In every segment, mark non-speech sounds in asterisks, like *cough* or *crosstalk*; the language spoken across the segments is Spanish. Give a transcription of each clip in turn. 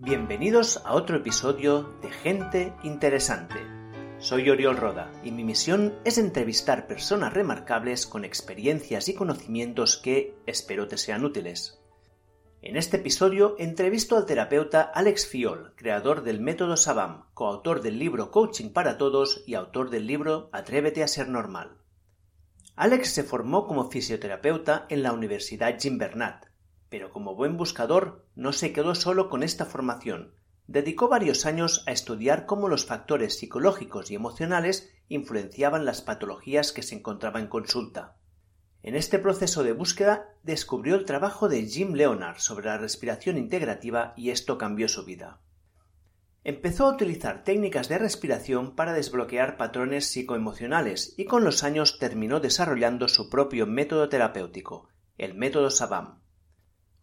Bienvenidos a otro episodio de Gente Interesante. Soy Oriol Roda y mi misión es entrevistar personas remarcables con experiencias y conocimientos que espero te sean útiles. En este episodio entrevisto al terapeuta Alex Fiol, creador del método Sabam, coautor del libro Coaching para Todos y autor del libro Atrévete a ser normal. Alex se formó como fisioterapeuta en la Universidad Jim Bernat pero como buen buscador no se quedó solo con esta formación. Dedicó varios años a estudiar cómo los factores psicológicos y emocionales influenciaban las patologías que se encontraba en consulta. En este proceso de búsqueda descubrió el trabajo de Jim Leonard sobre la respiración integrativa y esto cambió su vida. Empezó a utilizar técnicas de respiración para desbloquear patrones psicoemocionales y con los años terminó desarrollando su propio método terapéutico, el método Sabam.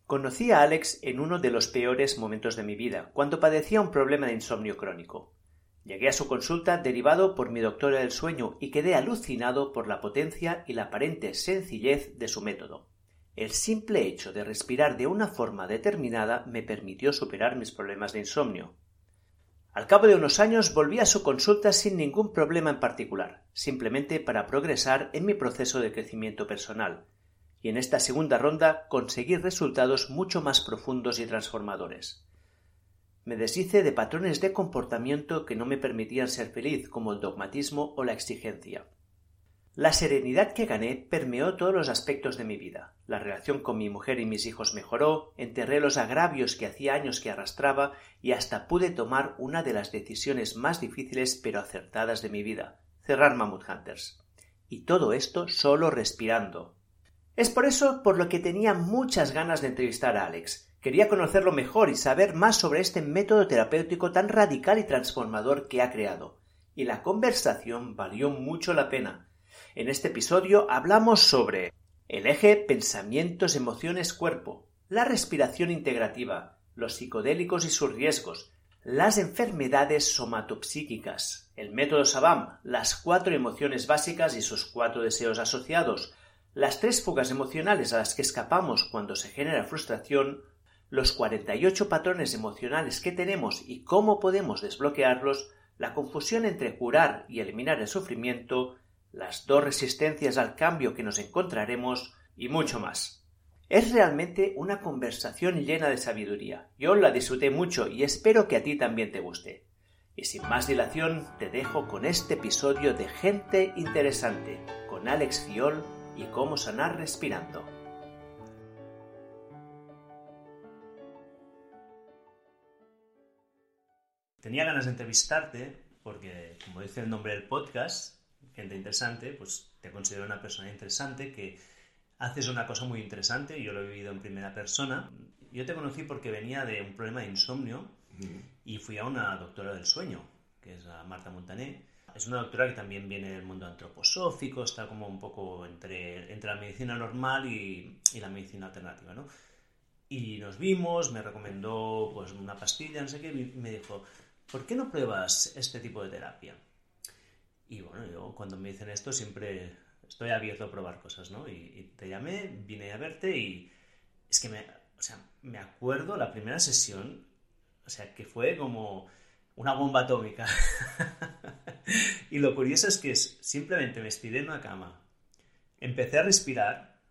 Conocí a Alex en uno de los peores momentos de mi vida, cuando padecía un problema de insomnio crónico. Llegué a su consulta derivado por mi doctora del sueño y quedé alucinado por la potencia y la aparente sencillez de su método. El simple hecho de respirar de una forma determinada me permitió superar mis problemas de insomnio. Al cabo de unos años volví a su consulta sin ningún problema en particular, simplemente para progresar en mi proceso de crecimiento personal, y en esta segunda ronda conseguir resultados mucho más profundos y transformadores. Me deshice de patrones de comportamiento que no me permitían ser feliz, como el dogmatismo o la exigencia. La serenidad que gané permeó todos los aspectos de mi vida. La relación con mi mujer y mis hijos mejoró, enterré los agravios que hacía años que arrastraba y hasta pude tomar una de las decisiones más difíciles pero acertadas de mi vida, cerrar Mammoth Hunters. Y todo esto solo respirando, es por eso por lo que tenía muchas ganas de entrevistar a Alex. Quería conocerlo mejor y saber más sobre este método terapéutico tan radical y transformador que ha creado. Y la conversación valió mucho la pena. En este episodio hablamos sobre el eje pensamientos, emociones, cuerpo, la respiración integrativa, los psicodélicos y sus riesgos, las enfermedades somatopsíquicas, el método Sabam, las cuatro emociones básicas y sus cuatro deseos asociados, las tres fugas emocionales a las que escapamos cuando se genera frustración, los 48 patrones emocionales que tenemos y cómo podemos desbloquearlos, la confusión entre curar y eliminar el sufrimiento, las dos resistencias al cambio que nos encontraremos y mucho más. Es realmente una conversación llena de sabiduría. Yo la disfruté mucho y espero que a ti también te guste. Y sin más dilación, te dejo con este episodio de Gente Interesante, con Alex Fiol y cómo sanar respirando. Tenía ganas de entrevistarte porque, como dice el nombre del podcast, gente interesante, pues te considero una persona interesante que haces una cosa muy interesante, yo lo he vivido en primera persona. Yo te conocí porque venía de un problema de insomnio y fui a una doctora del sueño, que es Marta Montané, es una doctora que también viene del mundo antroposófico, está como un poco entre, entre la medicina normal y, y, la medicina alternativa, ¿no? Y nos vimos, me recomendó pues una pastilla, no sé qué, y me dijo, ¿por qué no pruebas este tipo de terapia? Y bueno, yo cuando me dicen esto siempre estoy abierto a probar cosas, ¿no? Y, y te llamé, vine a verte y es que me, o sea, me acuerdo la primera sesión, o sea, que fue como una bomba atómica. *laughs* y lo curioso es que simplemente me estiré en una cama, empecé a respirar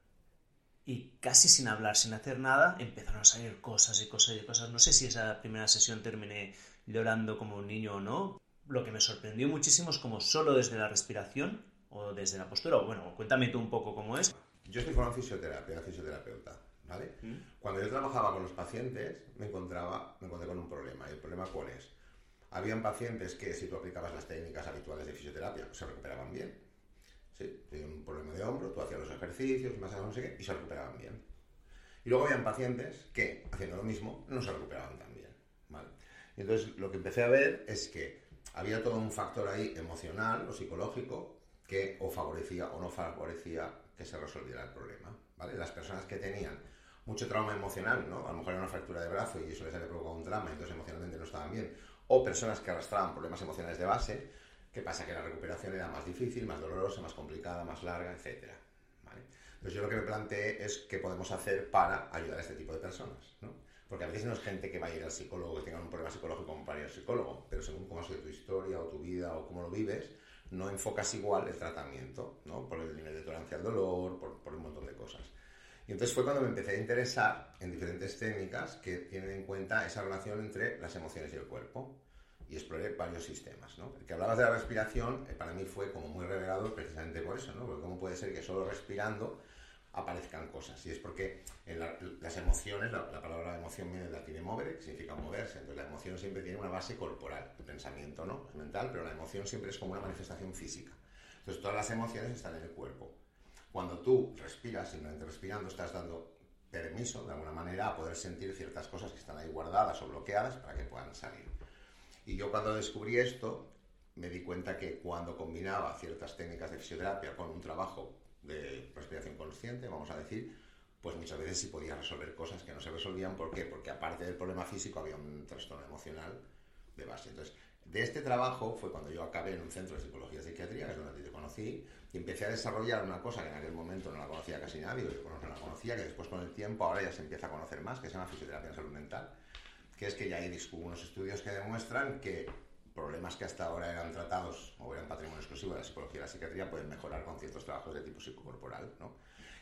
y casi sin hablar, sin hacer nada, empezaron a salir cosas y cosas y cosas. No sé si esa primera sesión terminé llorando como un niño o no. Lo que me sorprendió muchísimo es como solo desde la respiración o desde la postura. Bueno, cuéntame tú un poco cómo es. Yo estoy en fisioterapia, fisioterapeuta. ¿vale? ¿Mm? Cuando yo trabajaba con los pacientes, me encontraba, me encontré con un problema. ¿Y el problema cuál es? Habían pacientes que si tú aplicabas las técnicas habituales de fisioterapia se recuperaban bien. Sí, tenían un problema de hombro, tú hacías los ejercicios, más no y se recuperaban bien. Y luego habían pacientes que, haciendo lo mismo, no se recuperaban tan bien. ¿vale? Y entonces lo que empecé a ver es que había todo un factor ahí emocional o psicológico que o favorecía o no favorecía que se resolviera el problema. ¿vale? Las personas que tenían mucho trauma emocional, ¿no? A lo mejor era una fractura de brazo y eso les había provocado un trauma, entonces emocionalmente no estaban bien o personas que arrastraban problemas emocionales de base, que pasa que la recuperación era más difícil, más dolorosa, más complicada, más larga, etc. Entonces yo lo que me planteé es qué podemos hacer para ayudar a este tipo de personas. Porque a veces no es gente que va a ir al psicólogo, que tenga un problema psicológico como para ir al psicólogo, pero según cómo ha sido tu historia o tu vida o cómo lo vives, no enfocas igual el tratamiento, ¿no? Por el nivel de tolerancia al dolor, por, por un montón de cosas. Y entonces fue cuando me empecé a interesar en diferentes técnicas que tienen en cuenta esa relación entre las emociones y el cuerpo. Y exploré varios sistemas. ¿no? El que hablabas de la respiración, eh, para mí fue como muy revelador precisamente por eso, ¿no? Porque cómo puede ser que solo respirando aparezcan cosas. Y es porque en las emociones, la, palabra emoción viene del latín movere, que significa moverse. Entonces la emoción siempre tiene una base corporal. El pensamiento no, es mental, pero la emoción siempre es como una manifestación física. Entonces todas las emociones están en el cuerpo. Cuando tú respiras, simplemente respirando, estás dando permiso, de alguna manera, a poder sentir ciertas cosas que están ahí guardadas o bloqueadas para que puedan salir. Y yo cuando descubrí esto, me di cuenta que cuando combinaba ciertas técnicas de fisioterapia con un trabajo de respiración consciente, vamos a decir, pues muchas veces sí podía resolver cosas que no se resolvían. ¿Por qué? Porque aparte del problema físico había un trastorno emocional de base. Entonces, de este trabajo fue cuando yo acabé en un centro de psicología y psiquiatría, que es donde te conocí, y empecé a desarrollar una cosa que en aquel momento no la conocía casi nadie, o no la conocía, que después con el tiempo ahora ya se empieza a conocer más, que se llama fisioterapia en salud mental, que es que ya hay unos estudios que demuestran que problemas que hasta ahora eran tratados o eran patrimonio exclusivo de la psicología y la psiquiatría pueden mejorar con ciertos trabajos de tipo psicocorporal. ¿no?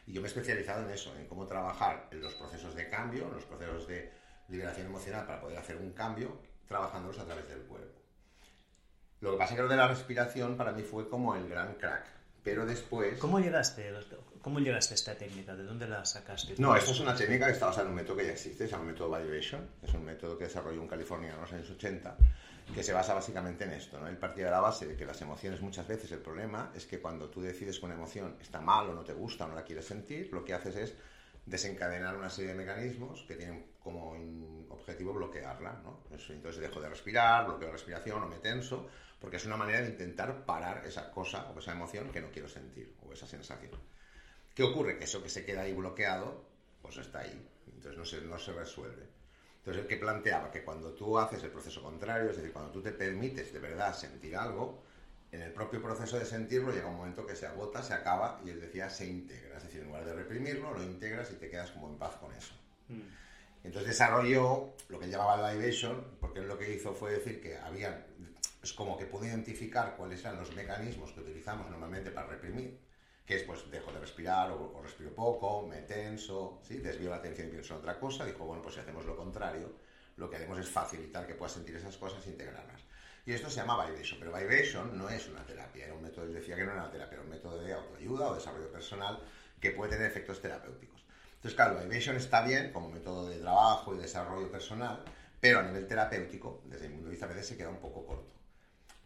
Y yo me he especializado en eso, en cómo trabajar en los procesos de cambio, en los procesos de liberación emocional para poder hacer un cambio, trabajándolos a través del cuerpo. Lo que pasa es que lo de la respiración para mí fue como el gran crack. Pero después... ¿Cómo llegaste, ¿Cómo llegaste a esta técnica? ¿De dónde la sacaste? No, esto es una técnica que está basada en un método que ya existe, se llama método Vibration. Es un método que desarrolló un californiano en los años 80, que se basa básicamente en esto. ¿no? Él partía de la base de que las emociones muchas veces el problema es que cuando tú decides que una emoción está mal o no te gusta o no la quieres sentir, lo que haces es desencadenar una serie de mecanismos que tienen como objetivo bloquearla. ¿no? Entonces dejo de respirar, bloqueo la respiración o me tenso, porque es una manera de intentar parar esa cosa o esa emoción que no quiero sentir o esa sensación. ¿Qué ocurre? Que eso que se queda ahí bloqueado, pues está ahí, entonces no se, no se resuelve. Entonces el que planteaba que cuando tú haces el proceso contrario, es decir, cuando tú te permites de verdad sentir algo, en el propio proceso de sentirlo llega un momento que se agota, se acaba y él decía se integra. Es decir, en lugar de reprimirlo, lo integras y te quedas como en paz con eso. Mm. Entonces desarrolló lo que llamaba el Libation, porque él lo que hizo fue decir que había, es como que pudo identificar cuáles eran los mecanismos que utilizamos normalmente para reprimir, que es pues dejo de respirar o, respiro poco, me tenso, ¿sí? desvío la atención y pienso en otra cosa, dijo, bueno, pues si hacemos lo contrario, lo que haremos es facilitar que puedas sentir esas cosas e integrarlas. Y esto se llama Vibration, pero Vibration no es una terapia, era un método, decía que no era una terapia, era un método de autoayuda o desarrollo personal que puede tener efectos terapéuticos. Entonces, claro, Vibration está bien como método de trabajo y desarrollo personal, pero a nivel terapéutico, desde mi punto de vista, a veces se queda un poco corto.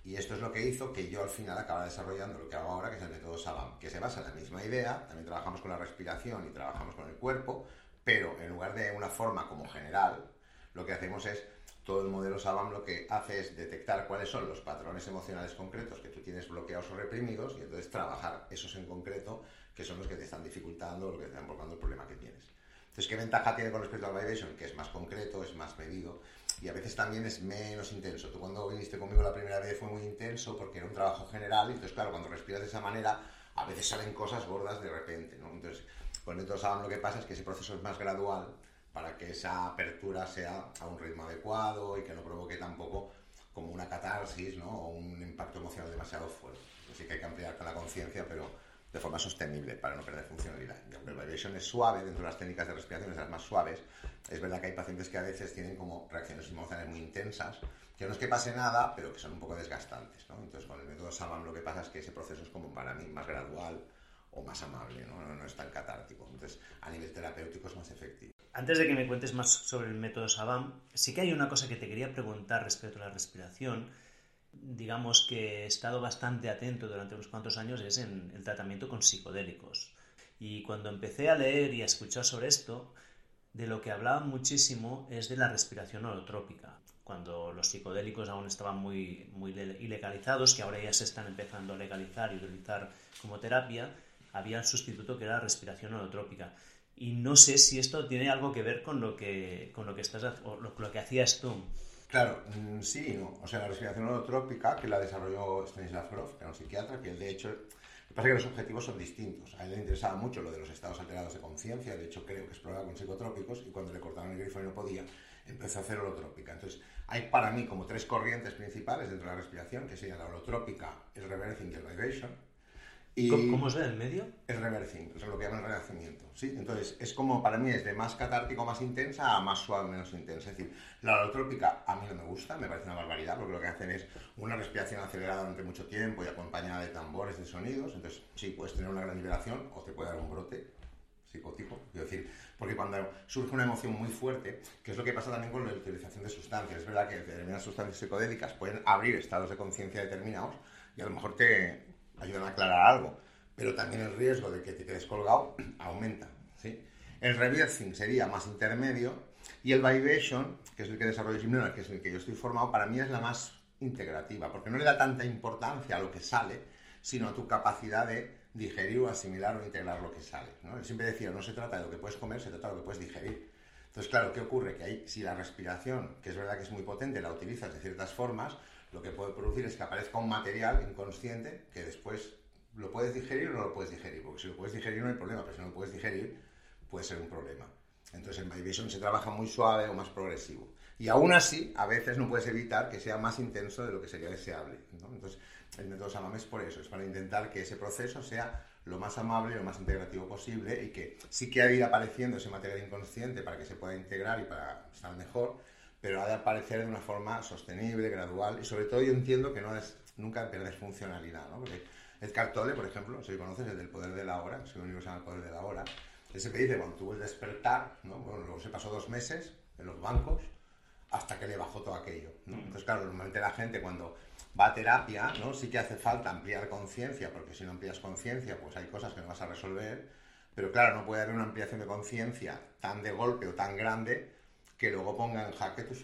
Y esto es lo que hizo que yo al final acabara desarrollando lo que hago ahora, que es el método Salam, que se basa en la misma idea, también trabajamos con la respiración y trabajamos con el cuerpo, pero en lugar de una forma como general, lo que hacemos es todo el modelo SABAM lo que hace es detectar cuáles son los patrones emocionales concretos que tú tienes bloqueados o reprimidos y entonces trabajar esos en concreto que son los que te están dificultando los que te están provocando el problema que tienes. Entonces, ¿qué ventaja tiene con respecto al vibration? Que es más concreto, es más medido y a veces también es menos intenso. Tú cuando viniste conmigo la primera vez fue muy intenso porque era un trabajo general y entonces, claro, cuando respiras de esa manera, a veces salen cosas gordas de repente, ¿no? Entonces, con el SABAM lo que pasa es que ese proceso es más gradual para que esa apertura sea a un ritmo adecuado y que no provoque tampoco como una catarsis ¿no? o un impacto emocional demasiado fuerte. Así que hay que ampliar con la conciencia, pero de forma sostenible para no perder funcionalidad. El vibration es suave, dentro de las técnicas de respiración es más suaves, es verdad que hay pacientes que a veces tienen como reacciones emocionales muy intensas, que no es que pase nada, pero que son un poco desgastantes. ¿no? Entonces con el método SAMAM lo que pasa es que ese proceso es como para mí más gradual o más amable, ¿no? No, no es tan catártico. Entonces a nivel terapéutico es más efectivo. Antes de que me cuentes más sobre el método Sabam, sí que hay una cosa que te quería preguntar respecto a la respiración. Digamos que he estado bastante atento durante unos cuantos años es en el tratamiento con psicodélicos. Y cuando empecé a leer y a escuchar sobre esto, de lo que hablaban muchísimo es de la respiración holotrópica. Cuando los psicodélicos aún estaban muy, muy ilegalizados, que ahora ya se están empezando a legalizar y utilizar como terapia, había un sustituto que era la respiración holotrópica. Y no sé si esto tiene algo que ver con lo que, con lo que, estás, o lo, que hacías tú. Claro, mm, sí, no. O sea, la respiración holotrópica, que la desarrolló Stanislav Grof, que era un psiquiatra, que él de hecho, Pasa que los objetivos son distintos. A él le interesaba mucho lo de los estados alterados de conciencia, de hecho creo que exploraba con psicotrópicos y cuando le cortaron el grifo y no podía, empezó a hacer holotrópica. Entonces, hay para mí como tres corrientes principales dentro de la respiración, que serían la holotrópica, el reversing y el vibration. Y ¿Cómo, es el medio? El reversing, es lo que llaman renacimiento. ¿sí? Entonces, es como para mí es de más catártico, más intensa a más suave, menos intensa. Es decir, la holotrópica a mí no me gusta, me parece una barbaridad, porque lo que hacen es una respiración acelerada durante mucho tiempo y acompañada de tambores, de sonidos. Entonces, sí, puedes tener una gran liberación o te puede dar un brote psicótico. Quiero decir, porque cuando surge una emoción muy fuerte, que es lo que pasa también con la utilización de sustancias, es verdad que determinadas sustancias psicodélicas pueden abrir estados de conciencia determinados y a lo mejor te ayudan a aclarar algo, pero también el riesgo de que te quedes colgado *clears throat* aumenta. ¿sí? El reversing sería más intermedio y el vibration, que es el que desarrollo Jim que es el que yo estoy formado, para mí es la más integrativa, porque no le da tanta importancia a lo que sale, sino a tu capacidad de digerir o asimilar o integrar lo que sale. ¿no? Siempre decía, no se trata de lo que puedes comer, se trata de lo que puedes digerir. Entonces, claro, ¿qué ocurre? Que ahí, si la respiración, que es verdad que es muy potente, la utilizas de ciertas formas, lo que puede producir es que aparezca un material inconsciente que después lo puedes digerir o no lo puedes digerir. Porque si lo puedes digerir no hay problema, pero si no lo puedes digerir puede ser un problema. Entonces en Vision se trabaja muy suave o más progresivo. Y aún así, a veces no puedes evitar que sea más intenso de lo que sería deseable. Entonces, el método Samame es por eso, es para intentar que ese proceso sea lo más amable lo más integrativo posible y que sí que ha ido apareciendo ese material inconsciente para que se pueda integrar y para estar mejor, pero ha de aparecer de una forma sostenible, gradual y sobre todo yo entiendo que no es nunca perder funcionalidad, ¿no? Porque Edgar Tolle, por ejemplo, si conoces, el del poder de la hora, es un libro que se llama El poder de la hora, ese que dice, cuando tuvo el despertar, ¿no? Bueno, luego se pasó dos meses en los bancos hasta que le bajó todo aquello, ¿no? Entonces, claro, normalmente la gente cuando va a terapia, ¿no? Sí que hace falta ampliar conciencia, porque si no amplias conciencia, pues hay cosas que no vas a resolver, pero claro, no puede haber una ampliación de conciencia tan de golpe o tan grande que luego ponga en jaque tu,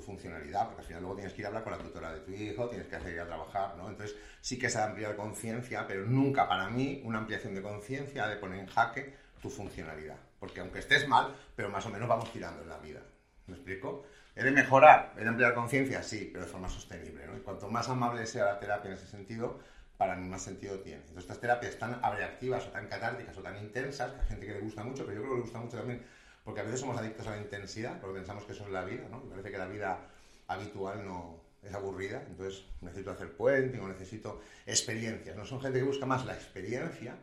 funcionalidad, porque al final luego tienes que ir a hablar con la tutora de tu hijo, tienes que hacer ir a trabajar, ¿no? Entonces sí que se de ampliar conciencia, pero nunca para mí una ampliación de conciencia de poner en jaque tu funcionalidad, porque aunque estés mal, pero más o menos vamos tirando en la vida, ¿me explico? ¿He de mejorar? ¿He de ampliar conciencia? Sí, pero de forma sostenible, ¿no? Y cuanto más amable sea la terapia en ese sentido, para mí más sentido tiene. Entonces estas terapias tan abreactivas o tan catárticas o tan intensas, hay gente que le gusta mucho, pero yo creo que le gusta mucho también porque a veces somos adictos a la intensidad, porque pensamos que eso es la vida, ¿no? Parece que la vida habitual no es aburrida, entonces necesito hacer puente o necesito experiencias, ¿no? Son gente que busca más la experiencia,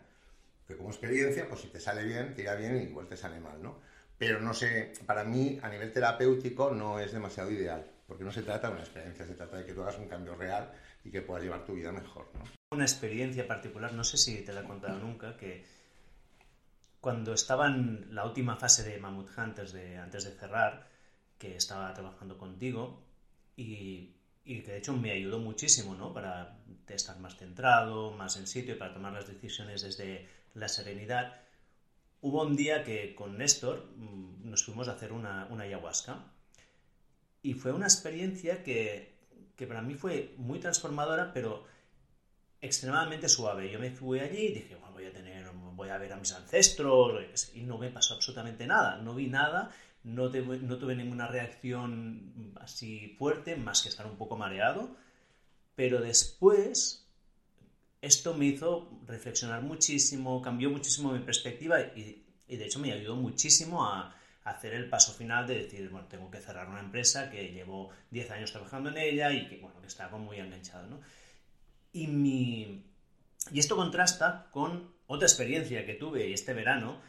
que como experiencia, pues si te sale bien, te irá bien y igual te sale mal, ¿no? Pero no sé, para mí a nivel terapéutico no es demasiado ideal, porque no se trata de una experiencia, se trata de que tú hagas un cambio real y que puedas llevar tu vida mejor, ¿no? Una experiencia particular, no sé si te la he contado nunca, que cuando estaba en la última fase de Mammoth Hunters, de, antes de cerrar, que estaba trabajando contigo y, y, que de hecho me ayudó muchísimo, ¿no? Para estar más centrado, más en sitio y para tomar las decisiones desde la serenidad. Hubo un día que con Néstor mm, nos fuimos a hacer una, una ayahuasca y fue una experiencia que, que para mí fue muy transformadora, pero extremadamente suave. Yo me fui allí y dije, bueno, voy a tener voy a ver a mis ancestros, y no me pasó absolutamente nada, no vi nada, no, no tuve ninguna reacción así fuerte, más que estar un poco mareado, pero después esto me hizo reflexionar muchísimo, cambió muchísimo mi perspectiva y, de hecho me ayudó muchísimo a, hacer el paso final de decir, bueno, tengo que cerrar una empresa que llevo 10 años trabajando en ella y que, bueno, que estaba muy enganchado, ¿no? Y, mi... y esto contrasta con otra experiencia que tuve este verano,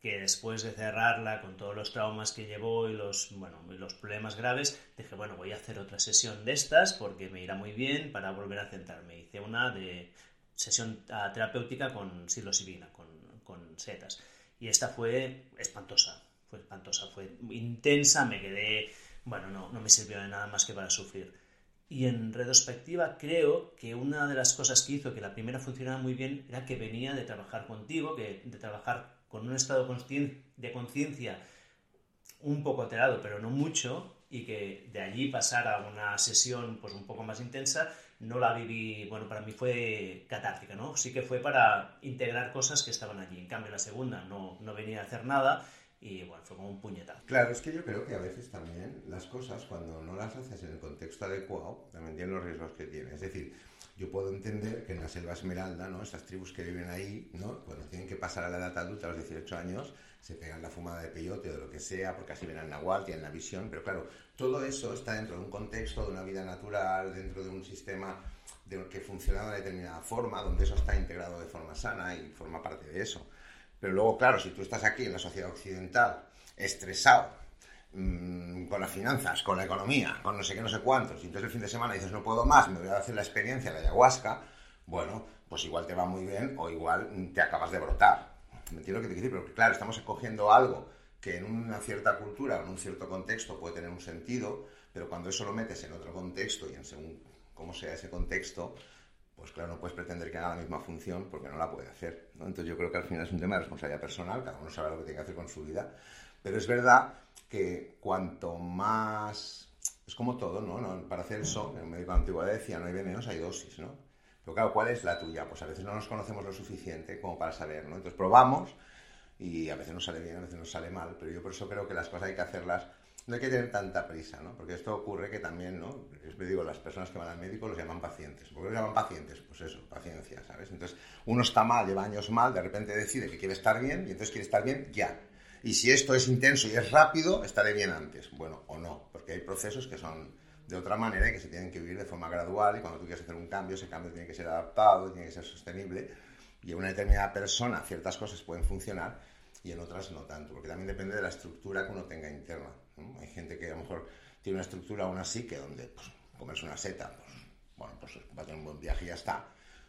que después de cerrarla con todos los traumas que llevó y los, bueno, los problemas graves, dije, bueno, voy a hacer otra sesión de estas porque me irá muy bien para volver a centrarme. Hice una de sesión ah, terapéutica con psilocibina, con, con setas. Y esta fue espantosa, fue espantosa, fue intensa, me quedé, bueno, no, no me sirvió de nada más que para sufrir. Y en retrospectiva creo que una de las cosas que hizo que la primera funcionara muy bien era que venía de trabajar contigo, que de trabajar con un estado de conciencia un poco alterado, pero no mucho, y que de allí pasar a una sesión pues un poco más intensa, no la viví, bueno, para mí fue catártica, ¿no? Sí que fue para integrar cosas que estaban allí. En cambio, la segunda no, no venía a hacer nada y bueno, fue como un puñetazo. Claro, es que yo creo que a veces también las cosas, cuando no las haces en el contexto adecuado, también tienen los riesgos que tienen. Es decir, yo puedo entender que en la selva esmeralda, ¿no? Estas tribus que viven ahí, ¿no? Cuando tienen que pasar a la edad adulta, a los 18 años, se pegan la fumada de peyote o de lo que sea, porque así al nahual, tienen la visión, pero claro, todo eso está dentro de un contexto, de una vida natural, dentro de un sistema de, que funciona de determinada forma, donde eso está integrado de forma sana y forma parte de eso. Pero luego, claro, si tú estás aquí en la sociedad occidental, estresado, mmm, con las finanzas, con la economía, con no sé qué, no sé cuántos, y entonces el fin de semana dices, no puedo más, me voy a hacer la experiencia de la ayahuasca, bueno, pues igual te va muy bien o igual te acabas de brotar. ¿Me entiendo lo que te quiero decir? Pero claro, estamos escogiendo algo que en una cierta cultura, en un cierto contexto puede tener un sentido, pero cuando eso lo metes en otro contexto y en según cómo sea ese contexto, pues claro, no puedes pretender que haga la misma función porque no la puede hacer. ¿no? Entonces yo creo que al final es un tema de responsabilidad personal, cada uno sabe lo que tiene que hacer con su vida, pero es verdad que cuanto más... Es como todo, ¿no? Para hacer eso, el médico antiguo decía, no hay venenos, hay dosis, ¿no? Pero claro, ¿cuál es la tuya? Pues a veces no nos conocemos lo suficiente como para saber, ¿no? Entonces probamos y a veces nos sale bien, a veces nos sale mal, pero yo por eso creo que las cosas hay que hacerlas no hay que tener tanta prisa, ¿no? Porque esto ocurre que también, ¿no? Es me digo, las personas que van al médico los llaman pacientes. ¿Por qué los llaman pacientes? Pues eso, paciencia, ¿sabes? Entonces, uno está mal, lleva años mal, de repente decide que quiere estar bien y entonces quiere estar bien ya. Y si esto es intenso y es rápido, estaré bien antes. Bueno, o no, porque hay procesos que son de otra manera y que se tienen que vivir de forma gradual y cuando tú quieres hacer un cambio, ese cambio tiene que ser adaptado, tiene que ser sostenible y en una determinada persona ciertas cosas pueden funcionar y en otras no tanto, porque también depende de la estructura que uno tenga interna. Hay gente que a lo mejor tiene una estructura aún así que donde pues, comerse una seta, pues bueno, pues va a tener un buen viaje y ya está.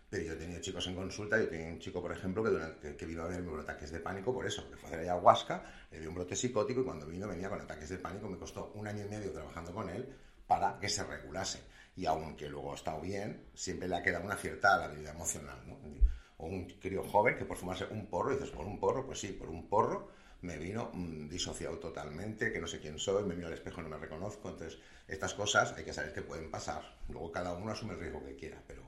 Pero yo he tenido chicos en consulta, yo tenía un chico, por ejemplo, que, durante, que vino a verme con ataques de pánico por eso, que fue a hacer ayahuasca, le dio un brote psicótico y cuando vino venía con ataques de pánico, me costó un año y medio trabajando con él para que se regulase. Y aunque luego ha estado bien, siempre le ha quedado una cierta habilidad emocional, ¿no? O un crío joven que por fumarse un porro, dices, ¿por un porro? Pues sí, por un porro me vino mmm, disociado totalmente, que no sé quién soy, me miro al espejo y no me reconozco. Entonces, estas cosas hay que saber que pueden pasar. Luego cada uno asume el riesgo que quiera, pero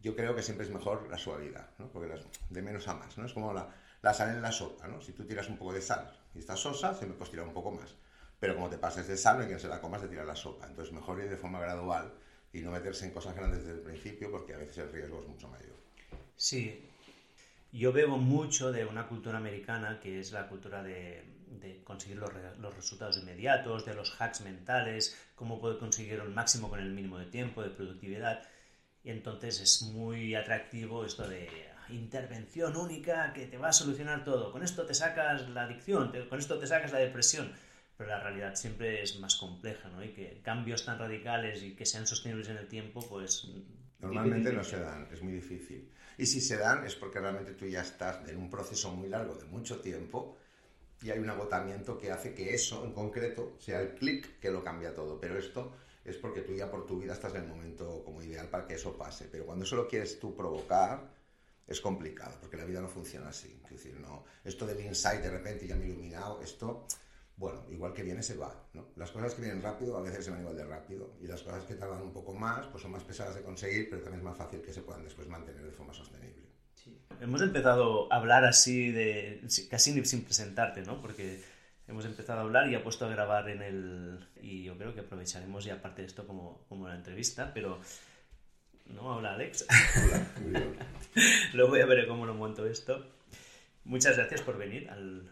yo creo que siempre es mejor la suavidad, ¿no? Porque las, de menos a más, ¿no? Es como la, la, sal en la sopa, ¿no? Si tú tiras un poco de sal y está sosa, se me puede un poco más. Pero como te pases de sal, no quien se la comas de tirar la sopa. Entonces, mejor ir de forma gradual y no meterse en cosas grandes desde el principio, porque a veces el riesgo es mucho mayor. Sí, yo bebo mucho de una cultura americana que es la cultura de, de conseguir los, los, resultados inmediatos, de los hacks mentales, cómo poder conseguir el máximo con el mínimo de tiempo, de productividad. Y entonces es muy atractivo esto de intervención única que te va a solucionar todo. Con esto te sacas la adicción, te, con esto te sacas la depresión. Pero la realidad siempre es más compleja, ¿no? Y que cambios tan radicales y que sean sostenibles en el tiempo, pues... Normalmente no se dan, es muy difícil. Y si se dan es porque realmente tú ya estás en un proceso muy largo de mucho tiempo y hay un agotamiento que hace que eso en concreto sea el clic que lo cambia todo. Pero esto es porque tú ya por tu vida estás en el momento como ideal para que eso pase. Pero cuando eso lo quieres tú provocar, es complicado, porque la vida no funciona así. Es decir, no, esto del insight de repente ya me he iluminado, esto bueno, igual que viene se va. ¿no? Las cosas que vienen rápido a veces se van igual de rápido y las cosas que tardan un poco más pues son más pesadas de conseguir, pero también es más fácil que se puedan después mantener de forma sostenible. Sí. Hemos empezado a hablar así de casi sin presentarte, ¿no? Porque hemos empezado a hablar y ha puesto a grabar en el y yo creo que aprovecharemos ya parte de esto como como una entrevista, pero no habla Alex. *laughs* Hola. *laughs* Luego voy a ver cómo lo monto esto. Muchas gracias por venir al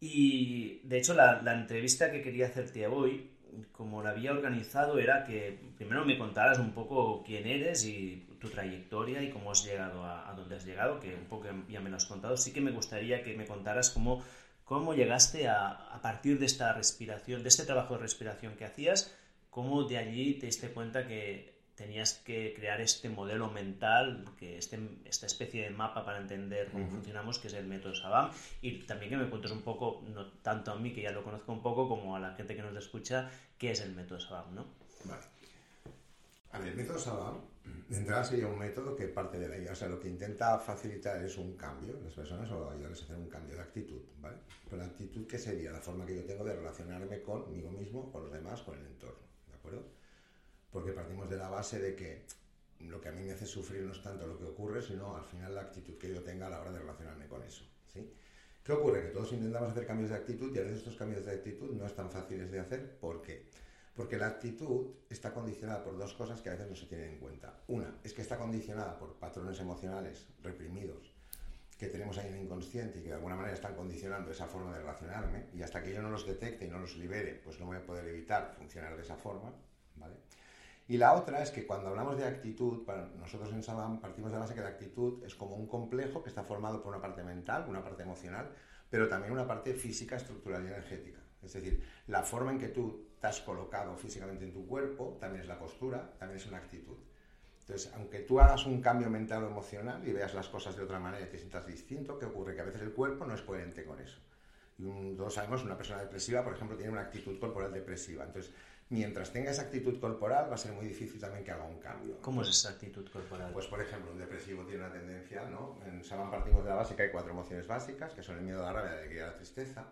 y de hecho la, la, entrevista que quería hacerte hoy, como la había organizado, era que primero me contaras un poco quién eres y tu trayectoria y cómo has llegado a, a donde has llegado, que un poco ya me lo has contado. Sí que me gustaría que me contaras cómo, cómo llegaste a, a partir de esta respiración, de este trabajo de respiración que hacías, cómo de allí te diste cuenta que tenías que crear este modelo mental, que este, esta especie de mapa para entender cómo uh -huh. funcionamos, que es el método Sabam, y también que me cuentes un poco, no tanto a mí, que ya lo conozco un poco, como a la gente que nos escucha, qué es el método Sabam, ¿no? Vale. A ver, el método Sabam, de entrada sería un método que parte de la idea, o sea, lo que intenta facilitar es un cambio en las personas o ayudarles a hacer un cambio de actitud, ¿vale? Pero la actitud, ¿qué sería? La forma que yo tengo de relacionarme conmigo mismo, con los demás, con el entorno, ¿de acuerdo? Porque partimos de la base de que lo que a mí me hace sufrir no es tanto lo que ocurre, sino al final la actitud que yo tenga a la hora de relacionarme con eso. ¿sí? ¿Qué ocurre? Que todos intentamos hacer cambios de actitud y a veces estos cambios de actitud no están fáciles de hacer. ¿Por qué? Porque la actitud está condicionada por dos cosas que a veces no se tienen en cuenta. Una es que está condicionada por patrones emocionales reprimidos que tenemos ahí en el inconsciente y que de alguna manera están condicionando esa forma de relacionarme y hasta que yo no los detecte y no los libere, pues no voy a poder evitar funcionar de esa forma, ¿vale? Y la otra es que cuando hablamos de actitud, para nosotros en Saban partimos de la base que la actitud es como un complejo que está formado por una parte mental, una parte emocional, pero también una parte física, estructural y energética. Es decir, la forma en que tú has colocado físicamente en tu cuerpo también es la postura, también es una actitud. Entonces, aunque tú hagas un cambio mental o emocional y veas las cosas de otra manera y te sientas distinto, ¿qué ocurre? Que a veces el cuerpo no es coherente con eso. Y todos sabemos, una persona depresiva, por ejemplo, tiene una actitud corporal depresiva. Entonces, mientras tenga esa actitud corporal, va a ser muy difícil también que haga un cambio. ¿Cómo es esa actitud corporal? Pues, por ejemplo, un depresivo tiene una tendencia, ¿no? En Saban partimos de la que hay cuatro emociones básicas, que son el miedo, la rabia, la alegría y la tristeza.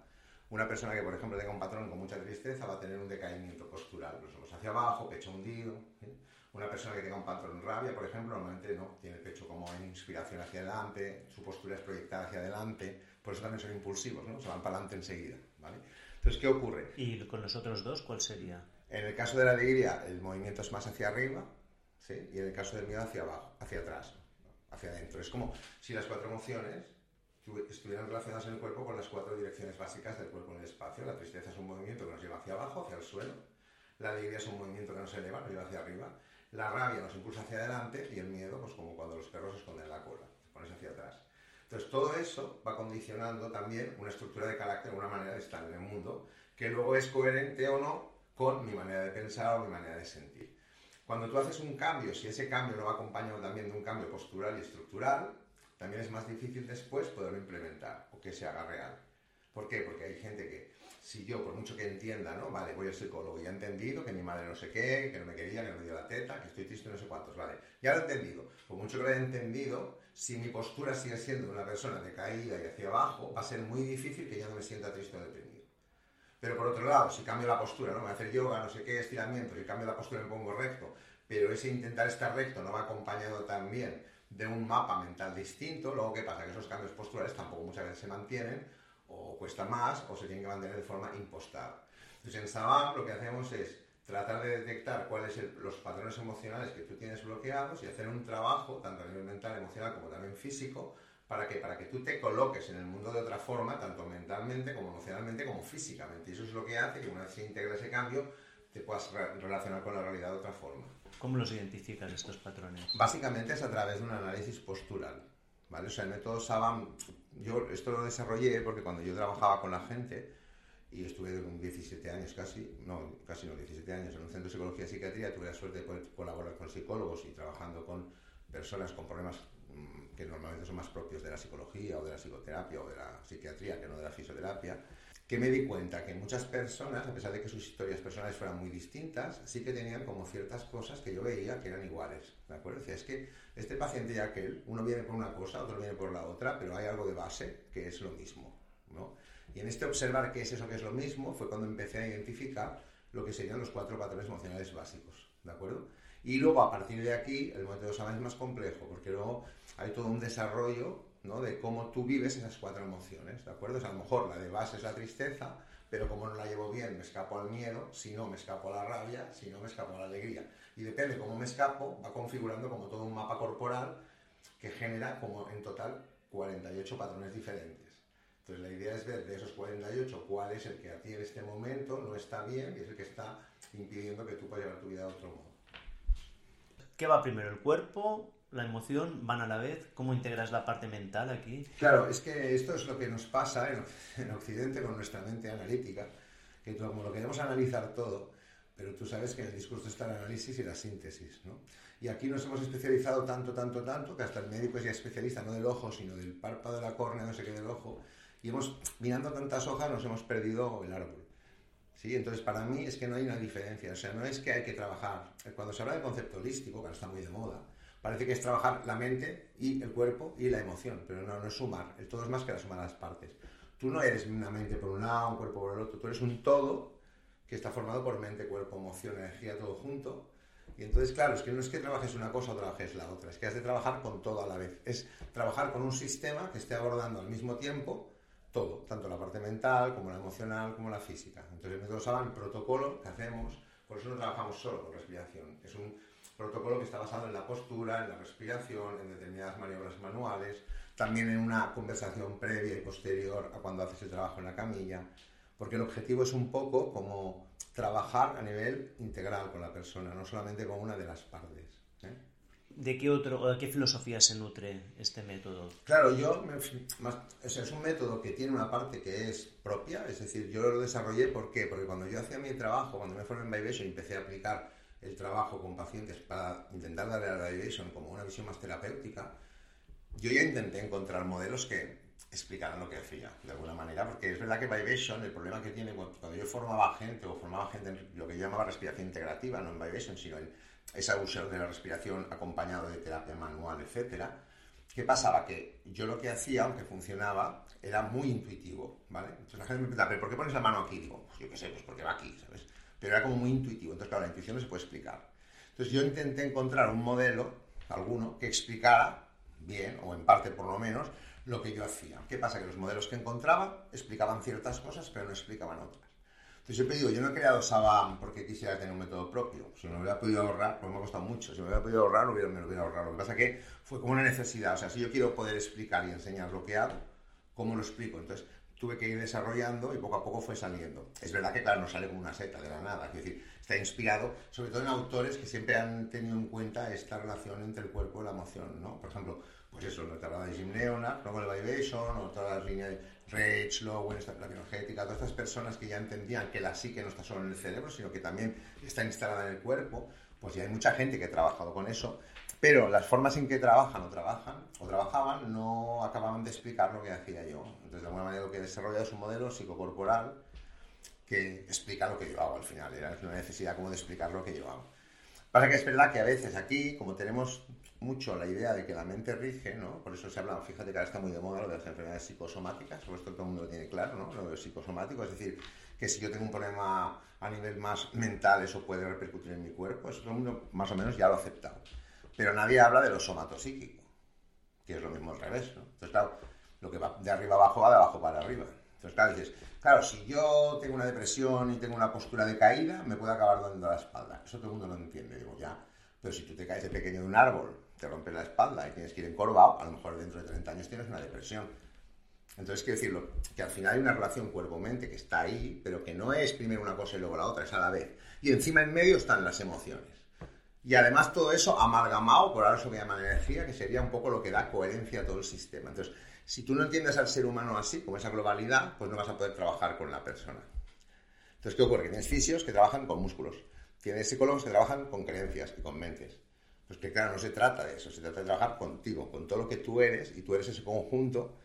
Una persona que, por ejemplo, tenga un patrón con mucha tristeza va a tener un decaimiento postural, los ojos hacia abajo, pecho hundido. Una persona que tenga un patrón rabia, por ejemplo, normalmente no, tiene el pecho como en inspiración hacia adelante, su postura es proyectada hacia adelante, por eso también son impulsivos, ¿no? Se van para adelante enseguida, ¿vale? Entonces, ¿qué ocurre? ¿Y con los otros dos cuál sería? En el caso de la alegría, el movimiento es más hacia arriba, ¿sí? Y en el caso del miedo, hacia abajo, hacia atrás, hacia adentro. Es como si las cuatro emociones estuvieran relacionadas en el cuerpo con las cuatro direcciones básicas del cuerpo en el espacio. La tristeza es un movimiento que nos lleva hacia abajo, hacia el suelo. La alegría es un movimiento que nos eleva, nos lleva hacia arriba. La rabia nos impulsa hacia adelante y el miedo, pues como cuando los perros esconden la cola, te pones hacia atrás. Entonces todo eso va condicionando también una estructura de carácter, una manera de estar en el mundo, que luego es coherente o no con mi manera de pensar o mi manera de sentir. Cuando tú haces un cambio, si ese cambio no va acompañado también de un cambio postural y estructural, también es más difícil después poderlo implementar o que se haga real. ¿Por qué? Porque hay gente que si yo, por mucho que entienda, ¿no? Vale, voy al psicólogo, ya he entendido que mi madre no sé qué, que no me quería, que no me dio la teta, que estoy triste, no sé cuántos, vale, ya lo he entendido. Por mucho que lo haya entendido, si mi postura sigue siendo de una persona decaída y hacia abajo, va a ser muy difícil que ya no me sienta triste o deprimido. Pero por otro lado, si cambio la postura, ¿no? Voy a hacer yoga, no sé qué, estiramiento, si cambio la postura me pongo recto, pero ese intentar estar recto no va acompañado también de un mapa mental distinto, luego ¿qué pasa? Que esos cambios posturales tampoco muchas veces se mantienen, o cuesta más o se tienen que mantener de forma impostada. Entonces en lo que hacemos es tratar de detectar cuáles son los patrones emocionales que tú tienes bloqueados y hacer un trabajo, tanto a nivel mental, emocional como también físico, para que, para que tú te coloques en el mundo de otra forma, tanto mentalmente como emocionalmente como físicamente. Y eso es lo que hace que una vez se integra ese cambio, te puedas relacionar con la realidad de otra forma. ¿Cómo los identificas estos patrones? Básicamente es a través de un análisis postural. ¿vale? O sea, el método Sabam yo esto lo desarrollé porque cuando yo trabajaba con la gente, y estuve con 17 años casi, no, casi no, 17 años en un centro de psicología y psiquiatría, tuve la suerte de poder colaborar con psicólogos y trabajando con personas con problemas que normalmente son más propios de la psicología o de la psicoterapia o de la psiquiatría que no de la fisioterapia, que me di cuenta que muchas personas, a pesar de que sus historias personales fueran muy distintas, sí que tenían como ciertas cosas que yo veía que eran iguales, ¿de acuerdo? es que este paciente y aquel, uno viene por una cosa, otro viene por la otra, pero hay algo de base que es lo mismo, ¿no? Y en este observar qué es eso que es lo mismo fue cuando empecé a identificar lo que serían los cuatro patrones emocionales básicos, ¿de acuerdo? Y luego a partir de aquí el método Sama es más complejo, porque luego hay todo un desarrollo ¿no? de cómo tú vives esas cuatro emociones, ¿de acuerdo? a lo mejor la de base es la tristeza, pero como no la llevo bien, me escapo al miedo, si no, me escapo a la rabia, si no, me escapo a la alegría. Y depende cómo me escapo, va configurando como todo un mapa corporal que genera como en total 48 patrones diferentes. Entonces la idea es ver de esos 48 cuál es el que a ti en este momento no está bien y es el que está impidiendo que tú puedas llevar tu vida de otro modo. ¿Qué va primero, el cuerpo, la emoción van a la vez? ¿Cómo integras la parte mental aquí? Claro, es que esto es lo que nos pasa en, Occidente con nuestra mente analítica, que como lo queremos analizar todo, pero tú sabes que en el discurso está el análisis y la síntesis, ¿no? Y aquí nos hemos especializado tanto, tanto, tanto, que hasta el médico es ya especialista no del ojo, sino del párpado de la córnea, no sé qué del ojo, y hemos, mirando tantas hojas, nos hemos perdido el árbol. ¿Sí? Entonces, para mí es que no hay una diferencia, o sea, no es que hay que trabajar, cuando se habla de concepto holístico, que ahora está muy de moda, parece que es trabajar la mente y el cuerpo y la emoción, pero no, no es sumar, el todo es más que la suma de las partes. Tú no eres una mente por un lado, un cuerpo por el otro, tú eres un todo que está formado por mente, cuerpo, emoción, energía, todo junto. Y entonces, claro, es que no es que trabajes una cosa o trabajes la otra, es que has de trabajar con todo a la vez. Es trabajar con un sistema que esté abordando al mismo tiempo todo, tanto la parte mental como la emocional como la física. Entonces el método Saba, protocolo que hacemos, por eso no trabajamos solo con respiración, es un protocolo que está basado en la postura, en la respiración, en determinadas maniobras manuales, también en una conversación previa y posterior a cuando haces el trabajo en la camilla, porque el objetivo es un poco como trabajar a nivel integral con la persona, no solamente con una de las partes. ¿De qué otro o de qué filosofía se nutre este método? Claro, yo es un método que tiene una parte que es propia, es decir, yo lo desarrollé ¿por qué? Porque cuando yo hacía mi trabajo, cuando me formé en Vibration empecé a aplicar el trabajo con pacientes para intentar darle a la Vibration como una visión más terapéutica, yo ya intenté encontrar modelos que explicaran lo que hacía, de alguna manera, porque es verdad que Vibration, el problema que tiene cuando yo formaba gente o formaba gente en lo que yo llamaba respiración integrativa, no en Vibration, sino en esa uso de la respiración acompañado de terapia manual, etcétera, ¿qué pasaba? Que yo lo que hacía, aunque funcionaba, era muy intuitivo, ¿vale? Entonces la gente me pregunta, ¿pero por qué pones la mano aquí? Digo, pues yo qué sé, pues porque va aquí, ¿sabes? Pero era como muy intuitivo, entonces claro, la intuición no se puede explicar. Entonces yo intenté encontrar un modelo, alguno, que explicara bien, o en parte por lo menos, lo que yo hacía. ¿Qué pasa? Que los modelos que encontraba explicaban ciertas cosas, pero no explicaban otras. Entonces he pedido, yo no he creado Saba porque quisiera tener un método propio. Si me hubiera podido ahorrar, pues me ha costado mucho. Si me hubiera podido ahorrar, me lo hubiera ahorrado. Lo que pasa es que fue como una necesidad. O sea, si yo quiero poder explicar y enseñar lo que hago, ¿cómo lo explico? Entonces tuve que ir desarrollando y poco a poco fue saliendo. Es verdad que, claro, no sale como una seta de la nada. Es decir, está inspirado sobre todo en autores que siempre han tenido en cuenta esta relación entre el cuerpo y la emoción, ¿no? Por ejemplo, pues eso, la tabla de Jim Leonard, luego el Vibration, o todas las líneas de Rage, Lowen, la energética, todas estas personas que ya entendían que la psique no está solo en el cerebro, sino que también está instalada en el cuerpo, pues ya hay mucha gente que ha trabajado con eso, pero las formas en que trabajan o trabajan o trabajaban no acababan de explicar lo que hacía yo. Entonces, de alguna manera, lo que he desarrollado es un modelo psicocorporal que explica lo que yo hago al final. Era una necesidad como de explicar lo que yo hago. Pasa que es verdad que a veces aquí, como tenemos mucho la idea de que la mente rige, ¿no? Por eso se habla, fíjate que ahora está muy de moda lo de las enfermedades psicosomáticas, por esto todo el mundo lo tiene claro, ¿no? Lo de psicosomático, es decir, que si yo tengo un problema a nivel más mental, eso puede repercutir en mi cuerpo, eso todo el mundo más o menos ya lo ha aceptado. Pero nadie habla de lo somatosíquico, que es lo mismo al revés, ¿no? Entonces, claro, lo que va de arriba abajo va de abajo para arriba. Entonces, claro, dices, claro, si yo tengo una depresión y tengo una postura de caída, me puede acabar dando la espalda. Eso todo el mundo lo entiende, digo, ya. Pero si tú te caes de pequeño de un árbol te rompes la espalda y tienes que ir encorvado, a lo mejor dentro de 30 años tienes una depresión. Entonces, quiero decirlo, que al final hay una relación cuerpo-mente que está ahí, pero que no es primero una cosa y luego la otra, es a la vez. Y encima en medio están las emociones. Y además todo eso amalgamado, por ahora eso que llaman energía, que sería un poco lo que da coherencia a todo el sistema. Entonces, si tú no entiendes al ser humano así, como esa globalidad, pues no vas a poder trabajar con la persona. Entonces, ¿qué ocurre? Que tienes fisios que trabajan con músculos, tienes psicólogos que trabajan con creencias y con mentes, pues que claro, no se trata de eso, se trata de trabajar contigo, con todo lo que tú eres, y tú eres ese conjunto,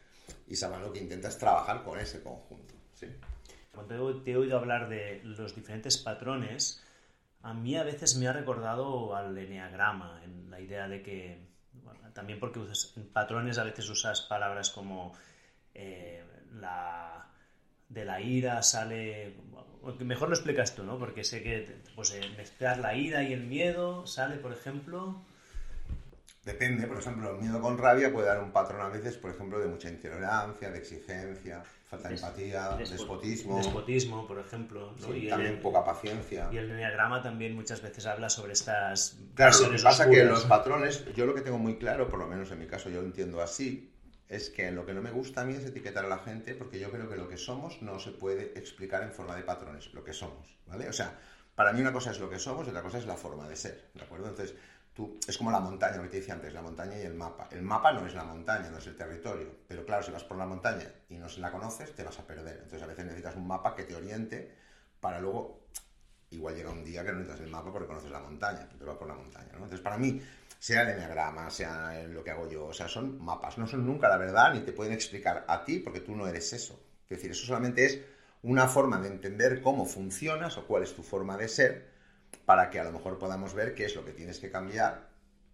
y sabes lo que intentas trabajar con ese conjunto. Cuando te he oído hablar de los diferentes patrones, a mí a veces me ha recordado al eneagrama, en la idea de que, también porque en patrones a veces usas palabras como eh, la, de la ira sale Mejor lo explicas tú, ¿no? Porque sé que pues, eh, mezclar la ira y el miedo sale, por ejemplo. Depende, por ejemplo, el miedo con rabia puede dar un patrón a veces, por ejemplo, de mucha intolerancia, de exigencia, falta de empatía, despotismo. Despotismo, por ejemplo. y también poca paciencia. Y el enneagrama también muchas veces habla sobre estas. Claro, lo que pasa es que los patrones, yo lo que tengo muy claro, por lo menos en mi caso yo lo entiendo así, es que lo que no me gusta a mí es etiquetar a la gente porque yo creo que lo que somos no se puede explicar en forma de patrones, lo que somos, ¿vale? O sea, para mí una cosa es lo que somos y otra cosa es la forma de ser, ¿de acuerdo? Entonces, tú, es como la montaña, lo que te decía antes, la montaña y el mapa. El mapa no es la montaña, no es el territorio, pero claro, si vas por la montaña y no se la conoces, te vas a perder. Entonces, a veces necesitas un mapa que te oriente para luego, igual llega un día que no necesitas el mapa porque conoces la montaña, entonces vas por la montaña, ¿no? Entonces, para mí, sea el enneagrama, sea lo que hago yo, o sea, son mapas, no son nunca la verdad ni te pueden explicar a ti porque tú no eres eso. Es decir, eso solamente es una forma de entender cómo funcionas o cuál es tu forma de ser para que a lo mejor podamos ver qué es lo que tienes que cambiar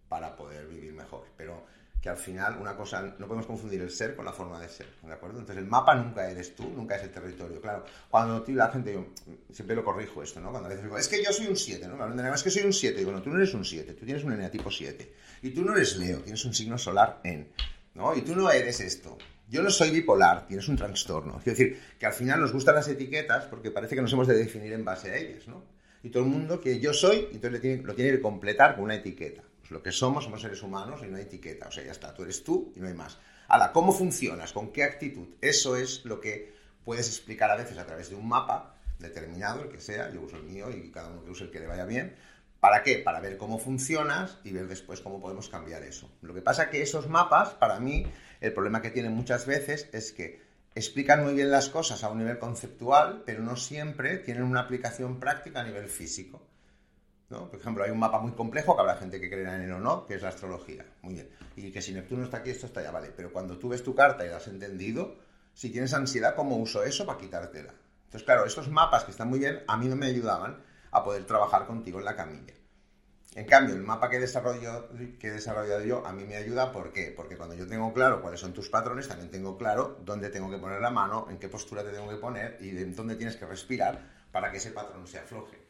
para poder vivir mejor. Pero que al final una cosa, no podemos confundir el ser con la forma de ser, ¿de acuerdo? Entonces el mapa nunca eres tú, nunca es el territorio, claro. Cuando la gente, yo siempre lo corrijo esto, ¿no? Cuando a veces digo, es que yo soy un 7, ¿no? Es que soy un 7, digo, no, tú no eres un 7, tú tienes un eneatipo 7. Y tú no eres Leo, tienes un signo solar en, ¿no? Y tú no eres esto. yo no soy bipolar, tienes un trastorno. Es decir, que al final nos gustan las etiquetas porque parece que nos hemos de definir en base a ellas, ¿no? Y todo el mundo que yo soy, entonces lo tiene que completar con una etiqueta. Pues lo que somos, somos seres humanos y no hay etiqueta. O sea, ya está, tú eres tú y no hay más. Ahora, ¿cómo funcionas? ¿Con qué actitud? Eso es lo que puedes explicar a veces a través de un mapa determinado, el que sea, yo uso el mío y cada uno que use el que le vaya bien. ¿Para qué? Para ver cómo funcionas y ver después cómo podemos cambiar eso. Lo que pasa que esos mapas, para mí, el problema que tienen muchas veces es que explican muy bien las cosas a un nivel conceptual, pero no siempre tienen una aplicación práctica a nivel físico. ¿No? Por ejemplo, hay un mapa muy complejo que habrá gente que creerá en él o no, que es la astrología. Muy bien. Y que si Neptuno está aquí, esto está ya, vale. Pero cuando tú ves tu carta y la has entendido, si tienes ansiedad, ¿cómo uso eso para quitártela? Entonces, claro, estos mapas que están muy bien, a mí no me ayudaban a poder trabajar contigo en la camilla. En cambio, el mapa que he, desarrollado, que he desarrollado yo a mí me ayuda, ¿por qué? Porque cuando yo tengo claro cuáles son tus patrones, también tengo claro dónde tengo que poner la mano, en qué postura te tengo que poner y en dónde tienes que respirar para que ese patrón se afloje.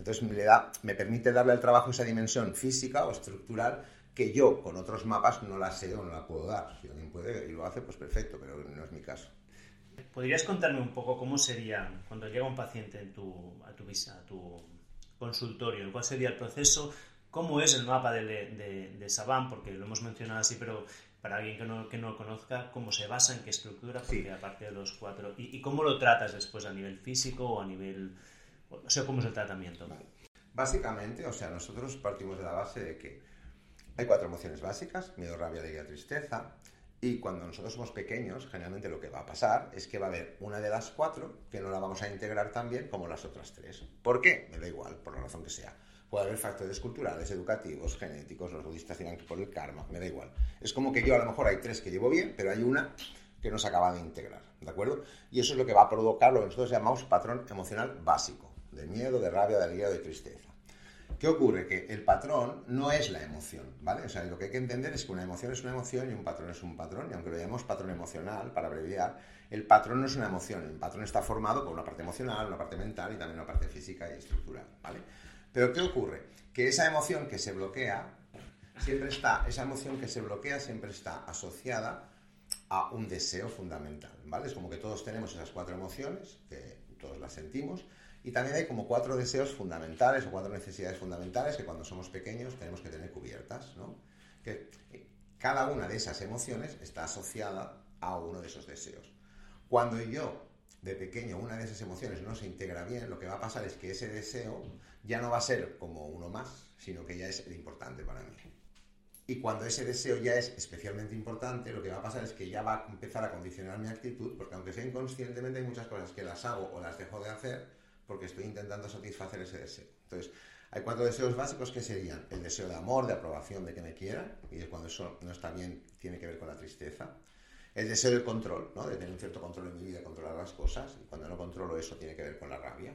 Entonces me, da, me permite darle al trabajo esa dimensión física o estructural que yo con otros mapas no la sé o no la puedo dar. Si alguien puede y lo hace, pues perfecto, pero no es mi caso. ¿Podrías contarme un poco cómo sería cuando llega un paciente en tu, a, tu, a tu consultorio? ¿Cuál sería el proceso? ¿Cómo es el mapa de, de, de Saban? Porque lo hemos mencionado así, pero para alguien que no, que no lo conozca, ¿cómo se basa, en qué estructura? Porque aparte de los cuatro... ¿y, ¿Y, cómo lo tratas después a nivel físico o a nivel o sea, ¿cómo es el tratamiento? Básicamente, o sea, nosotros partimos de la base de que hay cuatro emociones básicas, miedo, rabia, alegría, tristeza, y cuando nosotros somos pequeños, generalmente lo que va a pasar es que va a haber una de las cuatro que no la vamos a integrar tan bien como las otras tres. ¿Por qué? Me da igual, por la razón que sea. Puede haber factores culturales, educativos, genéticos, los budistas dirán que por el karma, me da igual. Es como que yo a lo mejor hay tres que llevo bien, pero hay una que no se acaba de integrar, ¿de acuerdo? Y eso es lo que va a provocar lo que nosotros llamamos patrón emocional básico de miedo, de rabia, de alegría de tristeza. ¿Qué ocurre? Que el patrón no es la emoción, ¿vale? O sea, lo que hay que entender es que una emoción es una emoción y un patrón es un patrón, y aunque lo llamemos patrón emocional, para abreviar, el patrón no es una emoción, el patrón está formado por una parte emocional, una parte mental y también una parte física y estructural, ¿vale? Pero ¿qué ocurre? Que esa emoción que se bloquea, siempre está, esa emoción que se bloquea siempre está asociada a un deseo fundamental, ¿vale? Es como que todos tenemos esas cuatro emociones, que todos las sentimos, y también hay como cuatro deseos fundamentales o cuatro necesidades fundamentales que cuando somos pequeños tenemos que tener cubiertas, ¿no? Que cada una de esas emociones está asociada a uno de esos deseos. Cuando yo, de pequeño, una de esas emociones no se integra bien, lo que va a pasar es que ese deseo ya no va a ser como uno más, sino que ya es el importante para mí. Y cuando ese deseo ya es especialmente importante, lo que va a pasar es que ya va a empezar a condicionar mi actitud, porque aunque sea inconscientemente hay muchas cosas que las hago o las dejo de hacer, porque estoy intentando satisfacer ese deseo. Entonces, hay cuatro deseos básicos que serían el deseo de amor, de aprobación, de que me quieran, y es cuando eso no está bien, tiene que ver con la tristeza. El deseo del control, ¿no? de tener un cierto control en mi vida, controlar las cosas, y cuando no controlo eso tiene que ver con la rabia.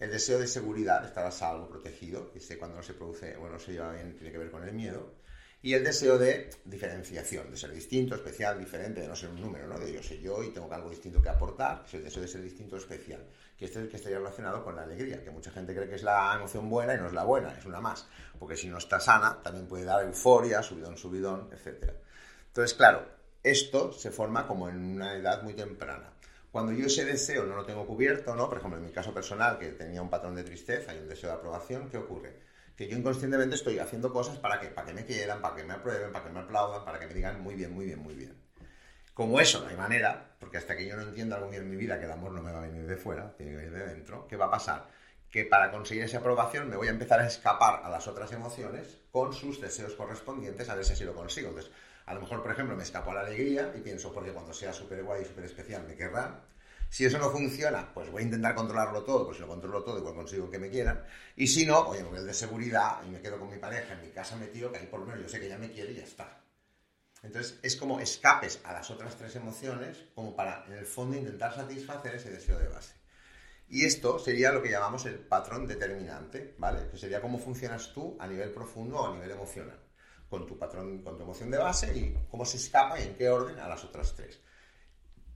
El deseo de seguridad, estar a salvo, protegido, sé cuando no se produce o no se lleva bien, tiene que ver con el miedo y el deseo de diferenciación, de ser distinto, especial, diferente, de no ser un número, ¿no? De yo soy yo y tengo algo distinto que aportar, es el deseo de ser distinto, especial, que este que estaría relacionado con la alegría, que mucha gente cree que es la emoción buena y no es la buena, es una más, porque si no está sana también puede dar euforia, subidón, subidón, etc. Entonces, claro, esto se forma como en una edad muy temprana. Cuando yo ese deseo no lo tengo cubierto, ¿no? Por ejemplo, en mi caso personal, que tenía un patrón de tristeza y un deseo de aprobación, ¿qué ocurre? que yo inconscientemente estoy haciendo cosas para que, para que me quieran, para que me aprueben, para que me aplaudan, para que me digan muy bien, muy bien, muy bien. Como eso no hay manera, porque hasta que yo no entienda algún día en mi vida que el amor no me va a venir de fuera, tiene que venir de dentro, ¿qué va a pasar? Que para conseguir esa aprobación me voy a empezar a escapar a las otras emociones con sus deseos correspondientes a ver si así lo consigo. Entonces, a lo mejor, por ejemplo, me escapo a la alegría y pienso, porque cuando sea súper guay y súper especial me querrán, si eso no funciona, pues voy a intentar controlarlo todo, pues si lo controlo todo, igual consigo que me quieran. Y si no, oye, nivel de seguridad, y me quedo con mi pareja en mi casa metido, que ahí por lo menos yo sé que ya me quiere y ya está. Entonces es como escapes a las otras tres emociones, como para, en el fondo, intentar satisfacer ese deseo de base. Y esto sería lo que llamamos el patrón determinante, ¿vale? Que sería cómo funcionas tú a nivel profundo o a nivel emocional, con tu patrón, con tu emoción de base y cómo se escapa y en qué orden a las otras tres.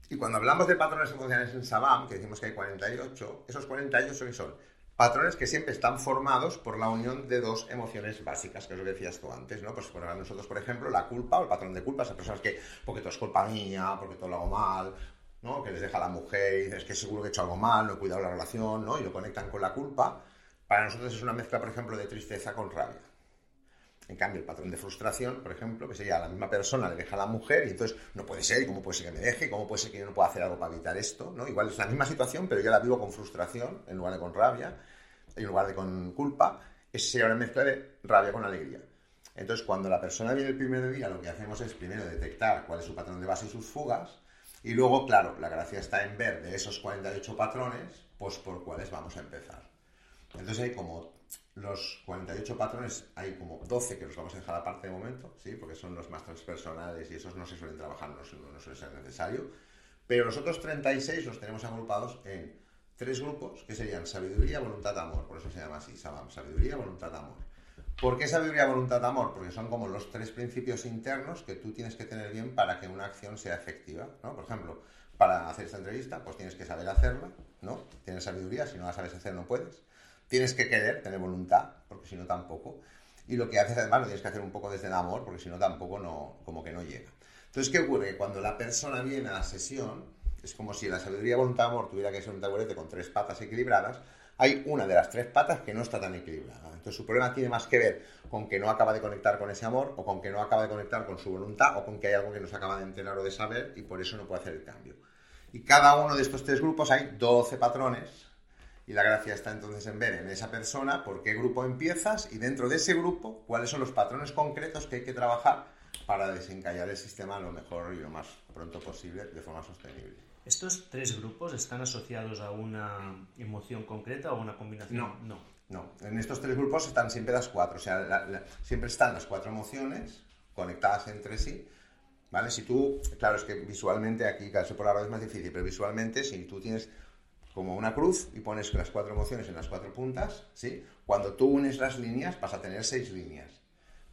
Y cuando hablamos de patrones emocionales en Sabam, que decimos que hay 48, esos 48 que son Patrones que siempre están formados por la unión de dos emociones básicas, que es lo que decías tú antes, ¿no? Pues para nosotros, por ejemplo, la culpa o el patrón de culpa, esas personas que, porque todo es culpa mía, porque todo lo hago mal, ¿no? Que les deja la mujer y dices que seguro que he hecho algo mal, no he cuidado la relación, ¿no? Y lo conectan con la culpa. Para nosotros es una mezcla, por ejemplo, de tristeza con rabia. En cambio, el patrón de frustración, por ejemplo, que sería la misma persona le deja a la mujer y entonces no puede ser, ¿cómo puede ser que me deje? ¿Cómo puede ser que yo no pueda hacer algo para evitar esto? ¿no? Igual es la misma situación, pero yo la vivo con frustración en lugar de con rabia, en lugar de con culpa. Esa sería una mezcla de rabia con alegría. Entonces, cuando la persona viene el primer día, lo que hacemos es primero detectar cuál es su patrón de base y sus fugas, y luego, claro, la gracia está en ver de esos 48 patrones, pues por cuáles vamos a empezar. Entonces hay como los 48 patrones, hay como 12 que los vamos a dejar aparte de momento, ¿sí? porque son los más transpersonales y esos no se suelen trabajar, no, no suele ser necesario. Pero los otros 36 los tenemos agrupados en tres grupos que serían sabiduría, voluntad, amor. Por eso se llama así, Sabam, sabiduría, voluntad, amor. ¿Por qué sabiduría, voluntad, amor? Porque son como los tres principios internos que tú tienes que tener bien para que una acción sea efectiva. ¿no? Por ejemplo, para hacer esta entrevista, pues tienes que saber hacerla, ¿no? Tienes sabiduría, si no la sabes hacer no puedes. Tienes que querer, tener voluntad, porque si no tampoco. Y lo que haces además lo tienes que hacer un poco desde el amor, porque si no tampoco no, como que no llega. Entonces, ¿qué ocurre? Cuando la persona viene a la sesión, es como si la sabiduría, voluntad, amor tuviera que ser un taburete con tres patas equilibradas, hay una de las tres patas que no está tan equilibrada. Entonces su problema tiene más que ver con que no acaba de conectar con ese amor, o con que no acaba de conectar con su voluntad, o con que hay algo que no se acaba de enterar o de saber, y por eso no puede hacer el cambio. Y cada uno de estos tres grupos hay 12 patrones y la gracia está entonces en ver en esa persona por qué grupo empiezas y dentro de ese grupo cuáles son los patrones concretos que hay que trabajar para desencallar el sistema lo mejor y lo más pronto posible de forma sostenible. ¿Estos tres grupos están asociados a una emoción concreta o a una combinación? No, no. no. En estos tres grupos están siempre las cuatro, o sea, siempre están las cuatro emociones conectadas entre sí. ¿Vale? Si tú, claro, es que visualmente aquí, casi por radio es más difícil, pero visualmente, si tú tienes como una cruz y pones las cuatro emociones en las cuatro puntas, ¿sí? Cuando tú unes las líneas vas a tener seis líneas.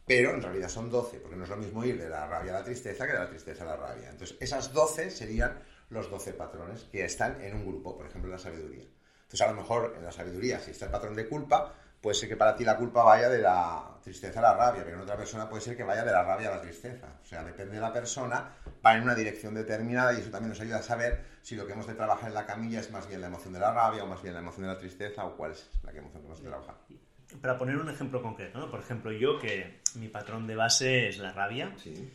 Pero en realidad son doce, porque no es lo mismo ir de la rabia a la tristeza que de la tristeza a la rabia. Entonces, esas doce serían los doce patrones que están en un grupo, por ejemplo, la sabiduría. Entonces, a lo mejor en la sabiduría, si está el patrón de culpa, puede ser que para ti la culpa vaya de la tristeza a la rabia, pero en otra persona puede ser que vaya de la rabia a la tristeza. O sea, depende de la persona, va en una dirección determinada y eso también nos ayuda a saber si lo que hemos de trabajar en la camilla es más bien la emoción de la rabia o más bien la emoción de la tristeza o cuál es la emoción que hemos de trabajar. Para poner un ejemplo concreto, ¿no? por ejemplo, yo que mi patrón de base es la rabia. Sí.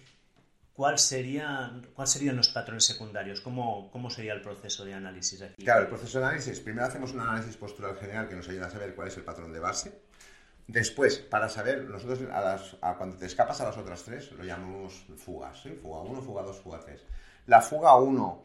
¿Cuál sería, ¿Cuáles serían los patrones secundarios? ¿Cómo, ¿Cómo sería el proceso de análisis aquí? Claro, el proceso de análisis, primero hacemos un análisis postural general que nos ayuda a saber cuál es el patrón de base. Después, para saber, nosotros a cuando te escapas a las otras tres, lo llamamos fugas, ¿sí? Fuga 1, fuga 2, fuga 3. La fuga 1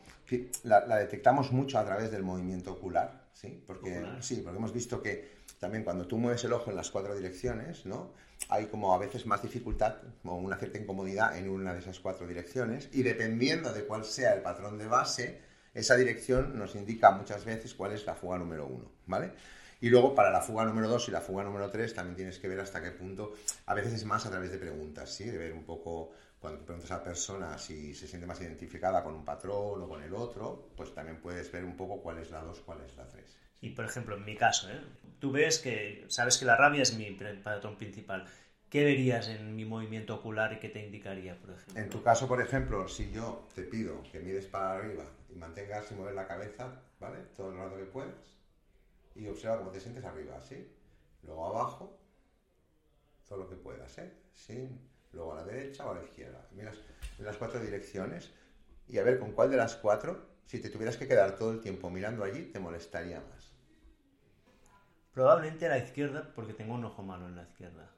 la, la, detectamos mucho a través del movimiento ocular, ¿sí? Porque, sí, porque hemos visto que también cuando tú mueves el ojo en las cuatro direcciones, ¿no? Hay como a veces más dificultad o una cierta incomodidad en una de esas cuatro direcciones y dependiendo de cuál sea el patrón de base, esa dirección nos indica muchas veces cuál es la fuga número uno, ¿vale? Y luego para la fuga número dos y la fuga número tres también tienes que ver hasta qué punto, a veces es más a través de preguntas, ¿sí? De ver un poco, cuando preguntas a la persona si se siente más identificada con un patrón o con el otro, pues también puedes ver un poco cuál es la dos, cuál es la tres. Y por ejemplo, en mi caso, ¿eh? tú ves que sabes que la rabia es mi patrón principal. ¿Qué verías en mi movimiento ocular y qué te indicaría, por ejemplo? En tu caso, por ejemplo, si yo te pido que mires para arriba y mantengas sin mover la cabeza, ¿vale? Todo el rato que puedas. Y observa cómo te sientes arriba, ¿sí? Luego abajo, todo lo que puedas, ¿eh? Sí. Luego a la derecha o a la izquierda. Miras en las cuatro direcciones y a ver con cuál de las cuatro, si te tuvieras que quedar todo el tiempo mirando allí, te molestaría más. Probablemente a la izquierda porque tengo un ojo malo en la izquierda.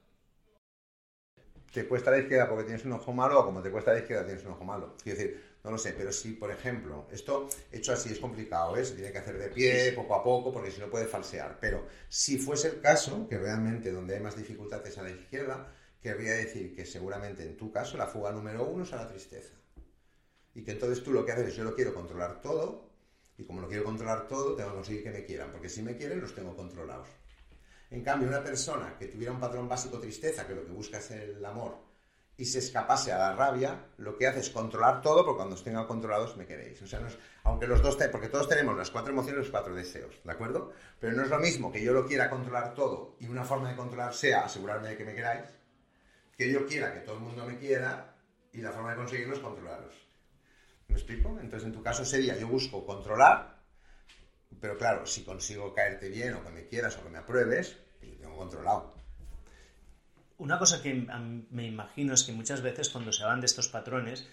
¿Te cuesta la izquierda porque tienes un ojo malo o como te cuesta la izquierda tienes un ojo malo? Quiero decir, no lo sé, pero si, por ejemplo, esto hecho así es complicado, ¿eh? Se tiene que hacer de pie, poco a poco, porque si no puede falsear. Pero si fuese el caso, que realmente donde hay más dificultades a la izquierda, querría decir que seguramente en tu caso la fuga número uno es a la tristeza. Y que entonces tú lo que haces es yo lo quiero controlar todo, y como lo quiero controlar todo, tengo que conseguir que me quieran, porque si me quieren, los tengo controlados. En cambio, una persona que tuviera un patrón básico tristeza, que lo que busca es el amor, y se escapase a la rabia, lo que hace es controlar todo, porque cuando os tenga controlados me queréis. O sea, aunque los dos, porque todos tenemos las cuatro emociones y los cuatro deseos, ¿de acuerdo? Pero no es lo mismo que yo lo quiera controlar todo y una forma de controlar sea asegurarme de que me queráis, que yo quiera que todo el mundo me quiera y la forma de conseguirlo es controlaros. ¿Me explico? Entonces, en tu caso sería, yo busco controlar, pero claro, si consigo caerte bien o que me quieras o que me apruebes, yo tengo controlado. Una cosa que me imagino es que muchas veces cuando se hablan de estos patrones,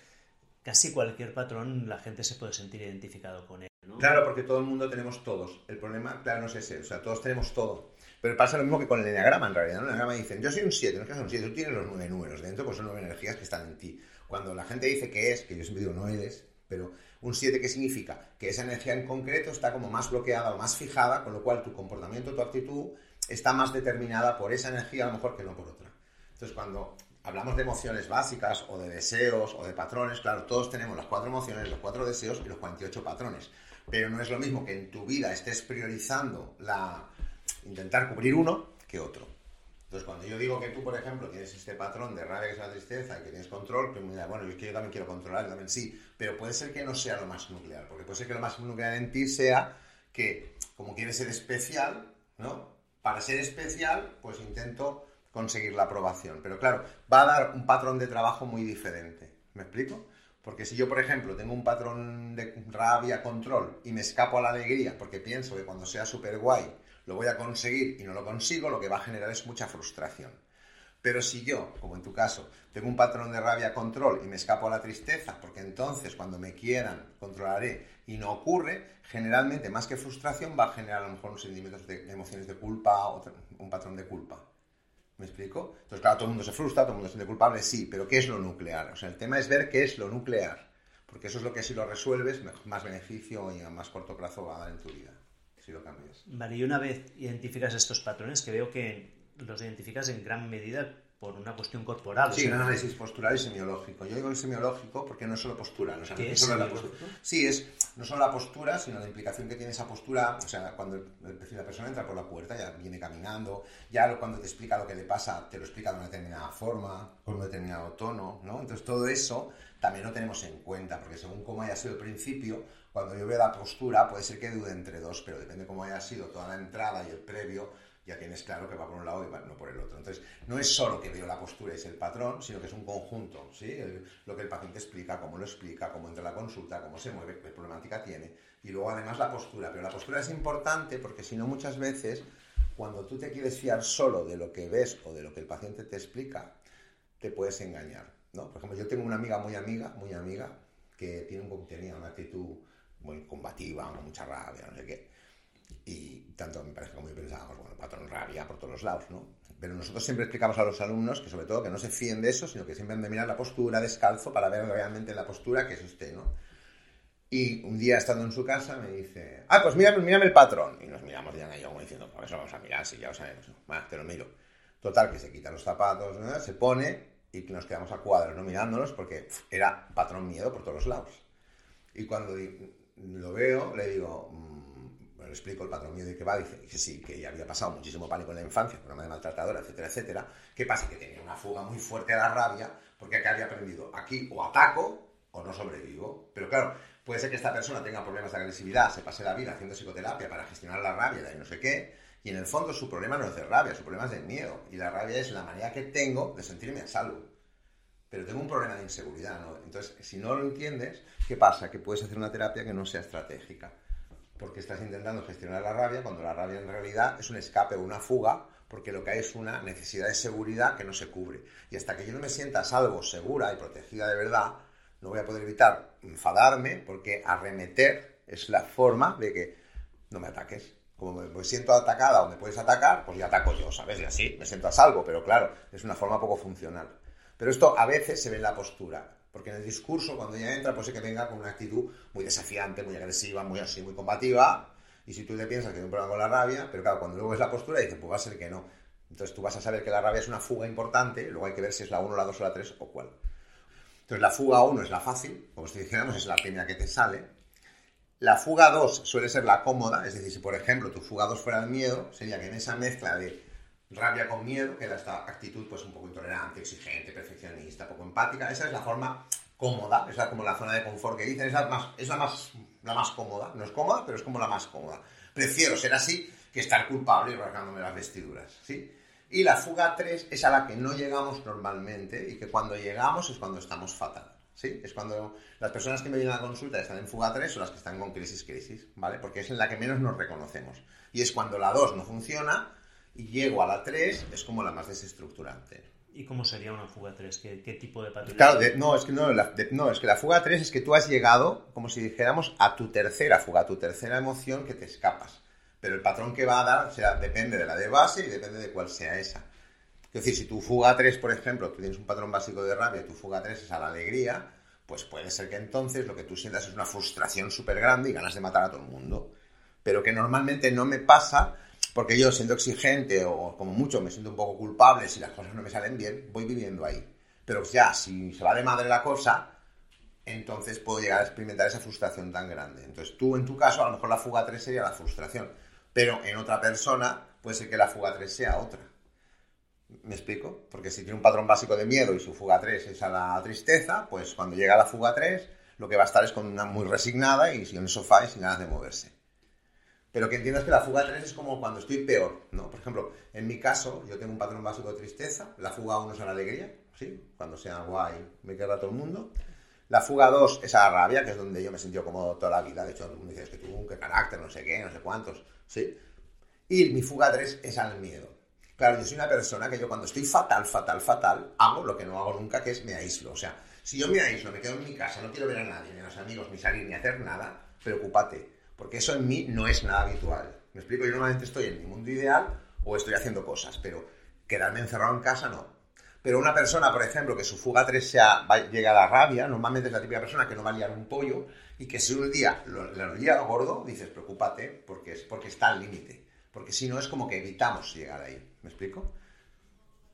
casi cualquier patrón la gente se puede sentir identificado con él. ¿no? Claro, porque todo el mundo tenemos todos. El problema, claro, no es ese. O sea, todos tenemos todo. Pero pasa lo mismo que con el enneagrama, en realidad. ¿no? El enneagrama dicen, yo soy un 7, no es que un 7, tú tienes los nueve números dentro, pues son nueve energías que están en ti. Cuando la gente dice que es, que yo siempre digo no eres, pero un 7, ¿qué significa? Que esa energía en concreto está como más bloqueada o más fijada, con lo cual tu comportamiento, tu actitud está más determinada por esa energía a lo mejor que no por otra. Entonces, cuando hablamos de emociones básicas o de deseos o de patrones, claro, todos tenemos las cuatro emociones, los cuatro deseos y los 48 patrones. Pero no es lo mismo que en tu vida estés priorizando la intentar cubrir uno que otro. Entonces, cuando yo digo que tú, por ejemplo, tienes este patrón de rabia que es la tristeza y que tienes control, pues me bueno, es que yo también quiero controlar, también sí, pero puede ser que no sea lo más nuclear, porque puede ser que lo más nuclear en ti sea que, como quieres ser especial, ¿no? Para ser especial, pues intento conseguir la aprobación. Pero claro, va a dar un patrón de trabajo muy diferente. ¿Me explico? Porque si yo, por ejemplo, tengo un patrón de rabia, control y me escapo a la alegría porque pienso que cuando sea súper guay lo voy a conseguir y no lo consigo, lo que va a generar es mucha frustración. Pero si yo, como en tu caso, tengo un patrón de rabia, control y me escapo a la tristeza, porque entonces cuando me quieran controlaré y no ocurre, generalmente más que frustración va a generar a lo mejor unos sentimientos de emociones de culpa o un patrón de culpa. ¿Me explico? Entonces, claro, todo el mundo se frustra, todo el mundo se siente culpable, sí, pero ¿qué es lo nuclear? O sea, el tema es ver qué es lo nuclear, porque eso es lo que si lo resuelves, más beneficio y a más corto plazo va a dar en tu vida, si lo cambias. Vale, y una vez identificas estos patrones, que veo que los identificas en gran medida por una cuestión corporal. Sí, un análisis postural y semiológico. Yo digo el semiológico porque no es solo postura. No, ¿Qué es la postura. Sí, es no solo la postura, sino la implicación que tiene esa postura. O sea, cuando la persona entra por la puerta, ya viene caminando, ya cuando te explica lo que le pasa, te lo explica de una determinada forma, con un determinado tono, ¿no? Entonces todo eso también lo tenemos en cuenta, porque según cómo haya sido el principio, cuando yo veo la postura, puede ser que dude entre dos, pero depende cómo haya sido toda la entrada y el previo, ya tienes claro que va por un lado y va, no por el otro. Entonces, no es solo que veo la postura y es el patrón, sino que es un conjunto, ¿sí? lo que el paciente explica, cómo lo explica, cómo entra la consulta, cómo se mueve, qué problemática tiene, y luego además la postura. Pero la postura es importante porque si no muchas veces, cuando tú te quieres fiar solo de lo que ves o de lo que el paciente te explica, te puedes engañar, ¿no? Por ejemplo, yo tengo una amiga muy amiga, muy amiga, que tiene un, tenía una actitud muy combativa, con mucha rabia, no sé qué y tanto me parece como yo pensábamos, bueno, patrón rabia por todos los lados, ¿no? Pero nosotros siempre explicamos a los alumnos que sobre todo que no se fíen de eso, sino que siempre han de mirar la postura descalzo para ver realmente la postura que es usted, ¿no? Y un día estando en su casa me dice, ah, pues mírame, mírame el patrón. Y nos miramos Diana y yo como diciendo, por eso vamos a mirar, si ya lo sabemos. Va, te lo miro. Total, que se quita los zapatos, se pone y nos quedamos a cuadros, ¿no? Mirándolos porque era patrón miedo por todos los lados. Y cuando lo veo, le digo, le explico el patrón mío de que va, dice que sí, que ya había pasado muchísimo pánico en la infancia, una madre maltratadora, etcétera, etcétera. ¿Qué pasa? Que tenía una fuga muy fuerte a la rabia, porque acá había aprendido, aquí o ataco o no sobrevivo. Pero claro, puede ser que esta persona tenga problemas de agresividad, se pase la vida haciendo psicoterapia para gestionar la rabia y no sé qué, y en el fondo su problema no es de rabia, su problema es de miedo. Y la rabia es la manera que tengo de sentirme a salvo. Pero tengo un problema de inseguridad. Entonces, si no lo entiendes, ¿qué pasa? Que puedes hacer una terapia que no sea estratégica porque estás intentando gestionar la rabia cuando la rabia en realidad es un escape o una fuga, porque lo que hay es una necesidad de seguridad que no se cubre. Y hasta que yo no me sienta salvo, segura y protegida de verdad, no voy a poder evitar enfadarme, porque arremeter es la forma de que no me ataques. Como me siento atacada o me puedes atacar, pues ya ataco yo, ¿sabes? Y así me siento a salvo, pero claro, es una forma poco funcional. Pero esto a veces se ve en la postura. Porque en el discurso, cuando ella entra, pues sí que venga con una actitud muy desafiante, muy agresiva, muy así, muy combativa. Y si tú le piensas que hay un problema con la rabia, pero claro, cuando luego ves la postura, dices, pues va a ser que no. Entonces tú vas a saber que la rabia es una fuga importante, luego hay que ver si es la 1, la 2 o la 3 o cuál. Entonces la fuga 1 es la fácil, como si dijéramos, es la primera que te sale. La fuga 2 suele ser la cómoda, es decir, si por ejemplo tu fuga 2 fuera el miedo, sería que en esa mezcla de rabia con miedo, que da esta actitud pues un poco intolerante, exigente, perfeccionista, poco empática. Esa es la forma cómoda, esa es como la zona de confort que dicen, es, la más, es la, más, la más cómoda. No es cómoda, pero es como la más cómoda. Prefiero ser así que estar culpable y rasgándome las vestiduras, ¿sí? Y la fuga 3 es a la que no llegamos normalmente y que cuando llegamos es cuando estamos fatal. ¿Sí? Es cuando las personas que me vienen a la consulta están en fuga 3 son las que están con crisis, crisis, ¿vale? Porque es en la que menos nos reconocemos. Y es cuando la 2 no funciona y llego a la 3, es como la más desestructurante. ¿Y cómo sería una fuga 3? ¿Qué, tipo de patrón? Claro, no, es que no, no, es que la fuga 3 es que tú has llegado, como si dijéramos, a tu tercera fuga, a tu tercera emoción que te escapas. Pero el patrón que va a dar depende de la de base y depende de cuál sea esa. Es decir, si tu fuga 3, por ejemplo, tú tienes un patrón básico de rabia y tu fuga 3 es a la alegría, pues puede ser que entonces lo que tú sientas es una frustración súper grande y ganas de matar a todo el mundo. Pero que normalmente no me pasa porque yo siendo exigente o como mucho me siento un poco culpable si las cosas no me salen bien, voy viviendo ahí. Pero ya, si se va de madre la cosa, entonces puedo llegar a experimentar esa frustración tan grande. Entonces tú en tu caso, a lo mejor la fuga 3 sería la frustración, pero en otra persona puede ser que la fuga 3 sea otra. ¿Me explico? Porque si tiene un patrón básico de miedo y su fuga 3 es a la tristeza, pues cuando llega la fuga 3 lo que va a estar es con una muy resignada y en el sofá y sin ganas de moverse. Pero que entiendas que la fuga 3 es como cuando estoy peor, ¿no? Por ejemplo, en mi caso, yo tengo un patrón básico de tristeza, la fuga 1 es a la alegría, ¿sí? Cuando sea guay me queda todo el mundo. La fuga 2 es a la rabia, que es donde yo me he sentido como toda la vida. De hecho, me dices que tú, qué carácter, no sé qué, no sé cuántos, ¿sí? Y mi fuga 3 es al miedo. Claro, yo soy una persona que yo cuando estoy fatal, fatal, fatal, hago lo que no hago nunca, que es me aíslo. O sea, si yo me aíslo, me quedo en mi casa, no quiero ver a nadie, ni a los amigos, ni salir, ni hacer nada, preocúpate porque eso en mí no es nada habitual. Me explico, yo normalmente estoy en mi mundo ideal o estoy haciendo cosas, pero quedarme encerrado en casa no. Pero una persona, por ejemplo, que su fuga 3 sea, llega a la rabia, normalmente es la típica persona que no va a liar un pollo y que si un día lo, lo lía gordo, dices, preocúpate, porque, es, porque está al límite. Porque si no, es como que evitamos llegar ahí. ¿Me explico?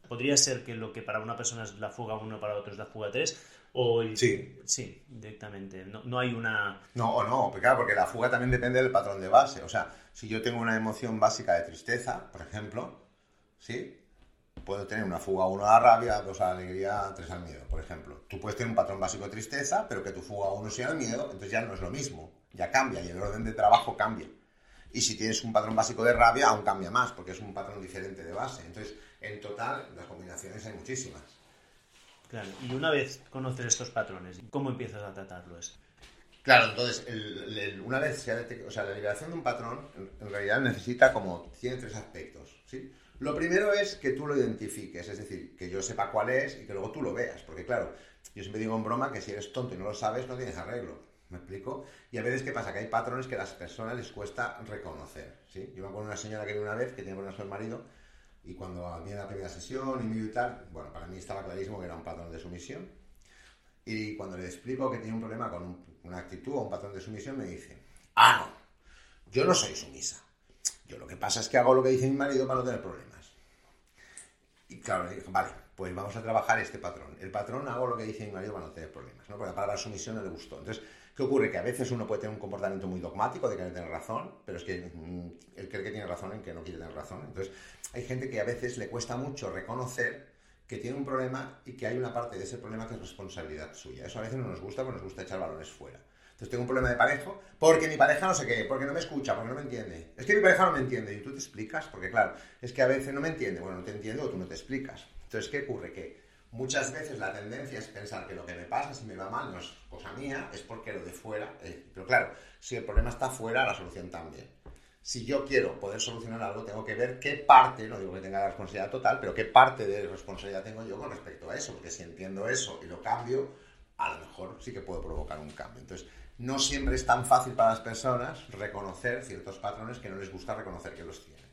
Podría ser que lo que para una persona es la fuga 1, para otro es la fuga 3, sí. Sí, directamente. No, hay una... No, o no, porque claro, porque la fuga también depende del patrón de base. O sea, si yo tengo una emoción básica de tristeza, por ejemplo, ¿sí? Puedo tener una fuga 1 a la rabia, 2 a la alegría, 3 al miedo, por ejemplo. Tú puedes tener un patrón básico de tristeza, pero que tu fuga 1 sea el miedo, entonces ya no es lo mismo. Ya cambia y el orden de trabajo cambia. Y si tienes un patrón básico de rabia, aún cambia más, porque es un patrón diferente de base. Entonces, en total, las combinaciones hay muchísimas. Claro, y una vez conoces estos patrones, ¿cómo empiezas a tratarlos? Claro, entonces, una vez se ha o sea, la liberación de un patrón, en, realidad necesita como, tiene tres aspectos, ¿sí? Lo primero es que tú lo identifiques, es decir, que yo sepa cuál es y que luego tú lo veas, porque claro, yo siempre digo en broma que si eres tonto y no lo sabes, no tienes arreglo, ¿me explico? Y a veces, ¿qué pasa? Que hay patrones que a las personas les cuesta reconocer, ¿sí? Yo me acuerdo de una señora que vi una vez, que tiene problemas con el marido, y cuando viene la primera sesión y y tal, bueno, para mí estaba clarísimo que era un patrón de sumisión. Y cuando le explico que tiene un problema con una actitud o un patrón de sumisión, me dice, ah, no, yo no soy sumisa. Yo lo que pasa es que hago lo que dice mi marido para no tener problemas. Y claro, le dije, vale, pues vamos a trabajar este patrón. El patrón hago lo que dice mi marido para no tener problemas, ¿no? Porque la palabra sumisión no le gustó. Entonces, ¿Qué ocurre? Que a veces uno puede tener un comportamiento muy dogmático de querer tener razón, pero es que mm, él cree que tiene razón en que no quiere tener razón. Entonces, hay gente que a veces le cuesta mucho reconocer que tiene un problema y que hay una parte de ese problema que es responsabilidad suya. Eso a veces no nos gusta porque nos gusta echar balones fuera. Entonces tengo un problema de pareja porque mi pareja no sé qué, porque no me escucha, porque no me entiende. Es que mi pareja no me entiende y tú te explicas, porque claro, es que a veces no me entiende, bueno, no te entiendo o tú no te explicas. Entonces, ¿qué ocurre? Que muchas veces la tendencia es pensar que lo que me pasa, si me va mal, no es cosa mía, es porque lo de fuera. Eh, pero claro, si el problema está fuera, la solución también. Si yo quiero poder solucionar algo, tengo que ver qué parte, no digo que tenga la responsabilidad total, pero qué parte de responsabilidad tengo yo con respecto a eso. Porque si entiendo eso y lo cambio, a lo mejor sí que puedo provocar un cambio. Entonces, no siempre es tan fácil para las personas reconocer ciertos patrones que no les gusta reconocer que los tienen.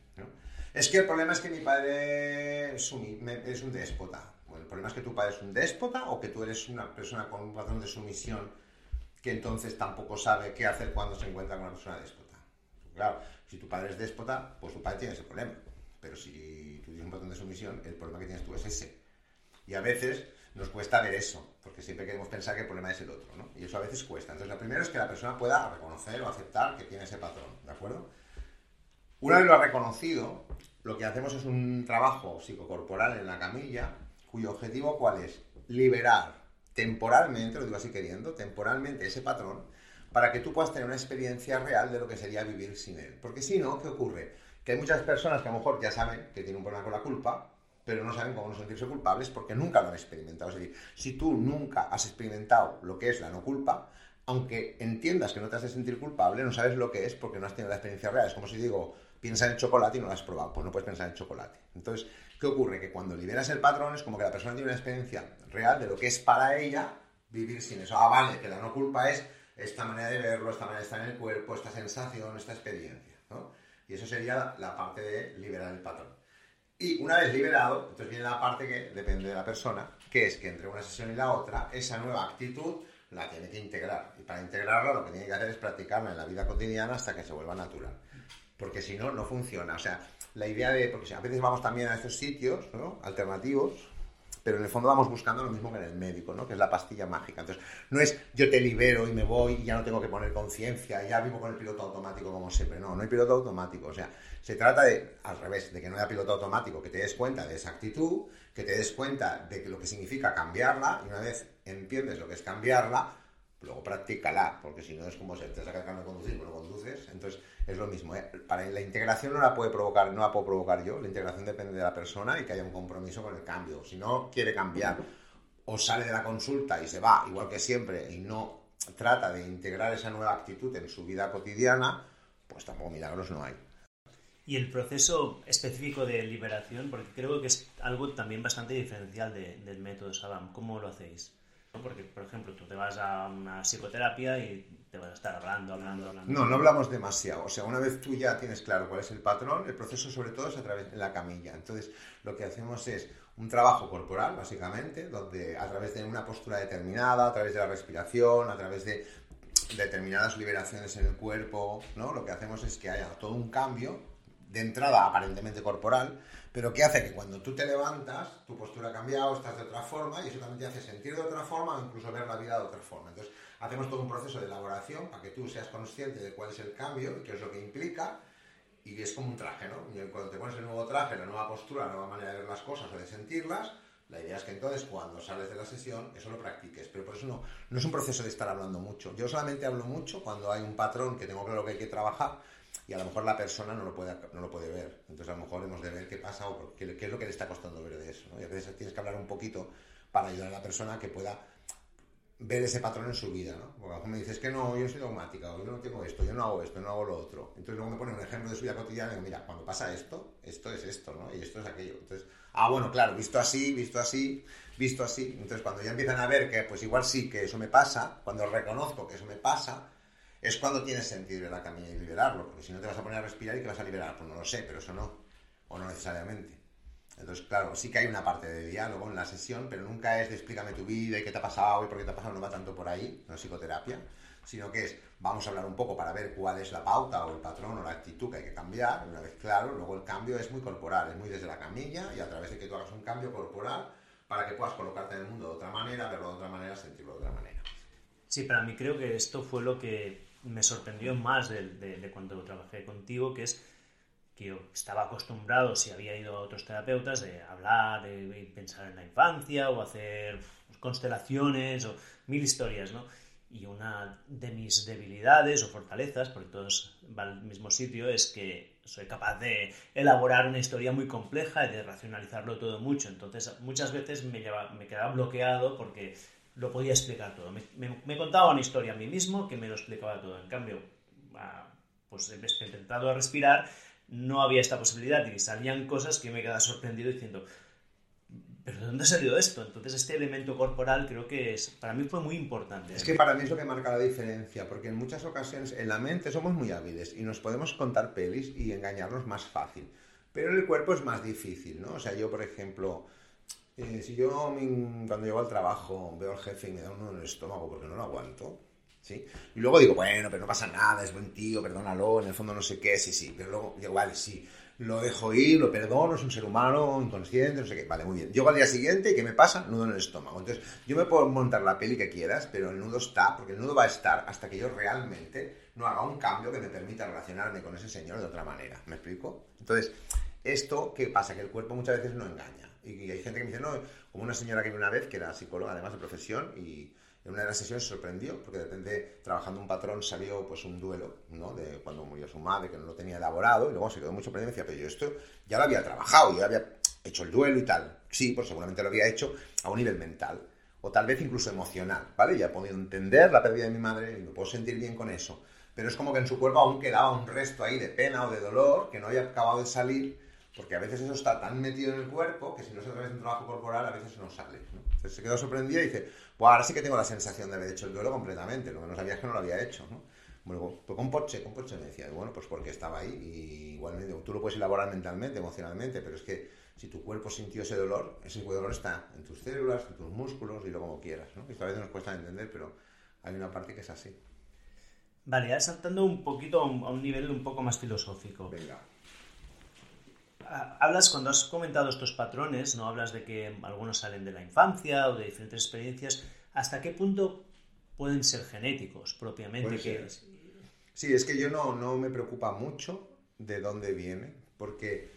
Es que el problema es que mi padre es un déspota el problema es que tu padre es un déspota o que tú eres una persona con un patrón de sumisión que entonces tampoco sabe qué hacer cuando se encuentra con una persona déspota. Claro, si tu padre es déspota, pues tu padre tiene ese problema. Pero si tú tienes un patrón de sumisión, el problema que tienes tú es ese. Y a veces nos cuesta ver eso, porque siempre queremos pensar que el problema es el otro, ¿no? Y eso a veces cuesta. Entonces, lo primero es que la persona pueda reconocer o aceptar que tiene ese patrón, ¿de acuerdo? Una vez lo ha reconocido, lo que hacemos es un trabajo psicocorporal en la camilla, cuyo objetivo cuál es? Liberar temporalmente, lo digo así queriendo, temporalmente ese patrón, para que tú puedas tener una experiencia real de lo que sería vivir sin él. Porque si no, ¿qué ocurre? Que hay muchas personas que a lo mejor ya saben que tienen un problema con la culpa, pero no saben cómo no sentirse culpables porque nunca lo han experimentado. Es decir, si tú nunca has experimentado lo que es la no culpa, aunque entiendas que no te has de sentir culpable, no sabes lo que es porque no has tenido la experiencia real. Es como si digo, piensa en chocolate y no lo has probado. Pues no puedes pensar en chocolate. Entonces, ¿qué ocurre? Que cuando liberas el patrón es como que la persona tiene una experiencia real de lo que es para ella vivir sin eso. Ah, vale, que la no culpa es esta manera de verlo, esta manera de estar en el cuerpo, esta sensación, esta experiencia. Y eso sería la parte de liberar el patrón. Y una vez liberado, entonces viene la parte que depende de la persona, que es que entre una sesión y la otra, esa nueva actitud la tiene que integrar. Y para integrarla lo que tiene que hacer es practicarla en la vida cotidiana hasta que se vuelva natural. Porque si no, no funciona. O sea, la idea de, porque a veces vamos también a estos sitios alternativos, pero en el fondo vamos buscando lo mismo que en el médico, ¿no? que es la pastilla mágica. Entonces, no es yo te libero y me voy y ya no tengo que poner conciencia, ya vivo con el piloto automático como siempre. No, no hay piloto automático. O sea, se trata de, al revés, de que no haya piloto automático, que te des cuenta de esa actitud, que te des cuenta de lo que significa cambiarla y una vez entiendes lo que es cambiarla, luego practícala, porque si no es como si te sacas el de conducir, pero no conduces. Entonces, es lo mismo. ¿eh? Para la integración no la puede provocar, no la puedo provocar yo. La integración depende de la persona y que haya un compromiso con el cambio. Si no quiere cambiar o sale de la consulta y se va, igual que siempre, y no trata de integrar esa nueva actitud en su vida cotidiana, pues tampoco milagros no hay. Y el proceso específico de liberación, porque creo que es algo también bastante diferencial del método Sabam. ¿Cómo lo hacéis? Porque, por ejemplo, tú te vas a una psicoterapia y te vas a estar hablando, hablando, hablando. No, no hablamos demasiado. O sea, una vez tú ya tienes claro cuál es el patrón, el proceso sobre todo es a través de la camilla. Entonces, lo que hacemos es un trabajo corporal, básicamente, donde a través de una postura determinada, a través de la respiración, a través de determinadas liberaciones en el cuerpo, ¿no? Lo que hacemos es que haya todo un cambio de entrada aparentemente corporal, pero que hace que cuando tú te levantas, tu postura ha cambiado, estás de otra forma y eso también te hace sentir de otra forma o incluso ver la vida de otra forma. Entonces, hacemos todo un proceso de elaboración para que tú seas consciente de cuál es el cambio y qué es lo que implica y es como un traje, ¿no? Cuando te pones el nuevo traje, la nueva postura, la nueva manera de ver las cosas o de sentirlas, la idea es que entonces cuando sales de la sesión eso lo practiques, pero por eso no es un proceso de estar hablando mucho. Yo solamente hablo mucho cuando hay un patrón que tengo claro que hay que trabajar y a lo mejor la persona no lo puede, no lo puede ver. Entonces a lo mejor hemos de ver qué pasa o qué, qué es lo que le está costando ver de eso. ¿no? Y a veces tienes que hablar un poquito para ayudar a la persona que pueda ver ese patrón en su vida, ¿no? Porque a mejor me dices que no, yo soy dogmática, yo no tengo esto, yo no hago esto, no hago lo otro. Entonces luego me pone un ejemplo de su vida cotidiana y digo, mira, cuando pasa esto, esto es esto, ¿no? Y esto es aquello. Entonces, ah, bueno, claro, visto así, visto así, visto así. Entonces cuando ya empiezan a ver que pues igual sí que eso me pasa, cuando reconozco que eso me pasa, es cuando tiene sentido la camilla y liberarlo, porque si no te vas a poner a respirar y te vas a liberar, pues no lo sé, pero eso no, o no necesariamente. Entonces, claro, sí que hay una parte de diálogo en la sesión, pero nunca es de explícame tu vida y qué te ha pasado y por qué te ha pasado, no va tanto por ahí, no es psicoterapia, sino que es, vamos a hablar un poco para ver cuál es la pauta o el patrón o la actitud que hay que cambiar, una vez claro, luego el cambio es muy corporal, es muy desde la camilla y a través de que tú hagas un cambio corporal para que puedas colocarte en el mundo de otra manera, verlo de otra manera, sentirlo de otra manera. Sí, para mí creo que esto fue lo que me sorprendió más de, cuando trabajé contigo, que es que yo estaba acostumbrado, si había ido a otros terapeutas, de hablar, de pensar en la infancia o hacer constelaciones o mil historias, ¿no? Y una de mis debilidades o fortalezas, porque todos van al mismo sitio, es que soy capaz de elaborar una historia muy compleja y de racionalizarlo todo mucho. Entonces, muchas veces me quedaba bloqueado porque lo podía explicar todo. Me, contaba una historia a mí mismo que me lo explicaba todo. En cambio, pues he intentado respirar, no había esta posibilidad y salían cosas que me quedaba sorprendido diciendo, ¿pero de dónde ha salido esto? Entonces este elemento corporal creo que para mí fue muy importante. Es que para mí es lo que marca la diferencia, porque en muchas ocasiones en la mente somos muy hábiles y nos podemos contar pelis y engañarnos más fácil, pero en el cuerpo es más difícil, ¿no? O sea, yo por ejemplo eh, si yo cuando llego al trabajo veo al jefe y me da uno en el estómago porque no lo aguanto, ¿sí? Y luego digo, bueno, pero no pasa nada, es buen tío, perdónalo, en el fondo no sé qué, sí, sí, pero luego digo, vale, sí, lo dejo ir, lo perdono, es un ser humano, inconsciente, no sé qué, vale, muy bien. Llego al día siguiente y ¿qué me pasa? Nudo en el estómago. Entonces, yo me puedo montar la peli que quieras, pero el nudo está, porque el nudo va a estar hasta que yo realmente no haga un cambio que me permita relacionarme con ese señor de otra manera. ¿Me explico? Entonces, esto, ¿qué pasa? Que el cuerpo muchas veces no engaña. Y hay gente que me dice, no, como una señora que una vez, que era psicóloga además de profesión, y en una de las sesiones se sorprendió, porque de repente, trabajando un patrón, salió pues un duelo, ¿no? De cuando murió su madre, que no lo tenía elaborado, y luego se quedó muy sorprendido y decía, pero yo esto ya lo había trabajado, yo había hecho el duelo y tal. Sí, pues seguramente lo había hecho a un nivel mental, o tal vez incluso emocional, ¿vale? Ya he podido entender la pérdida de mi madre y me puedo sentir bien con eso. Pero es como que en su cuerpo aún quedaba un resto ahí de pena o de dolor que no había acabado de salir porque a veces eso está tan metido en el cuerpo que si no se través de un trabajo corporal a veces no sale. Entonces se quedó sorprendida y dice, pues ahora sí que tengo la sensación de haber hecho el duelo completamente, lo que no sabía es que no lo había hecho. ¿no? Bueno, pues con Porsche, con Porsche me decía, bueno, pues porque estaba ahí y igualmente tú lo puedes elaborar mentalmente, emocionalmente, pero es que si tu cuerpo sintió ese dolor, ese dolor está en tus células, en tus músculos y lo como quieras, ¿no? Esto a veces nos cuesta entender, pero hay una parte que es así. Vale, ya saltando un poquito a un nivel un poco más filosófico. Venga hablas, cuando has comentado estos patrones, no hablas de que algunos salen de la infancia o de diferentes experiencias, ¿hasta qué punto pueden ser genéticos propiamente? Que... Sí, es que yo no, no me preocupa mucho de dónde viene, porque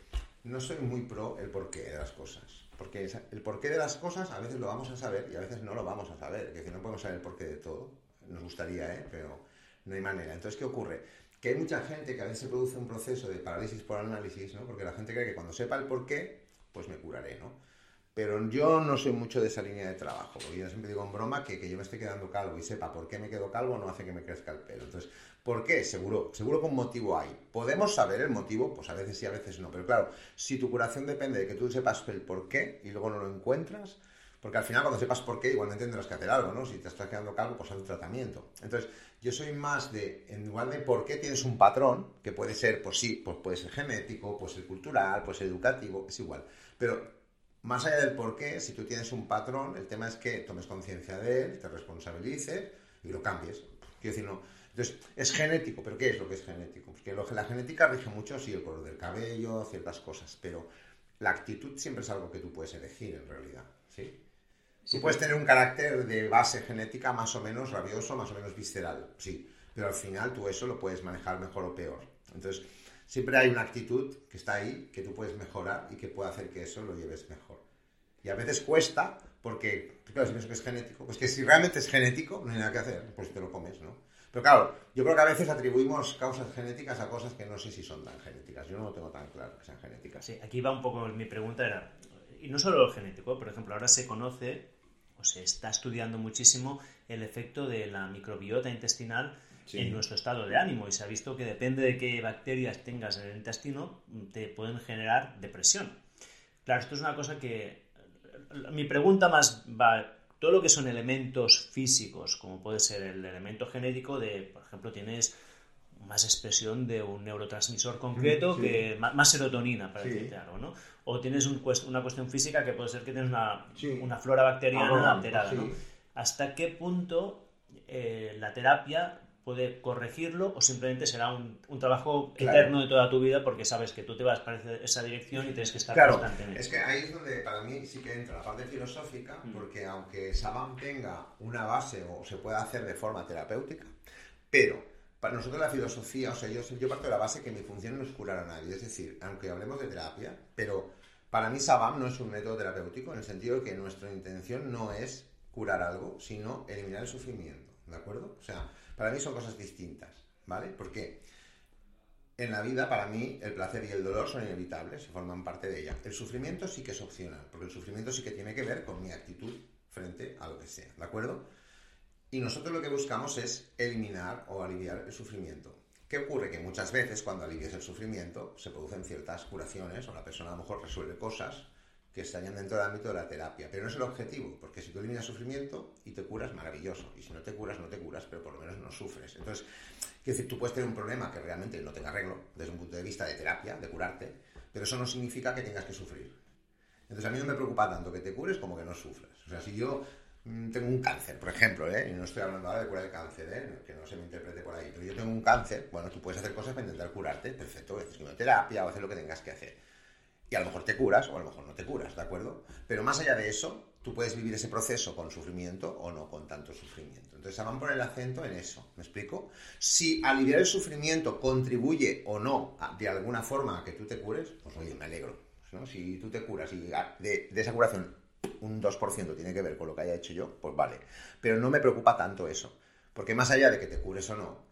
no soy muy pro el porqué de las cosas. Porque el porqué de las cosas a veces lo vamos a saber y a veces no lo vamos a saber. Que no podemos saber el porqué de todo. Nos gustaría, ¿eh? pero no hay manera. Entonces, ¿qué ocurre? Que hay mucha gente que a veces se produce un proceso de parálisis por análisis, ¿no? Porque la gente cree que cuando sepa el por qué, pues me curaré, ¿no? Pero yo no soy mucho de esa línea de trabajo, porque yo siempre digo en broma que, que yo me esté quedando calvo y sepa por qué me quedo calvo no hace que me crezca el pelo. Entonces, ¿por qué? Seguro, seguro que un motivo hay. ¿Podemos saber el motivo? Pues a veces sí, a veces no. Pero claro, si tu curación depende de que tú sepas el por qué y luego no lo encuentras, porque al final cuando sepas por qué igualmente tendrás que hacer algo, ¿no? Si te estás quedando calvo, pues haz un tratamiento. Entonces, yo soy más de, en lugar de por qué tienes un patrón, que puede ser, pues sí, pues puede ser genético, puede ser cultural, puede ser educativo, es igual. Pero más allá del por qué, si tú tienes un patrón, el tema es que tomes conciencia de él, te responsabilices y lo cambies. Quiero decir, no. Entonces, es genético, pero ¿qué es lo que es genético? Porque lo, la genética rige mucho, sí, el color del cabello, ciertas cosas, pero la actitud siempre es algo que tú puedes elegir en realidad, ¿sí? Tú puedes tener un carácter de base genética más o menos rabioso, más o menos visceral, sí, pero al final tú eso lo puedes manejar mejor o peor. Entonces, siempre hay una actitud que está ahí, que tú puedes mejorar y que puede hacer que eso lo lleves mejor. Y a veces cuesta, porque, claro, si pienso que es genético, pues que si realmente es genético, no hay nada que hacer, pues te lo comes, ¿no? Pero claro, yo creo que a veces atribuimos causas genéticas a cosas que no sé si son tan genéticas. Yo no lo tengo tan claro que sean genéticas. Sí, aquí va un poco mi pregunta, era, y no solo lo genético, por ejemplo, ahora se conoce o se está estudiando muchísimo el efecto de la microbiota intestinal en nuestro estado de ánimo y se ha visto que depende de qué bacterias tengas en el intestino te pueden generar depresión. Claro, esto es una cosa que mi pregunta más va todo lo que son elementos físicos, como puede ser el elemento genético de, por ejemplo, tienes más expresión de un neurotransmisor concreto que más, serotonina, para decirte algo, ¿no? O tienes una cuestión física que puede ser que tienes una, flora bacteriana alterada, ¿no? ¿Hasta qué punto eh, la terapia puede corregirlo o simplemente será un, trabajo eterno de toda tu vida porque sabes que tú te vas para esa dirección y tienes que estar claro, constantemente. Es que ahí es donde para mí sí que entra la parte filosófica, mm. porque aunque Saban tenga una base o se pueda hacer de forma terapéutica, pero para nosotros la filosofía, o sea, yo, yo parto de la base que mi función no es curar a nadie, es decir, aunque hablemos de terapia, pero para mí Sabam no es un método terapéutico en el sentido de que nuestra intención no es curar algo, sino eliminar el sufrimiento, ¿de acuerdo? O sea, para mí son cosas distintas, ¿vale? Porque en la vida, para mí, el placer y el dolor son inevitables, se forman parte de ella. El sufrimiento sí que es opcional, porque el sufrimiento sí que tiene que ver con mi actitud frente a lo que sea, ¿de acuerdo? Y nosotros lo que buscamos es eliminar o aliviar el sufrimiento. ¿Qué ocurre? Que muchas veces cuando alivias el sufrimiento se producen ciertas curaciones o la persona a lo mejor resuelve cosas que estarían dentro del ámbito de la terapia. Pero no es el objetivo, porque si tú eliminas sufrimiento y te curas, maravilloso. Y si no te curas, no te curas, pero por lo menos no sufres. Entonces, quiero decir, tú puedes tener un problema que realmente no tenga arreglo desde un punto de vista de terapia, de curarte, pero eso no significa que tengas que sufrir. Entonces, a mí no me preocupa tanto que te cures como que no sufras. O sea, si yo tengo un cáncer, por ejemplo, ¿eh? y no estoy hablando ahora de curar el cáncer, ¿eh? que no se me interprete por ahí, pero yo tengo un cáncer, bueno, tú puedes hacer cosas para intentar curarte, perfecto, haces quimioterapia o hacer lo que tengas que hacer. Y a lo mejor te curas o a lo mejor no te curas, ¿de acuerdo? Pero más allá de eso, tú puedes vivir ese proceso con sufrimiento o no con tanto sufrimiento. Entonces, van a poner el acento en eso, ¿me explico? Si aliviar el sufrimiento contribuye o no de alguna forma a que tú te cures, pues oye, me alegro. Si tú te curas y de, de esa curación un 2% tiene que ver con lo que haya hecho yo, pues vale. Pero no me preocupa tanto eso. Porque más allá de que te cures o no,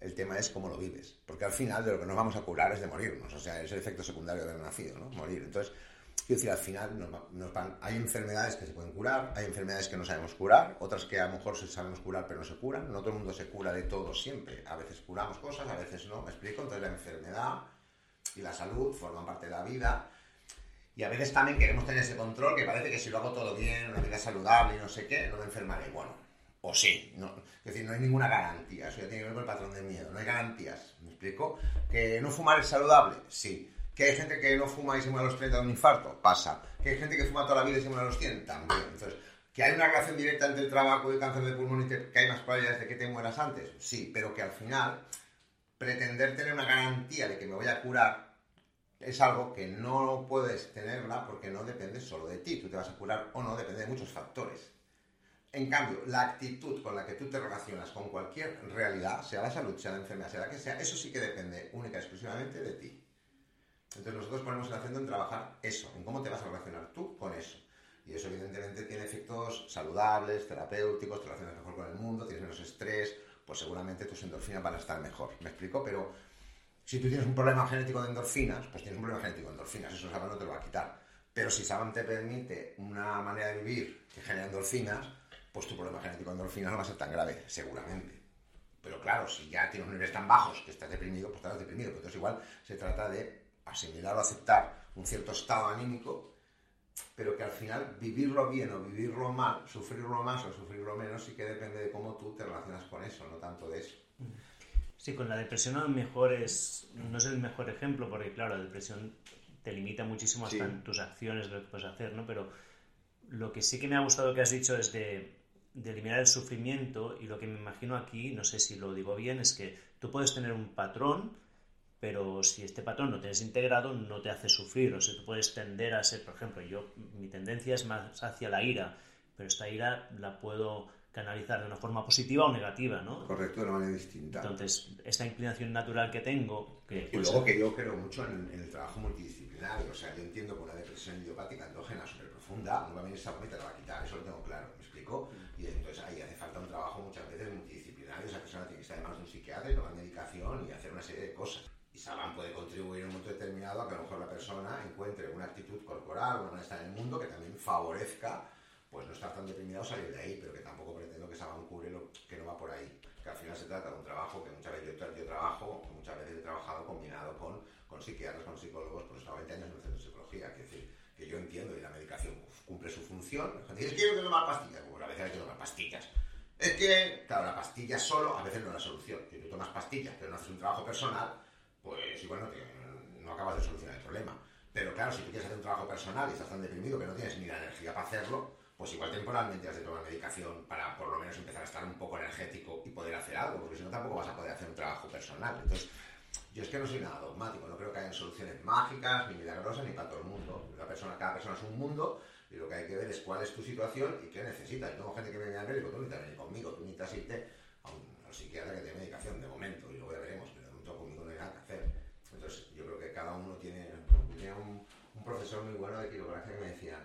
el tema es cómo lo vives. Porque al final de lo que nos vamos a curar es de morirnos. O sea, es el efecto secundario del nacido, ¿no? Morir. Entonces, quiero decir, al final nos, van, hay enfermedades que se pueden curar, hay enfermedades que no sabemos curar, otras que a lo mejor se sabemos curar pero no se curan. No todo el mundo se cura de todo siempre. A veces curamos cosas, a veces no. ¿Me explico? Entonces la enfermedad y la salud forman parte de la vida y a veces también queremos tener ese control que parece que si lo hago todo bien, una vida saludable y no sé qué, no me enfermaré. Bueno, o sí. No, es decir, no hay ninguna garantía. Eso ya tiene que ver con el patrón de miedo. No hay garantías. ¿Me explico? ¿Que no fumar es saludable? Sí. ¿Que hay gente que no fuma y se muere a los 30 de un infarto? Pasa. ¿Que hay gente que fuma toda la vida y se muere a los 100? También. Entonces, ¿que hay una relación directa entre el trabajo y el cáncer de pulmón y que hay más probabilidades de que te mueras antes? Sí, pero que al final pretender tener una garantía de que me voy a curar es algo que no puedes tenerla porque no depende solo de ti. Tú te vas a curar o no, depende de muchos factores. En cambio, la actitud con la que tú te relacionas con cualquier realidad, sea la salud, sea la enfermedad, sea la que sea, eso sí que depende única y exclusivamente de ti. Entonces nosotros ponemos el acento en trabajar eso, en cómo te vas a relacionar tú con eso. Y eso evidentemente tiene efectos saludables, terapéuticos, te relacionas mejor con el mundo, tienes menos estrés, pues seguramente tus endorfinas van a estar mejor. ¿Me explico? Pero si tú tienes un problema genético de endorfinas, pues tienes un problema genético de endorfinas, eso Saban no te lo va a quitar. Pero si Saban te permite una manera de vivir que genera endorfinas, pues tu problema genético de endorfinas no va a ser tan grave, seguramente. Pero claro, si ya tienes niveles tan bajos que estás deprimido, pues estarás deprimido. Pero entonces igual se trata de asimilar o aceptar un cierto estado anímico, pero que al final vivirlo bien o vivirlo mal, sufrirlo más o sufrirlo menos, sí que depende de cómo tú te relacionas con eso, no tanto de eso. Sí, con la depresión a lo mejor es, no es el mejor ejemplo, porque claro, la depresión te limita muchísimo hasta en tus acciones, de lo que puedes hacer, ¿no? Pero lo que sí que me ha gustado que has dicho es de, de eliminar el sufrimiento y lo que me imagino aquí, no sé si lo digo bien, es que tú puedes tener un patrón, pero si este patrón no tienes integrado, no te hace sufrir. O sea, tú puedes tender a ser, por ejemplo, yo, mi tendencia es más hacia la ira, pero esta ira la puedo canalizar de una forma positiva o negativa, ¿no? Correcto, de una manera distinta. Entonces, esta inclinación natural que tengo... Que, y luego que yo creo mucho en, el trabajo multidisciplinario, o sea, yo entiendo que una depresión idiopática endógena súper profunda, no va a venir esa te la va a quitar, eso lo tengo claro, ¿me explico? Y entonces ahí hace falta un trabajo muchas veces multidisciplinario, esa persona tiene que estar en manos de un psiquiatra y tomar medicación y hacer una serie de cosas. Y Saban puede contribuir en un momento determinado a que a lo mejor la persona encuentre una actitud corporal, una manera de estar en el mundo que también favorezca pues no estar tan deprimido o salir de ahí, pero que tampoco pretendo que Saban cure lo que no va por ahí. Que al final se trata de un trabajo que muchas veces yo, yo trabajo, muchas veces he trabajado combinado con, con psiquiatras, con psicólogos, pues he estado 20 años en el centro de psicología, que decir, que yo entiendo y la medicación cumple su función. Es que yo no tomar pastillas, pues a veces hay que tomar pastillas. Es que, claro, la pastilla solo a veces no es la solución. Si tú tomas pastillas pero no haces un trabajo personal, pues igual no, no acabas de solucionar el problema. Pero claro, si tú quieres hacer un trabajo personal y estás tan deprimido que no tienes ni la energía para hacerlo, pues igual temporalmente has de tomar medicación para por lo menos empezar a estar un poco energético y poder hacer algo, porque si no tampoco vas a poder hacer un trabajo personal. Entonces, yo es que no soy nada dogmático, no creo que haya soluciones mágicas, ni milagrosas, ni para todo el mundo. La persona, cada persona es un mundo y lo que hay que ver es cuál es tu situación y qué necesitas. Yo tengo gente que me viene al médico, tú necesitas venir conmigo, tú necesitas irte a un, psiquiatra que te dé medicación de momento y luego ya veremos, pero de momento conmigo no hay nada que hacer. Entonces, yo creo que cada uno tiene, tiene un, un profesor muy bueno de quiropraxia que me decía,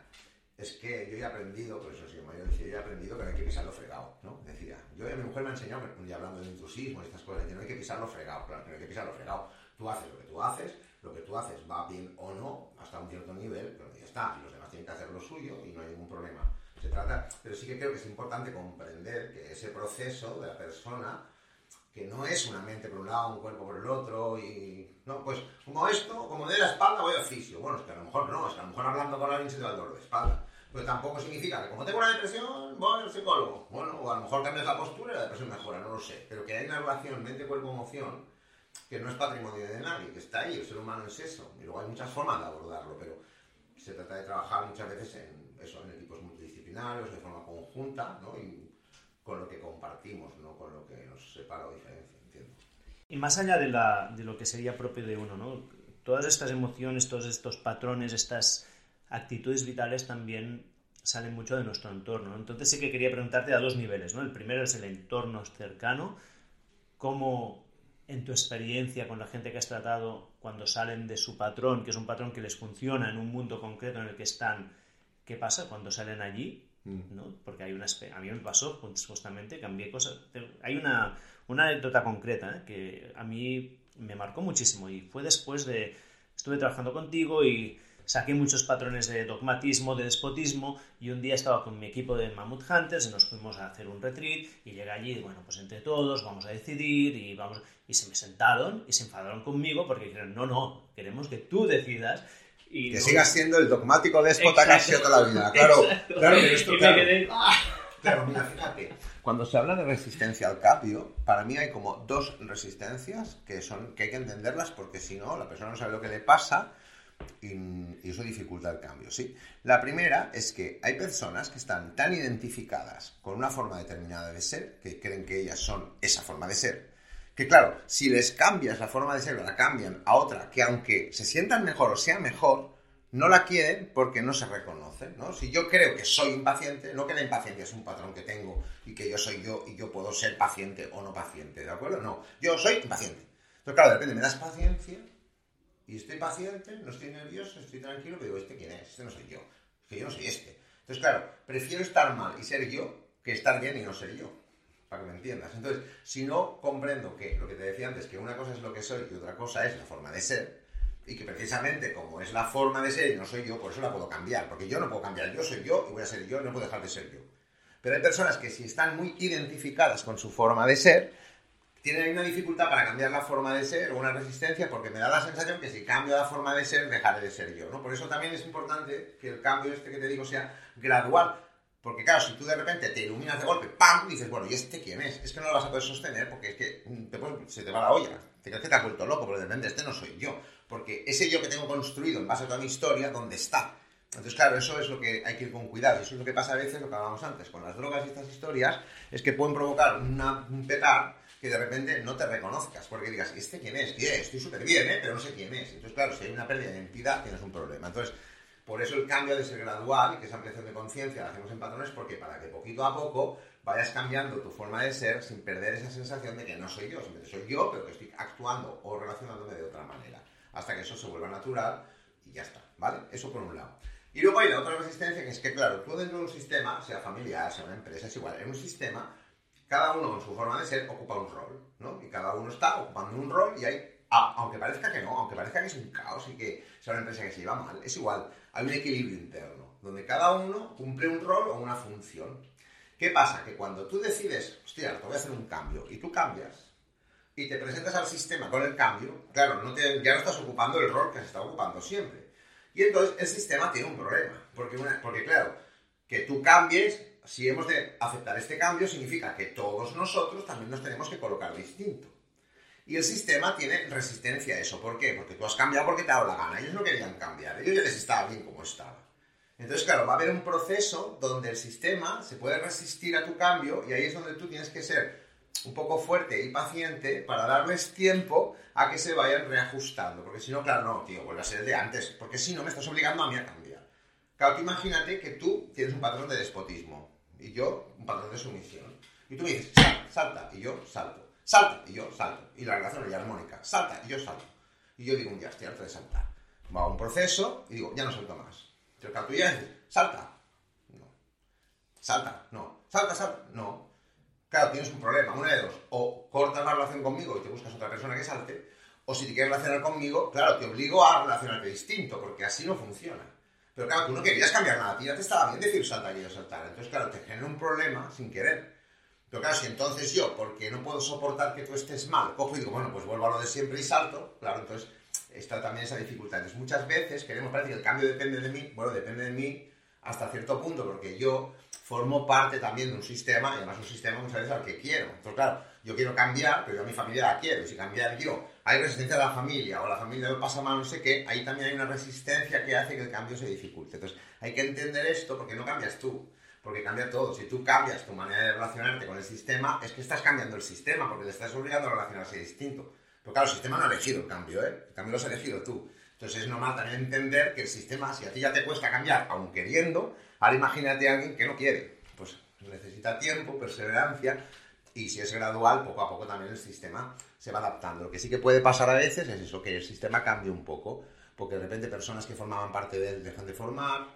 es que yo he aprendido, por eso yo decía, yo he aprendido que no hay que pisarlo fregado, ¿no? Decía, yo a mi mujer me ha enseñado, un hablando de intrusismo y estas cosas, decía, no hay que pisarlo fregado, claro, no hay que pisarlo fregado. Tú haces lo que tú haces, lo que tú haces va bien o no, hasta un cierto nivel, pero ya está, y los demás tienen que hacer lo suyo y no hay ningún problema. Se trata, pero sí que creo que es importante comprender que ese proceso de la persona, que no es una mente por un lado, un cuerpo por el otro, y no, pues como esto, como de la espalda voy al fisio. Bueno, es que a lo mejor no, es que a lo mejor hablando con alguien se te va el dolor de espalda. Pero tampoco significa que como tengo una depresión, voy al psicólogo. Bueno, o a lo mejor cambias la postura y la depresión mejora, no lo sé. Pero que hay una relación mente-cuerpo-emoción que no es patrimonio de nadie, que está ahí, el ser humano es eso. Y luego hay muchas formas de abordarlo, pero se trata de trabajar muchas veces en eso, en equipos multidisciplinarios, de forma conjunta, ¿no? Y con lo que compartimos, no con lo que nos separa o diferencia, entiendo. Y más allá de, la, de lo que sería propio de uno, ¿no? Todas estas emociones, todos estos patrones, estas actitudes vitales también salen mucho de nuestro entorno. Entonces sí que quería preguntarte a dos niveles, ¿no? El primero es el entorno cercano, cómo en tu experiencia con la gente que has tratado cuando salen de su patrón, que es un patrón que les funciona en un mundo concreto en el que están, ¿qué pasa cuando salen allí? Mm. ¿no? Porque hay una a mí me pasó justamente, cambié cosas. Hay una, una anécdota concreta ¿eh? que a mí me marcó muchísimo y fue después de estuve trabajando contigo y saqué muchos patrones de dogmatismo, de despotismo y un día estaba con mi equipo de Mammoth Hunters y nos fuimos a hacer un retreat y llegué allí y bueno, pues entre todos vamos a decidir y vamos y se me sentaron y se enfadaron conmigo porque dijeron, no, no, queremos que tú decidas y que sigas siendo el dogmático déspota que has sido toda la vida. Claro, claro, pero esto, claro, mira, fíjate, cuando se habla de resistencia al cambio, para mí hay como dos resistencias que son que hay que entenderlas porque si no, la persona no sabe lo que le pasa y, eso dificulta el cambio, ¿sí? La primera es que hay personas que están tan identificadas con una forma determinada de ser, que creen que ellas son esa forma de ser, que claro, si les cambias la forma de ser la cambian a otra, que aunque se sientan mejor o sea mejor, no la quieren porque no se reconocen, ¿no? Si yo creo que soy impaciente, no que la impaciencia es un patrón que tengo y que yo soy yo y yo puedo ser paciente o no paciente, ¿de acuerdo? No, yo soy impaciente. Entonces, claro, depende, me das paciencia y estoy paciente, no estoy nervioso, estoy tranquilo, pero digo, ¿este quién es? Este no soy yo. Que yo no soy este. Entonces, claro, prefiero estar mal y ser yo que estar bien y no ser yo. Para que me entiendas. Entonces, si no comprendo que lo que te decía antes, que una cosa es lo que soy y otra cosa es la forma de ser, y que precisamente como es la forma de ser y no soy yo, por eso la puedo cambiar. Porque yo no puedo cambiar, yo soy yo y voy a ser yo no puedo dejar de ser yo. Pero hay personas que si están muy identificadas con su forma de ser, tienen una dificultad para cambiar la forma de ser o una resistencia porque me da la sensación que si cambio la forma de ser, dejaré de ser yo, ¿no? Por eso también es importante que el cambio este que te digo sea gradual. Porque claro, si tú de repente te iluminas de golpe, ¡pam! Dices, bueno, ¿y este quién es? Es que no lo vas a poder sostener porque es que se te va la olla. Te crees que te has vuelto loco, pero de repente este no soy yo. Porque ese yo que tengo construido en base a toda mi historia, ¿dónde está? Entonces, claro, eso es lo que hay que ir con cuidado. Eso es lo que pasa a veces, lo que hablábamos antes, con las drogas y estas historias, es que pueden provocar un petar que de repente no te reconozcas, porque digas, ¿este quién es? ¿Quién Estoy súper bien, ¿eh? Pero no sé quién es. Entonces, claro, si hay una pérdida de identidad, tienes un problema. Entonces, por eso el cambio de ser gradual que esa ampliación de conciencia la hacemos en patrones, porque para que poquito a poco vayas cambiando tu forma de ser sin perder esa sensación de que no soy yo, simplemente soy yo, pero que estoy actuando o relacionándome de otra manera, hasta que eso se vuelva natural y ya está, ¿vale? Eso por un lado. Y luego hay la otra resistencia, que es que, claro, tú dentro de un sistema, sea familiar, sea una empresa, es igual, en un sistema cada uno con su forma de ser ocupa un rol, ¿no? Y cada uno está ocupando un rol y hay, aunque parezca que no, aunque parezca que es un caos y que sea una empresa que se lleva mal, es igual, hay un equilibrio interno, donde cada uno cumple un rol o una función. ¿Qué pasa? Que cuando tú decides, hostia, te voy a hacer un cambio, y tú cambias, y te presentas al sistema con el cambio, claro, no ya no estás ocupando el rol que has estado ocupando siempre. Y entonces el sistema tiene un problema, porque, porque claro, que tú cambies si hemos de aceptar este cambio, significa que todos nosotros también nos tenemos que colocar distinto. Y el sistema tiene resistencia a eso. ¿Por qué? Porque tú has cambiado porque te ha dado la gana. Ellos no querían cambiar. Ellos ya les estaba bien como estaba. Entonces, claro, va a haber un proceso donde el sistema se puede resistir a tu cambio y ahí es donde tú tienes que ser un poco fuerte y paciente para darles tiempo a que se vayan reajustando. Porque si no, claro, no, tío, vuelve a ser de antes. Porque si no, me estás obligando a mí a cambiar. Claro, tú imagínate que tú tienes un patrón de despotismo y yo un patrón de sumisión. Y tú me dices, salta, y yo salto. Salta, y yo salto. Y la relación es armónica. Salta, y yo salto. Y yo digo un día, estoy harto de saltar. Va a un proceso y digo, ya no salto más. Entonces, tú ya dices, salta. No. Salta, no. Salta, salta, no. Claro, tienes un problema, una de dos. O cortas la relación conmigo y te buscas otra persona que salte, o si te quieres relacionar conmigo, claro, te obligo a relacionarte distinto, porque así no funciona. Pero claro, tú no querías cambiar nada, a ti ya te estaba bien decir saltar y saltar. Entonces, claro, te genera un problema sin querer. Pero claro, si entonces yo, porque no puedo soportar que tú estés mal, cojo y digo, bueno, pues vuelvo a lo de siempre y salto, claro, entonces está también esa dificultad. Entonces, muchas veces queremos parecer que el cambio depende de mí, bueno, depende de mí hasta cierto punto, porque yo formo parte también de un sistema, y además un sistema muchas veces al que quiero. Entonces, claro, yo quiero cambiar, pero yo a mi familia la quiero, y si cambiar yo hay resistencia de la familia o la familia lo pasa mal, no sé qué, ahí también hay una resistencia que hace que el cambio se dificulte. Entonces, hay que entender esto porque no cambias tú, porque cambia todo. Si tú cambias tu manera de relacionarte con el sistema, es que estás cambiando el sistema, porque le estás obligando a relacionarse distinto. Pero claro, el sistema no ha elegido el cambio, ¿eh? El cambio lo has elegido tú. Entonces es normal también entender que el sistema, si a ti ya te cuesta cambiar, aun queriendo, Ahora imagínate a alguien que no quiere. Pues necesita tiempo, perseverancia, y si es gradual, poco a poco también el sistema se va adaptando. Lo que sí que puede pasar a veces es eso, que el sistema cambie un poco, porque de repente personas que formaban parte de él dejan de formar,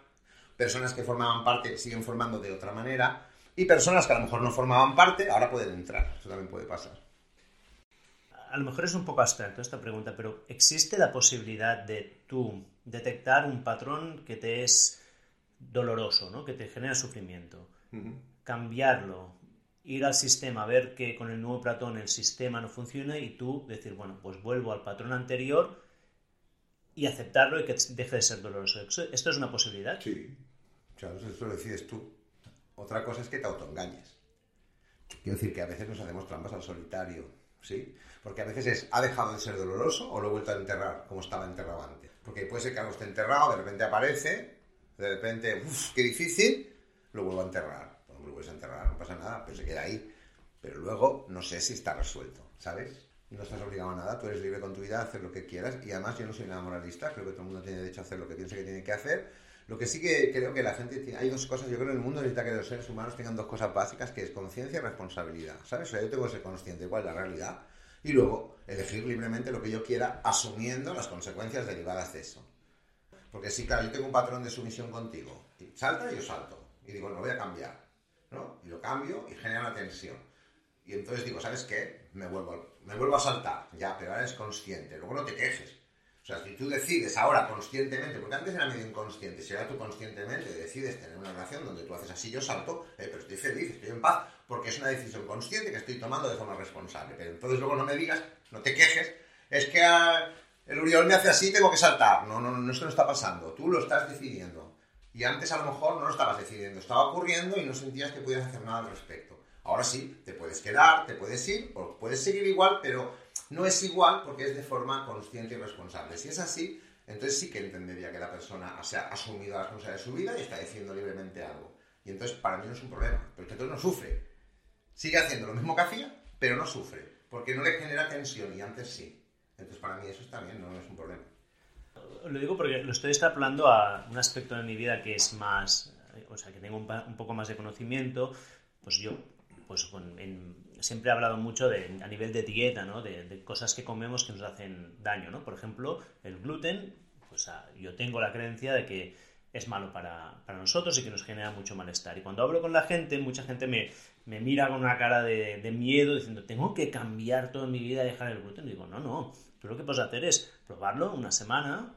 personas que formaban parte siguen formando de otra manera, y personas que a lo mejor no formaban parte ahora pueden entrar. Eso también puede pasar. A lo mejor es un poco abstracto esta pregunta, pero ¿existe la posibilidad de tú detectar un patrón que te es doloroso, ¿no? que te genera sufrimiento? Cambiarlo, ir al sistema, ver que con el nuevo patrón el sistema no funciona y tú decir, bueno, pues vuelvo al patrón anterior y aceptarlo y que deje de ser doloroso. ¿Esto es una posibilidad? Sí, claro, eso lo decides tú. Otra cosa es que te autoengañes. Quiero decir que a veces nos hacemos trampas al solitario, ¿sí? Porque a veces es, ¿ha dejado de ser doloroso o lo he vuelto a enterrar como estaba enterrado antes? Porque puede ser que algo esté enterrado, de repente aparece, de repente, uff, qué difícil, lo vuelvo a enterrar. Bueno, lo vuelves a enterrar, no pasa nada, pero se queda ahí. Pero luego no sé si está resuelto, ¿sabes? No estás obligado a nada, tú eres libre con tu vida, hacer lo que quieras. Y además yo no soy nada moralista, creo que todo el mundo tiene derecho a hacer lo que piense que tiene que hacer lo que sí que creo que la gente tiene, hay dos cosas, yo creo que el mundo necesita que los seres humanos tengan dos cosas básicas, que es conciencia y responsabilidad, ¿sabes? O sea, yo tengo que ser consciente de la realidad y luego elegir libremente lo que yo quiera, asumiendo las consecuencias derivadas de eso. Porque sí, claro, yo tengo un patrón de sumisión contigo, salta y yo salto, y digo, no, voy a cambiar, ¿no? Y lo cambio y genera una tensión. Y entonces digo, ¿sabes qué? Me vuelvo, me vuelvo a saltar, ya, pero ahora eres consciente, luego no te quejes o sea, si tú decides ahora conscientemente, porque antes era medio inconsciente, si ahora tú conscientemente decides tener una relación donde tú haces así, yo salto, eh, pero estoy feliz, estoy en paz, porque es una decisión consciente que estoy tomando de forma responsable. Pero entonces luego no me digas, no te quejes, es que ah, el Uriol me hace así, tengo que saltar. No, no, no, esto no está pasando, tú lo estás decidiendo. Y antes a lo mejor no lo estabas decidiendo, estaba ocurriendo y no sentías que pudieras hacer nada al respecto. Ahora sí, te puedes quedar, te puedes ir, o puedes seguir igual, pero no es igual porque es de forma consciente y responsable. Si es así, entonces sí que entendería que la persona se ha asumido la responsabilidad de su vida y está diciendo libremente algo. Y entonces para mí no es un problema, porque entonces no sufre. Sigue haciendo lo mismo que hacía, pero no sufre, porque no le genera tensión y antes sí. Entonces para mí eso está bien, no es un problema. Lo digo porque lo estoy extrapolando a un aspecto de mi vida que es más, o sea, que tengo un, poco más de conocimiento, pues yo, pues en, siempre he hablado mucho de, a nivel de dieta, ¿no? De, cosas que comemos que nos hacen daño, ¿no? Por ejemplo, el gluten, pues ah, yo tengo la creencia de que es malo para, nosotros y que nos genera mucho malestar. Y cuando hablo con la gente, mucha gente me, mira con una cara de, miedo diciendo, tengo que cambiar toda mi vida y dejar el gluten. Y digo, no, no, tú lo que puedes hacer es probarlo una semana,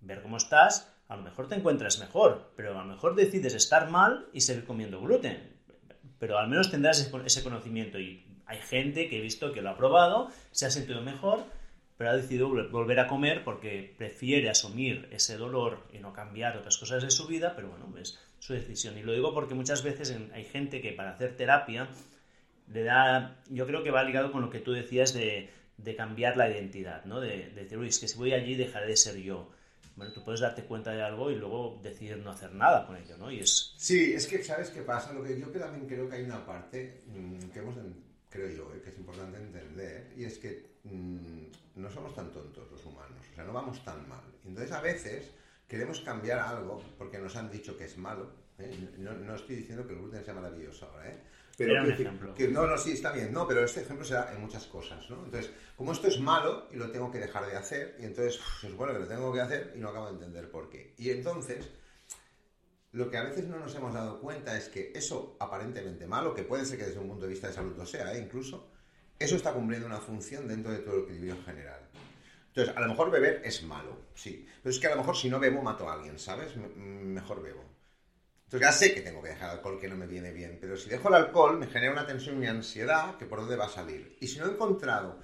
ver cómo estás, a lo mejor te encuentras mejor, pero a lo mejor decides estar mal y seguir comiendo gluten pero al menos tendrás ese conocimiento y hay gente que he visto que lo ha probado, se ha sentido mejor, pero ha decidido volver a comer porque prefiere asumir ese dolor y no cambiar otras cosas de su vida, pero bueno, es su decisión. Y lo digo porque muchas veces hay gente que para hacer terapia le da, yo creo que va ligado con lo que tú decías de, cambiar la identidad, ¿no? De, de decir, uy, es que si voy allí dejaré de ser yo bueno, tú puedes darte cuenta de algo y luego decidir no hacer nada con ello, ¿no? Y es... Sí, es que, ¿sabes qué pasa? Lo que yo también creo que hay una parte mm, que hemos, creo yo, eh, que es importante entender, y es que mm, no somos tan tontos los humanos, o sea, no vamos tan mal. Entonces, a veces queremos cambiar algo porque nos han dicho que es malo. ¿eh? No, no, estoy diciendo que el gluten sea maravilloso ahora, ¿eh? Pero un ejemplo. no, no, sí, está bien. No, pero este ejemplo se da en muchas cosas, ¿no? Entonces, como esto es malo y lo tengo que dejar de hacer, y entonces se supone que lo tengo que hacer y no acabo de entender por qué. Y entonces, lo que a veces no nos hemos dado cuenta es que eso aparentemente malo, que puede ser que desde un punto de vista de salud lo sea, ¿eh? incluso, eso está cumpliendo una función dentro de todo el equilibrio general. Entonces, a lo mejor beber es malo, sí. Pero es que a lo mejor si no bebo mato a alguien, ¿sabes? mejor bebo. Entonces ya sé que tengo que dejar alcohol que no me viene bien, pero si dejo el alcohol me genera una tensión y ansiedad que por dónde va a salir. Y si no he encontrado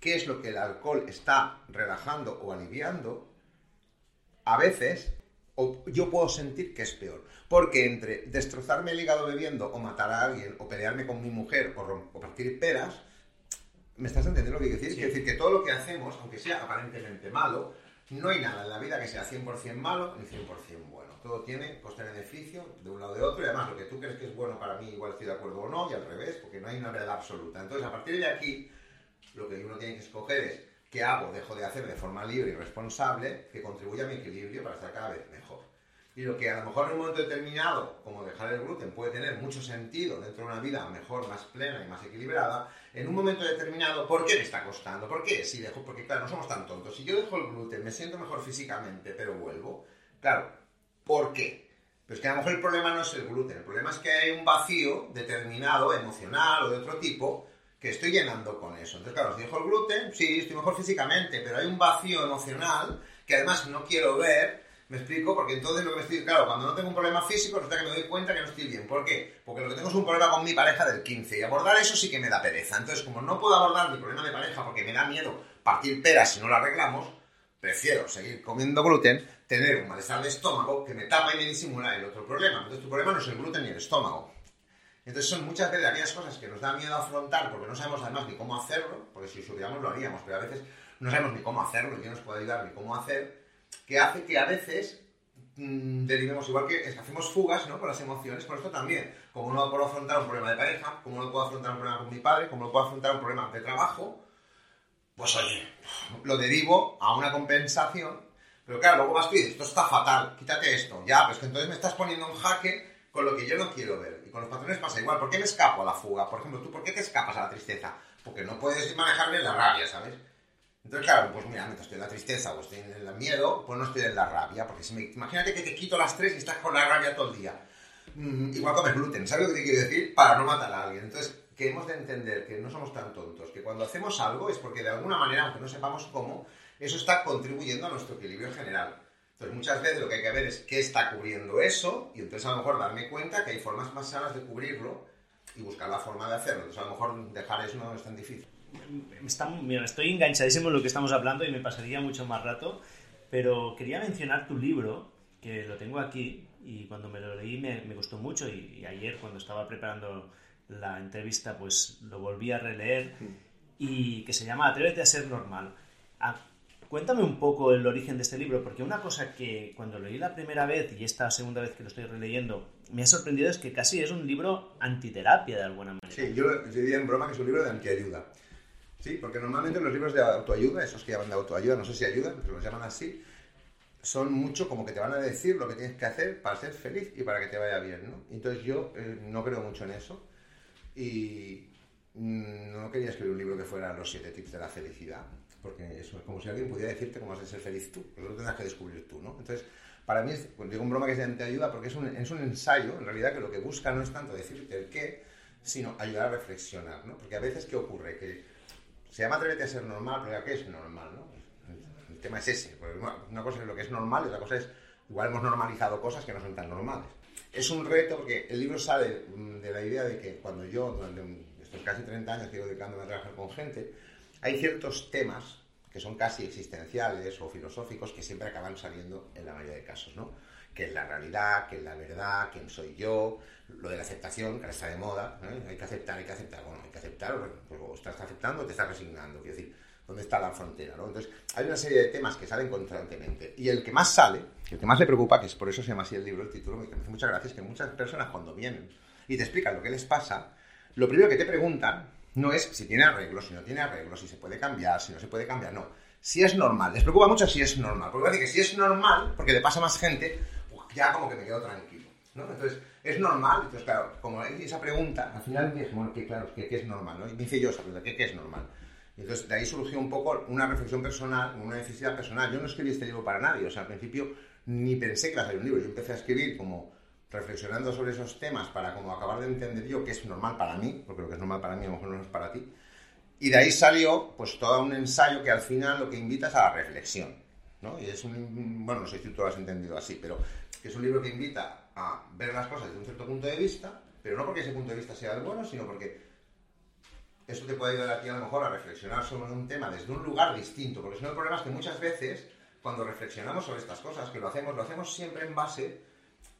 qué es lo que el alcohol está relajando o aliviando, a veces yo puedo sentir que es peor. Porque entre destrozarme el hígado bebiendo o matar a alguien o pelearme con mi mujer o, partir peras, ¿me estás entendiendo lo que quiero decir? Quiero decir que todo lo que hacemos, aunque sea aparentemente malo, no hay nada en la vida que sea 100% malo ni 100% bueno. Todo tiene coste-beneficio de un lado de otro y además lo que tú crees que es bueno para mí igual estoy de acuerdo o no y al revés, porque no hay una verdad absoluta. Entonces, a partir de aquí, lo que uno tiene que escoger es qué hago, dejo de hacer de forma libre y responsable que contribuya a mi equilibrio para estar cada vez mejor. Y lo que a lo mejor en un momento determinado, como dejar el gluten, puede tener mucho sentido dentro de una vida mejor, más plena y más equilibrada, en un momento determinado, ¿por qué me está costando? ¿Por qué? Si dejo, porque claro, no somos tan tontos. Si yo dejo el gluten, me siento mejor físicamente, pero vuelvo. Claro, ¿por qué? Pues que a lo mejor el problema no es el gluten, el problema es que hay un vacío determinado, emocional o de otro tipo, que estoy llenando con eso. Entonces, claro, si dejo el gluten, sí, estoy mejor físicamente, pero hay un vacío emocional que además no quiero ver ¿Me explico? Porque entonces lo que me estoy... Claro, cuando no tengo un problema físico, resulta que me doy cuenta que no estoy bien. ¿Por qué? Porque lo que tengo es un problema con mi pareja del 15 y abordar eso sí que me da pereza. Entonces, como no puedo abordar mi problema de pareja porque me da miedo partir peras si no lo arreglamos, prefiero seguir comiendo gluten, tener un malestar de estómago que me tapa y me disimula el otro problema. Entonces, tu problema no es el gluten ni el estómago. Entonces son muchas veces aquellas cosas que nos da miedo afrontar porque no sabemos además ni cómo hacerlo, porque si supiéramos lo haríamos, pero a veces no sabemos ni cómo hacerlo, ni quién nos puede ayudar, ni cómo hacer, que hace que a veces mmm, derivemos, igual que hacemos fugas ¿no? con las emociones, por esto también. Como no puedo afrontar un problema de pareja, como no puedo afrontar un problema con mi padre, como no puedo afrontar un problema de trabajo, pues oye, lo derivo a una compensación. Pero claro, luego vas tú y dices, esto está fatal, quítate esto. Ya, pues que entonces me estás poniendo en jaque con lo que yo no quiero ver. Y con los patrones pasa igual. ¿Por qué me escapo a la fuga? Por ejemplo, ¿tú por qué te escapas a la tristeza? Porque no puedes manejar bien la rabia, ¿sabes? Entonces, claro, pues mira, mientras estoy en la tristeza o estoy en el miedo, pues no estoy en la rabia. Porque si me, imagínate que te quito las tres y estás con la rabia todo el día. Mm, igual comes gluten, ¿sabes lo que te quiero decir? Para no matar a alguien. Entonces, que hemos de entender que no somos tan tontos, que cuando hacemos algo es porque de alguna manera, aunque no sepamos cómo, eso está contribuyendo a nuestro equilibrio general. Entonces, muchas veces lo que hay que ver es qué está cubriendo eso y entonces a lo mejor darme cuenta que hay formas más sanas de cubrirlo y buscar la forma de hacerlo. Entonces, a lo mejor dejar eso no es tan difícil estoy enganchadísimo en lo que estamos hablando y me pasaría mucho más rato, pero quería mencionar tu libro, que lo tengo aquí, y cuando me lo leí me, gustó mucho, y, ayer cuando estaba preparando la entrevista, pues lo volví a releer, y que se llama Atrévete a ser normal. Cuéntame un poco el origen de este libro, porque una cosa que cuando lo leí la primera vez y esta segunda vez que lo estoy releyendo me ha sorprendido es que casi es un libro antiterapia de alguna manera. Sí, yo diría en broma que es un libro de antiayuda. Sí, porque normalmente los libros de autoayuda, esos que llaman de autoayuda, no sé si ayudan, pero los llaman así, son mucho como que te van a decir lo que tienes que hacer para ser feliz y para que te vaya bien, ¿no? Entonces yo eh, no creo mucho en eso y mm, no quería escribir un libro que fuera los siete tips de la felicidad, porque eso es como si alguien pudiera decirte cómo has de ser feliz tú, lo tendrás que descubrir tú, ¿no? Entonces, para mí, es, pues digo un broma que de antiayuda porque es un, es un ensayo, en realidad, que lo que busca no es tanto decirte el qué, sino ayudar a reflexionar, ¿no? Porque a veces, ¿qué ocurre? Que se llama Atrévete a ser normal, pero ¿qué es normal? ¿no? El, tema es ese. una cosa es lo que es normal y otra cosa es, igual hemos normalizado cosas que no son tan normales. Es un reto porque el libro sale mm, de la idea de que cuando yo, durante estos casi 30 años que llevo dedicándome a trabajar con gente, hay ciertos temas que son casi existenciales o filosóficos que siempre acaban saliendo en la mayoría de casos, ¿no? Que es la realidad, que es la verdad, quién soy yo, lo de la aceptación, que ahora está de moda, hay que aceptar, hay que aceptar, bueno, hay que aceptar, pues, o estás aceptando o te estás resignando, quiero decir, ¿dónde está la frontera? ¿no? Entonces, hay una serie de temas que salen constantemente, y el que más sale, el que más le preocupa, que es por eso se llama así el libro, el título, me hace muchas gracias, que muchas personas cuando vienen y te explican lo que les pasa, lo primero que te preguntan no es si tiene arreglo, si no tiene arreglo, si se puede cambiar, si no se puede cambiar, no. Si es normal. Les preocupa mucho si es normal. Porque decir que si es normal, porque le pasa más gente, pues ya como que me quedo tranquilo. ¿no? Entonces, es normal. Entonces, claro, como hay esa pregunta, al final dije, bueno, que claro, ¿qué, es normal? ¿no? Y me hice yo esa pregunta, ¿qué, ¿qué, es normal? Y entonces, de ahí surgió un poco una reflexión personal, una necesidad personal. Yo no escribí este libro para nadie, o sea, al principio ni pensé que iba a un libro. Yo empecé a escribir como reflexionando sobre esos temas para como acabar de entender yo qué es normal para mí, porque lo que es normal para mí a lo mejor no es para ti. Y de ahí salió pues todo un ensayo que al final lo que invita es a la reflexión. ¿no? Y es un, bueno, no sé si tú lo has entendido así, pero que es un libro que invita a ver las cosas desde un cierto punto de vista, pero no porque ese punto de vista sea el bueno, sino porque eso te puede ayudar a ti a lo mejor a reflexionar sobre un tema desde un lugar distinto, porque si no el problema es que muchas veces cuando reflexionamos sobre estas cosas, que lo hacemos, lo hacemos siempre en base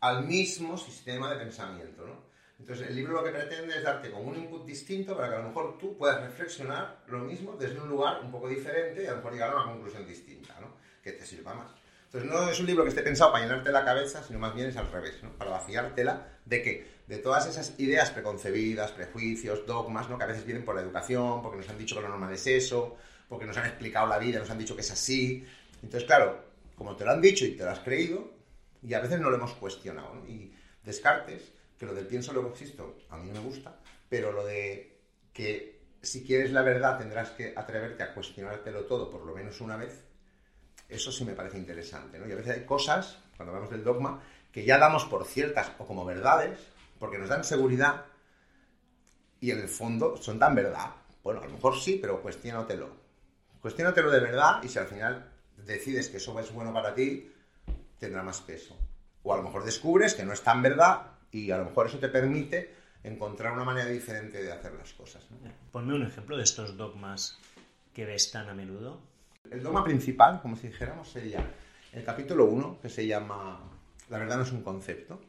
al mismo sistema de pensamiento, ¿no? Entonces el libro lo que pretende es darte como un input distinto para que a lo mejor tú puedas reflexionar lo mismo desde un lugar un poco diferente y a lo mejor llegar a una conclusión distinta, ¿no? Que te sirva más. Entonces no es un libro que esté pensado para llenarte la cabeza, sino más bien es al revés, ¿no? Para vaciártela de qué? De todas esas ideas preconcebidas, prejuicios, dogmas, ¿no? Que a veces vienen por la educación, porque nos han dicho que lo normal es eso, porque nos han explicado la vida, nos han dicho que es así. Entonces, claro, como te lo han dicho y te lo has creído, Y a veces no lo hemos cuestionado. Y Descartes, que lo del pienso luego existo, a mí no me gusta, pero lo de que si quieres la verdad tendrás que atreverte a cuestionártelo todo por lo menos una vez, eso sí me parece interesante. ¿no? Y a veces hay cosas, cuando hablamos del dogma, que ya damos por ciertas o como verdades, porque nos dan seguridad y en el fondo son tan verdad. Bueno, a lo mejor sí, pero cuestiónatelo. Cuestiónatelo de verdad y si al final decides que eso es bueno para ti, tendrá más peso. O a lo mejor descubres que no es tan verdad y a lo mejor eso te permite encontrar una manera diferente de hacer las cosas. Ponme un ejemplo de estos dogmas que ves tan a menudo. El dogma principal, como si dijéramos, sería el capítulo 1, que se llama La verdad no es un concepto.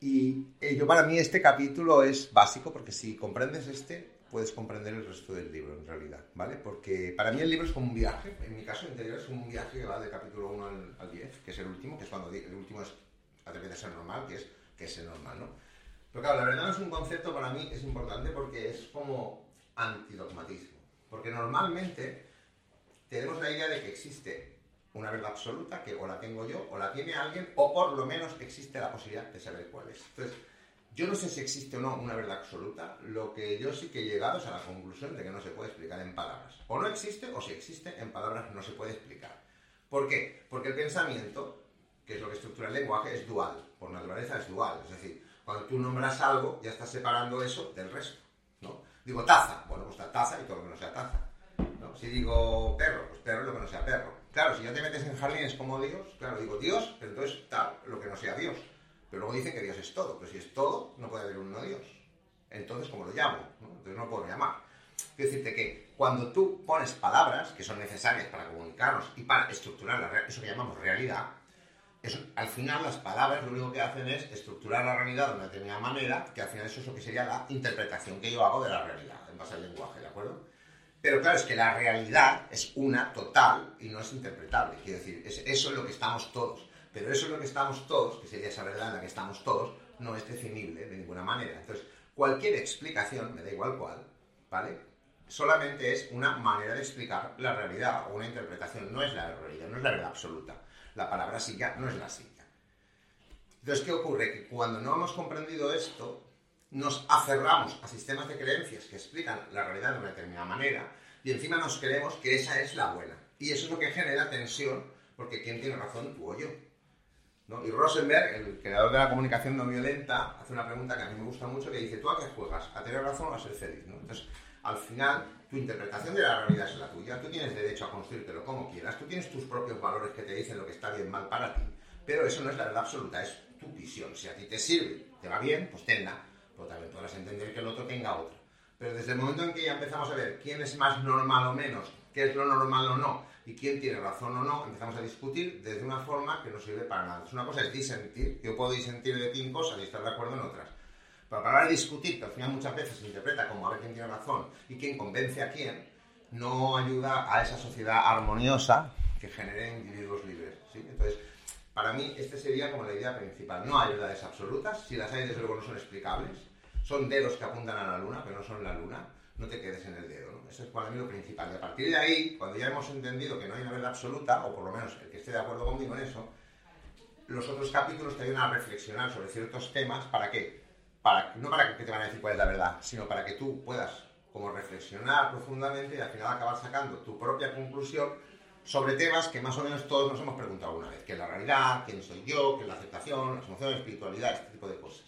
Y eh, yo para mí este capítulo es básico porque si comprendes este, puedes comprender el resto del libro en realidad, ¿vale? Porque para mí el libro es como un viaje, en mi caso interior es como un viaje que va del capítulo 1 al, 10, que es el último, que es cuando el último es atrever a ser normal, que es que es el normal, ¿no? Pero claro, la verdad es un concepto para mí, es importante porque es como antidogmatismo. Porque normalmente tenemos la idea de que existe una verdad absoluta que o la tengo yo o la tiene alguien o por lo menos existe la posibilidad de saber cuál es. Entonces, yo no sé si existe o no una verdad absoluta, lo que yo sí que he llegado es a la conclusión de que no se puede explicar en palabras. O no existe o si existe en palabras no se puede explicar. ¿Por qué? Porque el pensamiento, que es lo que estructura el lenguaje, es dual. Por naturaleza es dual. Es decir, cuando tú nombras algo ya estás separando eso del resto. ¿no? Digo taza, bueno, pues está taza y todo lo que no sea taza. Si digo perro, pues perro es lo que no sea perro. Claro, si ya te metes en jardines como Dios, claro, digo Dios, pero entonces tal, lo que no sea Dios. Pero luego dice que Dios es todo, pero si es todo, no puede haber un no Dios. Entonces, ¿cómo lo llamo? Entonces no puedo llamar. Quiero decirte que cuando tú pones palabras que son necesarias para comunicarnos y para estructurar la, eso que llamamos realidad, eso, al final las palabras lo único que hacen es estructurar la realidad de una determinada manera, que al final eso es lo que sería la interpretación que yo hago de la realidad en base al lenguaje, ¿de acuerdo? Pero claro, es que la realidad es una total y no es interpretable. Quiero decir, eso es lo que estamos todos. Pero eso es lo que estamos todos, que sería esa verdad en la que estamos todos, no es definible de ninguna manera. Entonces, cualquier explicación, me da igual cuál, ¿vale? Solamente es una manera de explicar la realidad o una interpretación. No es la realidad, no es la verdad absoluta. La palabra silla no es la silla. Entonces, ¿qué ocurre? Que cuando no hemos comprendido esto, nos aferramos a sistemas de creencias que explican la realidad de una determinada manera y encima nos creemos que esa es la buena. Y eso es lo que genera tensión, porque ¿quién tiene razón, tú o yo? Y Rosenberg, el creador de la comunicación no violenta, hace una pregunta que a mí me gusta mucho, que dice, ¿tú a qué juegas? ¿A tener razón o a ser feliz? Entonces, al final, tu interpretación de la realidad es la tuya, tú tienes derecho a construírtelo como quieras, tú tienes tus propios valores que te dicen lo que está bien mal para ti, pero eso no es la verdad absoluta, es tu visión. Si a ti te sirve, te va bien, pues tenla pero también podrás entender que el otro tenga otra. Pero desde el momento en que ya empezamos a ver quién es más normal o menos, qué es lo normal o no, y quién tiene razón o no, empezamos a discutir desde una forma que no sirve para nada. Es una cosa es disentir, yo puedo disentir de ti en cosas y estar de acuerdo en otras. Pero para discutir, que al final muchas veces se interpreta como a ver quién tiene razón y quién convence a quién, no ayuda a esa sociedad armoniosa que genere individuos libres. Entonces, para mí, esta sería como la idea principal. No hay verdades absolutas, si las hay, desde luego no son explicables son dedos que apuntan a la luna, pero no son la luna, no te quedes en el dedo. ¿no? Eso es para mí lo principal. Y a partir de ahí, cuando ya hemos entendido que no hay una verdad absoluta, o por lo menos el que esté de acuerdo conmigo en eso, los otros capítulos te ayudan a reflexionar sobre ciertos temas. ¿Para qué? Para, no para que te van a decir cuál es la verdad, sino para que tú puedas como reflexionar profundamente y al final acabar sacando tu propia conclusión sobre temas que más o menos todos nos hemos preguntado una vez, ¿Qué es la realidad, quién soy yo, qué es la aceptación, las emociones, espiritualidad, este tipo de cosas.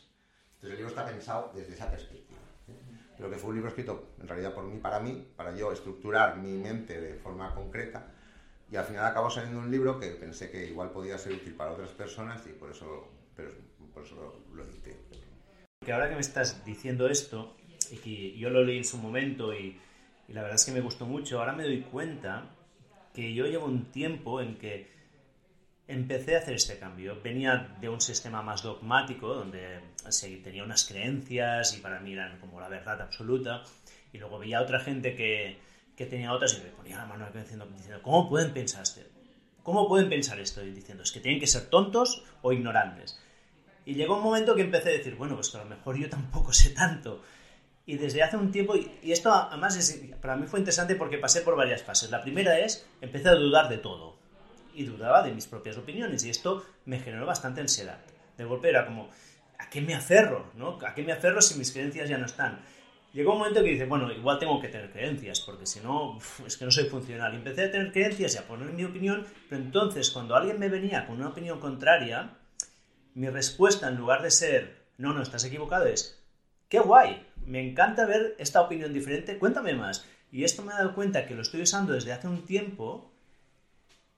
Entonces el libro está pensado desde esa perspectiva. Creo que fue un libro escrito en realidad por mí, para mí, para yo estructurar mi mente de forma concreta y al final acabó saliendo un libro que pensé que igual podía ser útil para otras personas y por eso, pero, por eso lo, lo edité. Porque ahora que me estás diciendo esto, y que yo lo leí en su momento y, y la verdad es que me gustó mucho, ahora me doy cuenta que yo llevo un tiempo en que empecé a hacer este cambio. Venía de un sistema más dogmático, donde tenía unas creencias y para mí eran como la verdad absoluta, y luego veía a otra gente que, que tenía otras y me ponía la mano diciendo, diciendo, ¿cómo pueden pensar esto? ¿Cómo pueden pensar esto? Y diciendo, es que tienen que ser tontos o ignorantes. Y llegó un momento que empecé a decir, bueno, pues que a lo mejor yo tampoco sé tanto. Y desde hace un tiempo, y esto además para mí fue interesante porque pasé por varias fases. La primera es, empecé a dudar de todo y dudaba de mis propias opiniones y esto me generó bastante ansiedad. De golpe era como, ¿a qué me aferro? ¿no? ¿A qué me aferro si mis creencias ya no están? Llegó un momento que dice, bueno, igual tengo que tener creencias, porque si no, es que no soy funcional. Y empecé a tener creencias y a poner mi opinión, pero entonces cuando alguien me venía con una opinión contraria, mi respuesta en lugar de ser, no, no, estás equivocado, es, qué guay, me encanta ver esta opinión diferente, cuéntame más. Y esto me he dado cuenta que lo estoy usando desde hace un tiempo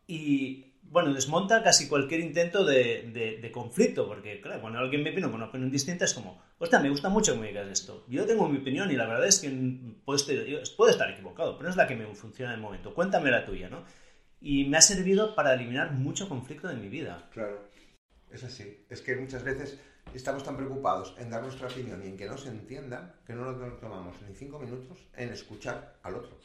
y bueno, desmonta casi cualquier intento de, conflicto, porque claro, cuando alguien me opina con una opinión distinta es como, hostia, me gusta mucho que me digas esto. Yo tengo mi opinión y la verdad es que puedo estar, estar equivocado, pero no es la que me funciona en el momento. Cuéntame la tuya, ¿no? Y me ha servido para eliminar mucho conflicto de mi vida. Claro, es así. Es que muchas veces estamos tan preocupados en dar nuestra opinión y en que no se entienda que no nos tomamos ni cinco minutos en escuchar al otro.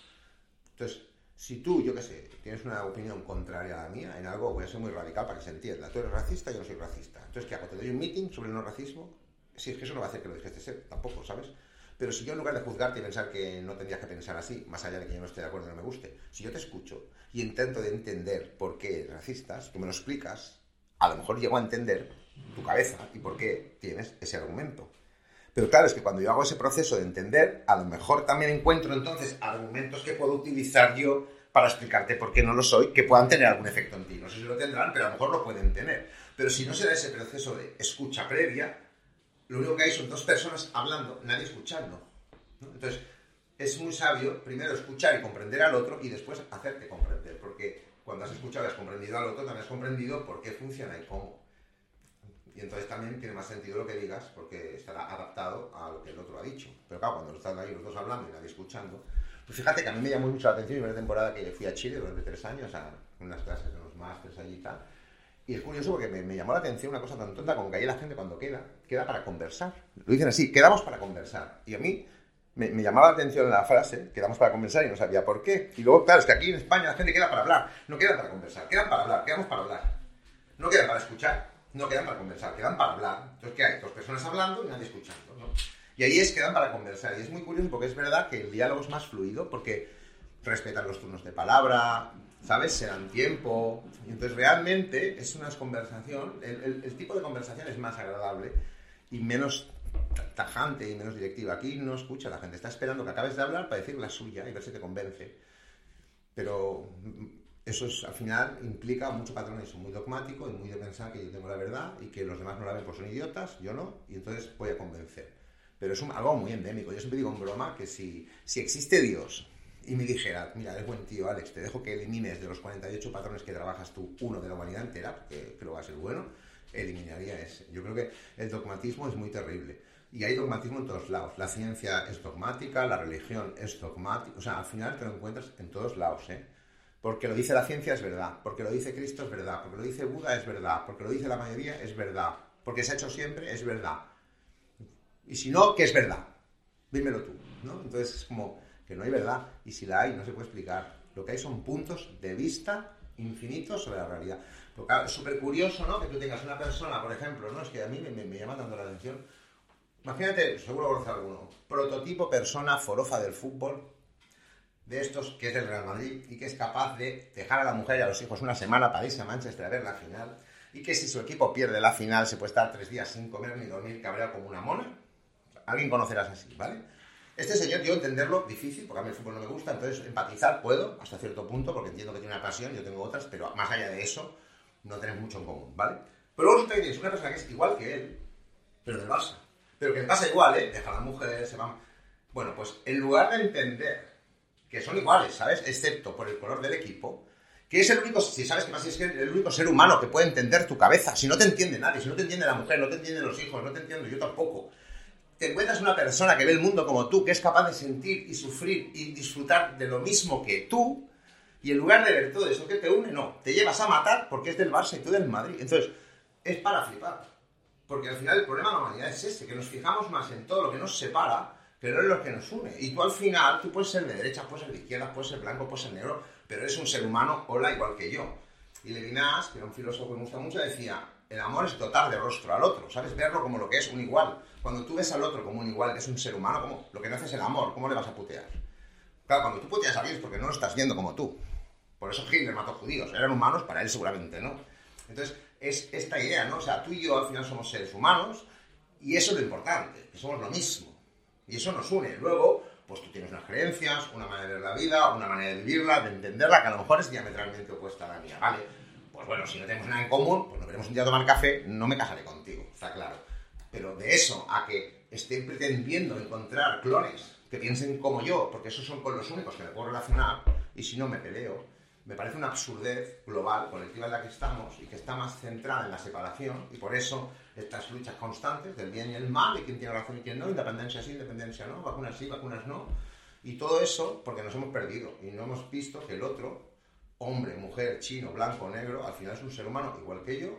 Entonces, si tú, yo qué sé, tienes una opinión contraria a la mía en algo, voy a ser muy radical para que se entienda. Tú eres racista, yo no soy racista. Entonces, ¿qué hago? ¿Te doy un meeting sobre el no racismo? Si es que eso no va a hacer que lo dejes de ser, tampoco, ¿sabes? Pero si yo en lugar de juzgarte y pensar que no tendrías que pensar así, más allá de que yo no esté de acuerdo y no me guste, si yo te escucho y intento de entender por qué eres racista, tú me lo explicas, a lo mejor llego a entender tu cabeza y por qué tienes ese argumento. Pero claro, es que cuando yo hago ese proceso de entender, a lo mejor también encuentro entonces argumentos que puedo utilizar yo para explicarte por qué no lo soy, que puedan tener algún efecto en ti. No sé si lo tendrán, pero a lo mejor lo pueden tener. Pero si no se da ese proceso de escucha previa, lo único que hay son dos personas hablando, nadie escuchando. Entonces, es muy sabio primero escuchar y comprender al otro y después hacerte comprender, porque cuando has escuchado y has comprendido al otro, también has comprendido por qué funciona y cómo. Y entonces también tiene más sentido lo que digas porque estará adaptado a lo que el otro ha dicho. Pero claro, cuando están ahí los dos hablando y nadie escuchando, pues fíjate que a mí me llamó mucho la atención la primera temporada que fui a Chile durante tres años a unas clases de unos másteres allí y tal. Y es curioso porque me, llamó la atención una cosa tan tonta como que ahí la gente cuando queda, queda para conversar. Lo dicen así, quedamos para conversar. Y a mí me, me, llamaba la atención la frase, quedamos para conversar y no sabía por qué. Y luego, claro, es que aquí en España la gente queda para hablar, no queda para conversar, quedan para hablar, quedamos para hablar. No queda para escuchar no quedan para conversar, quedan para hablar. Entonces, ¿qué hay? Dos personas hablando y nadie escuchando, ¿no? Y ahí es quedan para conversar. Y es muy curioso porque es verdad que el diálogo es más fluido porque respetan los turnos de palabra, ¿sabes? Se dan tiempo. Entonces, realmente es una conversación, el, tipo de conversación es más agradable y menos tajante y menos directiva. Aquí no escucha la gente, está esperando que acabes de hablar para decir la suya y ver si te convence. Pero eso es, al final implica mucho patrones muy dogmático y muy de pensar que yo tengo la verdad y que los demás no la ven por son idiotas, yo no, y entonces voy a convencer. Pero es algo muy endémico. Yo siempre digo en broma que si, si existe Dios y me dijera, mira, es buen tío, Alex, te dejo que elimines de los 48 patrones que trabajas tú uno de la humanidad entera, porque creo que va a ser bueno, eliminaría ese. Yo creo que el dogmatismo es muy terrible. Y hay dogmatismo en todos lados. La ciencia es dogmática, la religión es dogmática. O sea, al final te lo encuentras en todos lados, ¿eh? Porque lo dice la ciencia es verdad, porque lo dice Cristo es verdad, porque lo dice Buda es verdad, porque lo dice la mayoría es verdad, porque se ha hecho siempre es verdad. Y si no, ¿qué es verdad? Dímelo tú, ¿no? Entonces es como que no hay verdad, y si la hay, no se puede explicar. Lo que hay son puntos de vista infinitos sobre la realidad. Porque es súper curioso, ¿no? Que tú tengas una persona, por ejemplo, ¿no? Es que a mí me, llama tanto la atención. Imagínate, seguro alguno, prototipo persona forofa del fútbol, de estos que es el Real Madrid y que es capaz de dejar a la mujer y a los hijos una semana para irse a Manchester a ver la final y que si su equipo pierde la final se puede estar tres días sin comer ni dormir cabreado como una mona. Alguien conocerás así, ¿vale? Este señor, yo entenderlo, difícil, porque a mí el fútbol no me gusta, entonces empatizar puedo hasta cierto punto, porque entiendo que tiene una pasión, yo tengo otras, pero más allá de eso, no tenemos mucho en común, ¿vale? Pero luego usted es una persona que es igual que él, pero de Barça. Pero que pasa igual, ¿eh? Deja a la mujer, se va... Bueno, pues en lugar de entender que son iguales, ¿sabes? Excepto por el color del equipo, que es el único, si sabes que más es el único ser humano que puede entender tu cabeza. Si no te entiende nadie, si no te entiende la mujer, no te entienden los hijos, no te entiendo yo tampoco. Te encuentras una persona que ve el mundo como tú, que es capaz de sentir y sufrir y disfrutar de lo mismo que tú, y en lugar de ver todo eso que te une, no, te llevas a matar porque es del Barça y tú del Madrid. Entonces, es para flipar. Porque al final el problema de la humanidad es ese, que nos fijamos más en todo lo que nos separa pero es lo que nos une. Y tú al final, tú puedes ser de derecha, puedes ser de izquierda, puedes ser blanco, puedes ser negro, pero eres un ser humano, hola, igual que yo. Y Levinas, que era un filósofo que me gusta mucho, decía, el amor es dotar de rostro al otro, ¿sabes? Verlo como lo que es un igual. Cuando tú ves al otro como un igual, que es un ser humano, como lo que no hace es el amor, ¿cómo le vas a putear? Claro, cuando tú puteas a alguien es porque no lo estás viendo como tú. Por eso Hitler mató judíos. Eran humanos, para él seguramente no. Entonces, es esta idea, ¿no? O sea, tú y yo al final somos seres humanos y eso es lo importante, que somos lo mismo. Y eso nos une. Luego, pues tú tienes unas creencias, una manera de la vida, una manera de vivirla, de entenderla, que a lo mejor es diametralmente opuesta a la mía, ¿vale? Pues bueno, si no tenemos nada en común, pues nos veremos un día a tomar café, no me casaré contigo, está claro. Pero de eso a que estén pretendiendo encontrar clones que piensen como yo, porque esos son con los únicos que me puedo relacionar, y si no me peleo, me parece una absurdez global, colectiva en la que estamos, y que está más centrada en la separación, y por eso estas luchas constantes del bien y el mal, de quién tiene razón y quién no, independencia sí, independencia no, vacunas sí, vacunas no, y todo eso porque nos hemos perdido y no hemos visto que el otro, hombre, mujer, chino, blanco, negro, al final es un ser humano igual que yo,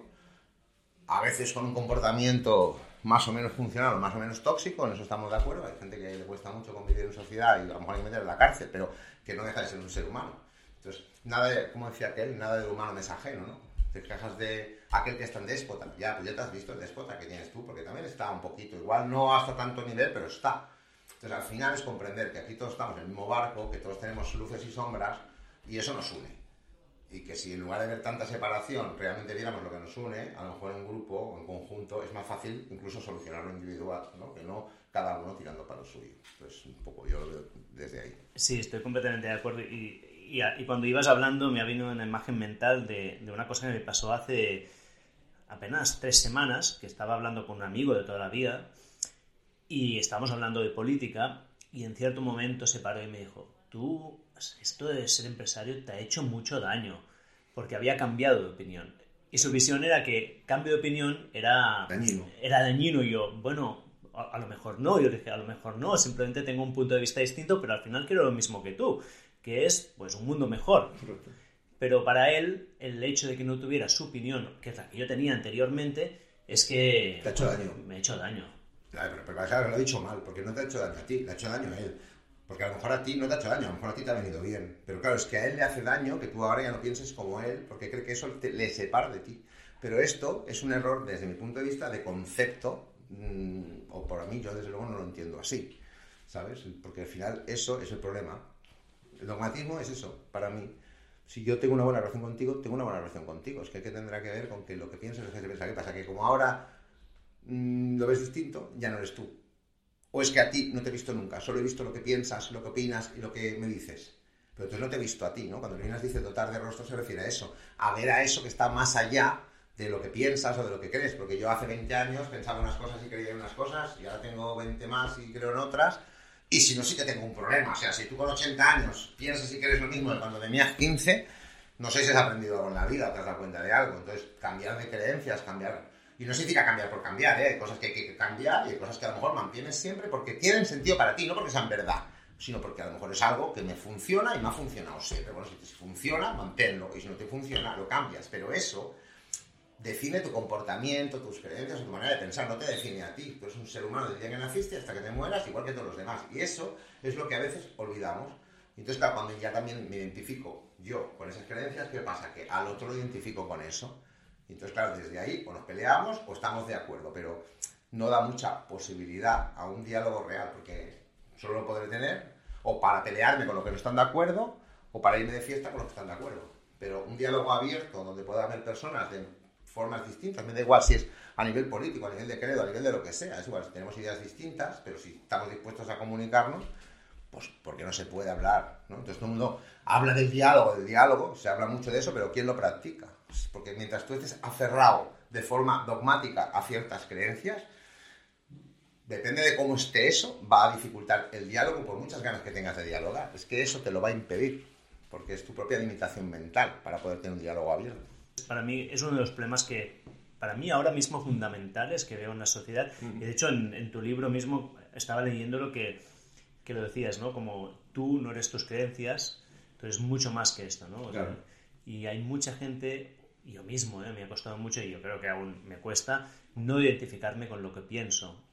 a veces con un comportamiento más o menos funcional o más o menos tóxico, en eso estamos de acuerdo, hay gente que le cuesta mucho convivir en sociedad y a lo mejor hay que meter en la cárcel, pero que no deja de ser un ser humano. Entonces, nada de, como decía aquel, nada de humano es ajeno, ¿no? Te quejas de aquel que está en déspota. Ya, pues ya te has visto el déspota que tienes tú, porque también está un poquito, igual no hasta tanto nivel, pero está. Entonces, al final es comprender que aquí todos estamos en el mismo barco, que todos tenemos luces y sombras, y eso nos une. Y que si en lugar de ver tanta separación realmente viéramos lo que nos une, a lo mejor en grupo o en conjunto es más fácil incluso solucionar lo individual, ¿no? que no cada uno tirando para lo suyo. Entonces, un poco yo lo veo desde ahí. Sí, estoy completamente de acuerdo. Y y, cuando ibas hablando me ha venido una imagen mental de, de, una cosa que me pasó hace apenas tres semanas, que estaba hablando con un amigo de toda la vida y estábamos hablando de política y en cierto momento se paró y me dijo, tú, esto de ser empresario te ha hecho mucho daño, porque había cambiado de opinión. Y su visión era que cambio de opinión era dañino. Era dañino y yo, bueno, a, a, lo mejor no, yo dije, a lo mejor no, simplemente tengo un punto de vista distinto, pero al final quiero lo mismo que tú que es pues un mundo mejor. Pero para él, el hecho de que no tuviera su opinión, que es la que yo tenía anteriormente, es que... Te ha hecho daño. Me ha hecho daño. Claro, pero, pero claro, lo he dicho mal, porque no te ha hecho daño a ti, le ha hecho daño a él. Porque a lo mejor a ti no te ha hecho daño, a lo mejor a ti te ha venido bien. Pero claro, es que a él le hace daño que tú ahora ya no pienses como él, porque cree que eso le separa de ti. Pero esto es un error desde mi punto de vista de concepto, mmm, o por mí yo desde luego no lo entiendo así, ¿sabes? Porque al final eso es el problema. El dogmatismo es eso, para mí. Si yo tengo una buena relación contigo, tengo una buena relación contigo. Es que ¿qué tendrá que ver con que lo que piensas es que se piensa? ¿Qué pasa? Que como ahora mmm, lo ves distinto, ya no eres tú. O es que a ti no te he visto nunca, solo he visto lo que piensas, lo que opinas y lo que me dices. Pero entonces no te he visto a ti, ¿no? Cuando Levinas dice dotar de rostro se refiere a eso, a ver a eso que está más allá de lo que piensas o de lo que crees. Porque yo hace 20 años pensaba unas cosas y creía en unas cosas, y ahora tengo 20 más y creo en otras, y si no, sí que tengo un problema. O sea, si tú con 80 años piensas y que eres lo mismo de cuando tenías 15, no sé si has aprendido algo en la vida, te has dado cuenta de algo. Entonces, cambiar de creencias, cambiar... Y no significa cambiar por cambiar, ¿eh? Hay cosas que hay que cambiar y hay cosas que a lo mejor mantienes siempre porque tienen sentido para ti, no porque sean verdad, sino porque a lo mejor es algo que me funciona y me ha funcionado siempre. Bueno, si te funciona, manténlo. Y si no te funciona, lo cambias. Pero eso define tu comportamiento, tus creencias, tu manera de pensar, no te define a ti. Tú eres un ser humano desde que naciste hasta que te mueras, igual que todos los demás. Y eso es lo que a veces olvidamos. Entonces, claro, cuando ya también me identifico yo con esas creencias, ¿qué pasa? Que al otro lo identifico con eso. Entonces, claro, desde ahí o nos peleamos o estamos de acuerdo, pero no da mucha posibilidad a un diálogo real, porque solo lo podré tener o para pelearme con lo que no están de acuerdo o para irme de fiesta con los que están de acuerdo. Pero un diálogo abierto donde pueda haber personas de formas distintas. Me da igual si es a nivel político, a nivel de credo, a nivel de lo que sea. Es igual, si tenemos ideas distintas, pero si estamos dispuestos a comunicarnos, pues porque no se puede hablar. ¿no? Entonces todo el mundo habla del diálogo, del diálogo, se habla mucho de eso, pero ¿quién lo practica? Pues porque mientras tú estés aferrado de forma dogmática a ciertas creencias, depende de cómo esté eso, va a dificultar el diálogo por muchas ganas que tengas de dialogar. Es que eso te lo va a impedir, porque es tu propia limitación mental para poder tener un diálogo abierto para mí es uno de los problemas que, para mí ahora mismo fundamentales que veo en la sociedad. Y de hecho, en, tu libro mismo estaba leyendo lo que, que, lo decías, ¿no? Como tú no eres tus creencias, tú eres mucho más que esto, ¿no? y hay mucha gente, yo mismo, ¿eh? me ha costado mucho y yo creo que aún me cuesta, no identificarme con lo que pienso.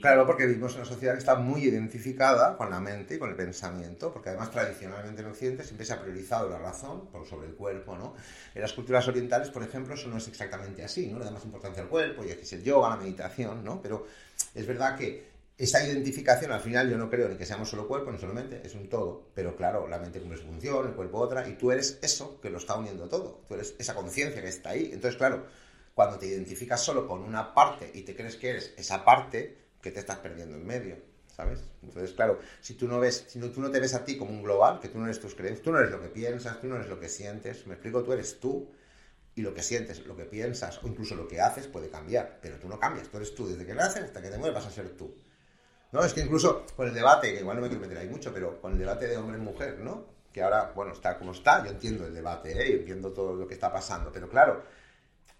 Claro, porque vivimos en una sociedad que está muy identificada con la mente y con el pensamiento, porque además tradicionalmente en Occidente siempre se ha priorizado la razón por sobre el cuerpo, ¿no? En las culturas orientales, por ejemplo, eso no es exactamente así, ¿no? Le da más importancia al cuerpo y aquí es el yoga, la meditación, ¿no? Pero es verdad que esa identificación al final yo no creo ni que seamos solo cuerpo ni solo mente, es un todo, pero claro, la mente cumple su función, el cuerpo otra, y tú eres eso que lo está uniendo todo, tú eres esa conciencia que está ahí. Entonces, claro, cuando te identificas solo con una parte y te crees que eres esa parte, que te estás perdiendo en medio, ¿sabes? Entonces, claro, si tú no ves, si tú no te ves a ti como un global, que tú no eres tus creencias, tú no eres lo que piensas, tú no eres lo que sientes, me explico, tú eres tú, y lo que sientes, lo que piensas o incluso lo que haces puede cambiar, pero tú no cambias, tú eres tú, desde que naces hasta que te mueres vas a ser tú. ¿No? Es que incluso con el debate, que igual no me quiero meter ahí mucho, pero con el debate de hombre-mujer, ¿no? Que ahora, bueno, está como está, yo entiendo el debate, ¿eh? entiendo todo lo que está pasando, pero claro,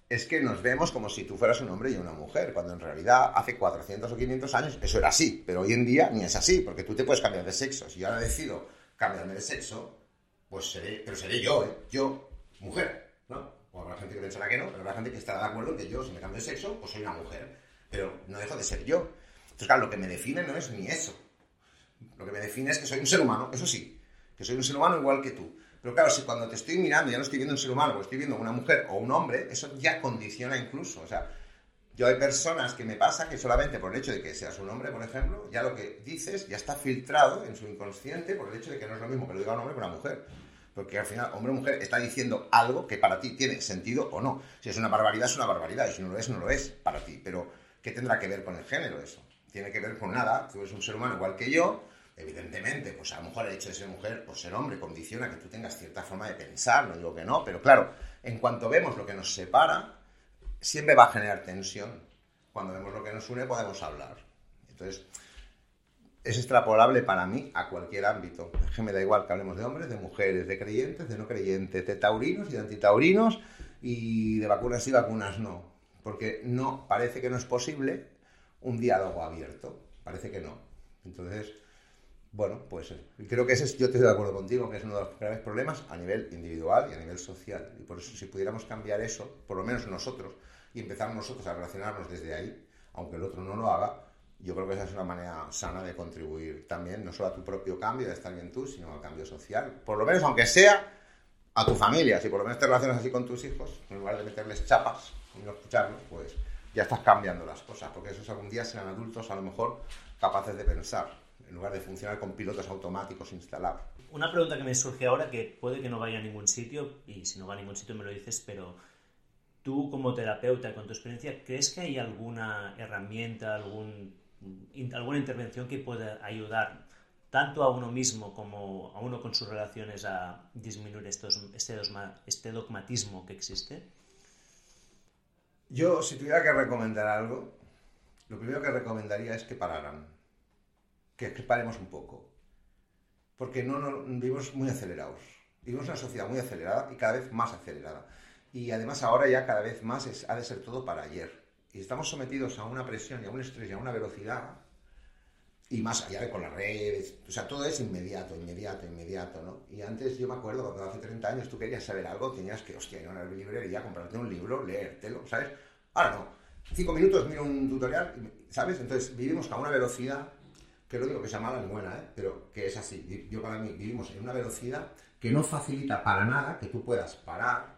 es que nos vemos como si tú fueras un hombre y una mujer, cuando en realidad hace 400 o 500 años eso era así, pero hoy en día ni es así, porque tú te puedes cambiar de sexo. Si yo ahora decido cambiarme de sexo, pues seré, pero seré yo, ¿eh? Yo, mujer, ¿no? O habrá gente que pensará que no, pero habrá gente que estará de acuerdo en que yo, si me cambio de sexo, pues soy una mujer, pero no dejo de ser yo. Entonces, claro, lo que me define no es ni eso. Lo que me define es que soy un ser humano, eso sí, que soy un ser humano igual que tú. Pero claro, si cuando te estoy mirando ya no estoy viendo un ser humano, o estoy viendo una mujer o un hombre, eso ya condiciona incluso. O sea, yo hay personas que me pasa que solamente por el hecho de que seas un hombre, por ejemplo, ya lo que dices ya está filtrado en su inconsciente por el hecho de que no es lo mismo que lo diga un hombre que una mujer. Porque al final, hombre o mujer está diciendo algo que para ti tiene sentido o no. Si es una barbaridad, es una barbaridad. Y si no lo es, no lo es para ti. Pero, ¿qué tendrá que ver con el género eso? Tiene que ver con nada, tú eres un ser humano igual que yo, evidentemente, pues a lo mejor el hecho de ser mujer o ser hombre condiciona que tú tengas cierta forma de pensar, no digo que no, pero claro, en cuanto vemos lo que nos separa, siempre va a generar tensión. Cuando vemos lo que nos une podemos hablar. Entonces, es extrapolable para mí a cualquier ámbito. Es que me da igual que hablemos de hombres, de mujeres, de creyentes, de no creyentes, de taurinos y de antitaurinos y de vacunas y vacunas no. Porque no, parece que no es posible un diálogo abierto. Parece que no. Entonces, bueno, pues eh, creo que ese es, yo estoy de acuerdo contigo, que es uno de los graves problemas a nivel individual y a nivel social. Y por eso, si pudiéramos cambiar eso, por lo menos nosotros, y empezar nosotros a relacionarnos desde ahí, aunque el otro no lo haga, yo creo que esa es una manera sana de contribuir también, no solo a tu propio cambio, de estar bien tú, sino al cambio social. Por lo menos, aunque sea a tu familia, si por lo menos te relacionas así con tus hijos, en lugar de meterles chapas y no escucharlos, pues ya estás cambiando las cosas, porque esos algún día serán adultos a lo mejor capaces de pensar, en lugar de funcionar con pilotos automáticos instalados. Una pregunta que me surge ahora, que puede que no vaya a ningún sitio, y si no va a ningún sitio me lo dices, pero tú como terapeuta, con tu experiencia, ¿crees que hay alguna herramienta, algún, alguna intervención que pueda ayudar tanto a uno mismo como a uno con sus relaciones a disminuir estos, este, este dogmatismo que existe? Yo, si tuviera que recomendar algo, lo primero que recomendaría es que pararan. Que, paremos un poco. Porque no, no, vivimos muy acelerados. Vivimos una sociedad muy acelerada y cada vez más acelerada. Y además ahora ya cada vez más es, ha de ser todo para ayer. Y estamos sometidos a una presión y a un estrés y a una velocidad y más allá de con las redes, o sea, todo es inmediato, inmediato, inmediato, ¿no? Y antes yo me acuerdo cuando hace 30 años tú querías saber algo, tenías que, hostia, ir a una librería, comprarte un libro, leértelo, ¿sabes? Ahora no, cinco minutos miro un tutorial, ¿sabes? Entonces vivimos a una velocidad, que lo digo que sea mala ni buena, ¿eh? Pero que es así, yo para mí vivimos en una velocidad que no facilita para nada que tú puedas parar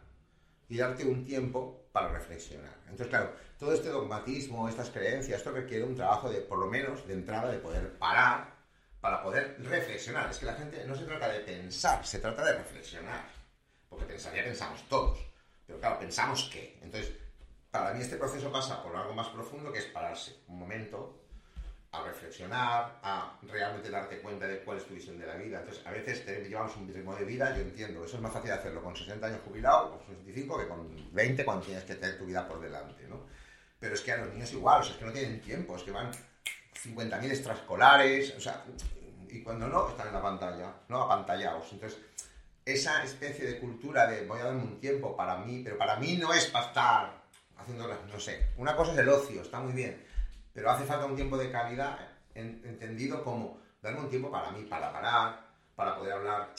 y darte un tiempo para reflexionar. Entonces, claro, todo este dogmatismo, estas creencias, esto requiere un trabajo de, por lo menos, de entrada, de poder parar para poder reflexionar. Es que la gente no se trata de pensar, se trata de reflexionar. Porque pensar ya pensamos todos. Pero claro, pensamos qué. Entonces, para mí este proceso pasa por algo más profundo que es pararse un momento a reflexionar, a realmente darte cuenta de cuál es tu visión de la vida. Entonces, a veces llevamos un ritmo de vida, yo entiendo, eso es más fácil hacerlo con 60 años jubilado, con 65, que con 20 cuando tienes que tener tu vida por delante, ¿no? Pero es que a los niños igual, o es que no tienen tiempo, es que van 50.000 extraescolares, o sea, y cuando no, están en la pantalla, ¿no? Apantallados. Entonces, esa especie de cultura de voy a darme un tiempo para mí, pero para mí no es para estar haciendo, no sé, una cosa es el ocio, está muy bien, pero hace falta un tiempo de calidad entendido como darme un tiempo para mí, para parar, para poder hablar